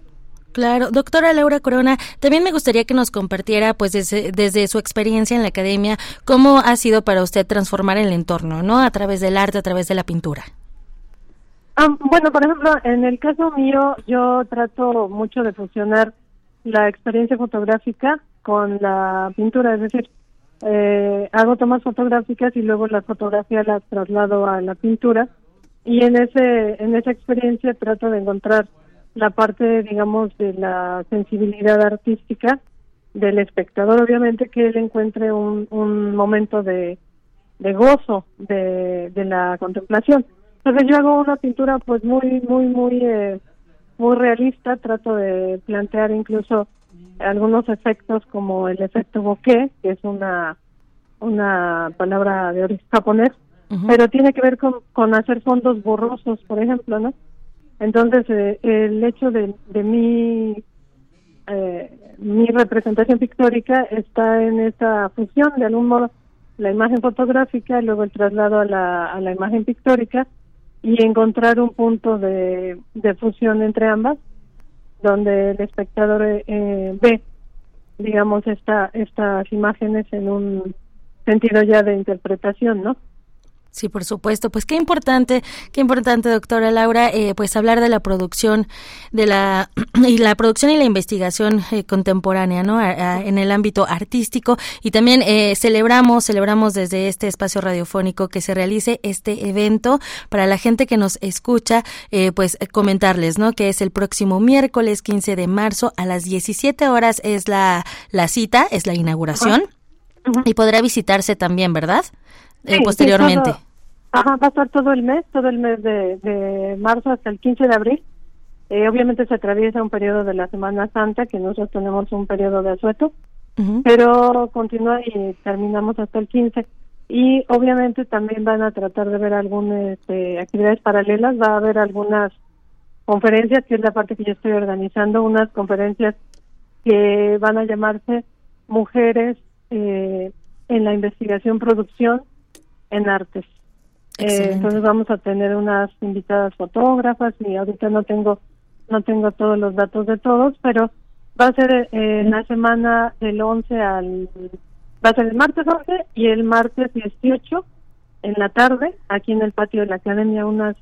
Speaker 35: Claro, doctora Laura Corona, también me gustaría que nos compartiera, pues desde, desde, su experiencia en la academia, cómo ha sido para usted transformar el entorno, ¿no? A través del arte, a través de la pintura.
Speaker 36: Ah, bueno, por ejemplo, en el caso mío, yo trato mucho de fusionar la experiencia fotográfica con la pintura, es decir, eh, hago tomas fotográficas y luego la fotografía la traslado a la pintura y en ese en esa experiencia trato de encontrar la parte, digamos, de la sensibilidad artística del espectador, obviamente que él encuentre un, un momento de, de gozo de, de la contemplación. Entonces yo hago una pintura pues muy, muy, muy, eh, muy realista, trato de plantear incluso algunos efectos como el efecto bokeh, que es una, una palabra de origen japonés, pero tiene que ver con, con hacer fondos borrosos, por ejemplo, ¿no? Entonces, eh, el hecho de, de mi, eh, mi representación pictórica está en esa fusión, de algún modo, la imagen fotográfica, luego el traslado a la, a la imagen pictórica y encontrar un punto de, de fusión entre ambas, donde el espectador eh, ve, digamos, esta, estas imágenes en un sentido ya de interpretación, ¿no?
Speaker 35: Sí, por supuesto. Pues qué importante, qué importante, doctora Laura, eh, pues hablar de la producción, de la y la producción y la investigación eh, contemporánea, ¿no? en el ámbito artístico y también eh, celebramos, celebramos desde este espacio radiofónico que se realice este evento para la gente que nos escucha, pues comentarles, ¿no? Que es el próximo miércoles 15 de marzo a las 17 horas es la la cita, es la inauguración y podrá visitarse también, ¿verdad? posteriormente.
Speaker 36: Ajá, va a estar todo el mes, todo el mes de, de marzo hasta el 15 de abril. Eh, obviamente se atraviesa un periodo de la Semana Santa, que nosotros tenemos un periodo de asueto, pero continúa y terminamos hasta el 15. Y obviamente también van a tratar de ver algunas este, actividades paralelas, va a haber algunas conferencias, que es la parte que yo estoy organizando, unas conferencias que van a llamarse Mujeres eh, en la Investigación Producción en artes. Eh, entonces vamos a tener unas invitadas fotógrafas y ahorita no tengo no tengo todos los datos de todos, pero va a ser eh, en la semana del 11 al va a ser el martes 11 y el martes 18 en la tarde aquí en el patio de la academia unas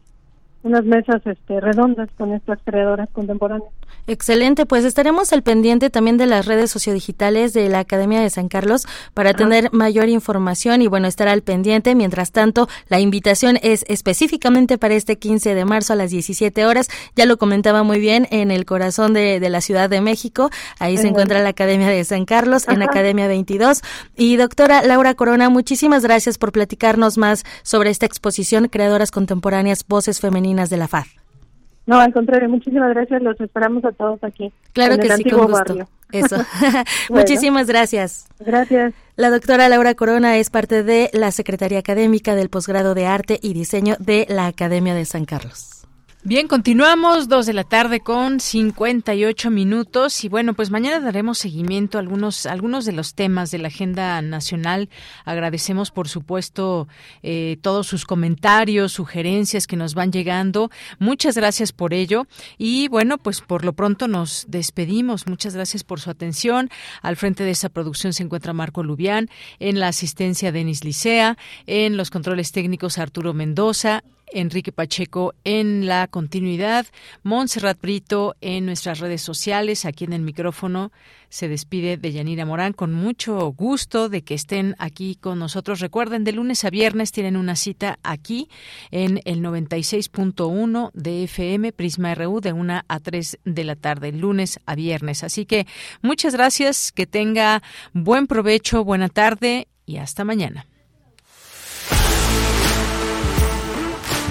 Speaker 36: unas mesas este, redondas con estas creadoras contemporáneas.
Speaker 35: Excelente, pues estaremos al pendiente también de las redes sociodigitales de la Academia de San Carlos para tener mayor información y bueno, estar al pendiente. Mientras tanto, la invitación es específicamente para este 15 de marzo a las 17 horas. Ya lo comentaba muy bien en el corazón de, la Ciudad de México. Ahí se encuentra la Academia de San Carlos, en Academia 22. Y doctora Laura Corona, muchísimas gracias por platicarnos más sobre esta exposición Creadoras Contemporáneas, Voces Femeninas de la FAD.
Speaker 36: No, al contrario, muchísimas gracias. Los esperamos a todos aquí.
Speaker 35: Claro que sí, con gusto. Eso. Muchísimas gracias.
Speaker 36: Gracias.
Speaker 35: La doctora Laura Corona es parte de la Secretaría Académica del Posgrado de Arte y Diseño de la Academia de San Carlos.
Speaker 1: Bien, continuamos, dos de la tarde con 58 minutos y bueno, pues mañana daremos seguimiento a algunos, algunos de los temas de la agenda nacional. Agradecemos, por supuesto, eh, todos sus comentarios, sugerencias que nos van llegando. Muchas gracias por ello y bueno, pues por lo pronto nos despedimos. Muchas gracias por su atención. Al frente de esa producción se encuentra Marco Lubián, en la asistencia Denis Licea, en los controles técnicos Arturo Mendoza, Enrique Pacheco en la continuidad, Montserrat Brito en nuestras redes sociales, aquí en el micrófono se despide de Yanira Morán con mucho gusto de que estén aquí con nosotros. Recuerden, de lunes a viernes tienen una cita aquí en el 96.1 de FM Prisma RU de 1 a 3 de la tarde, lunes a viernes. Así que muchas gracias, que tenga buen provecho, buena tarde y hasta mañana.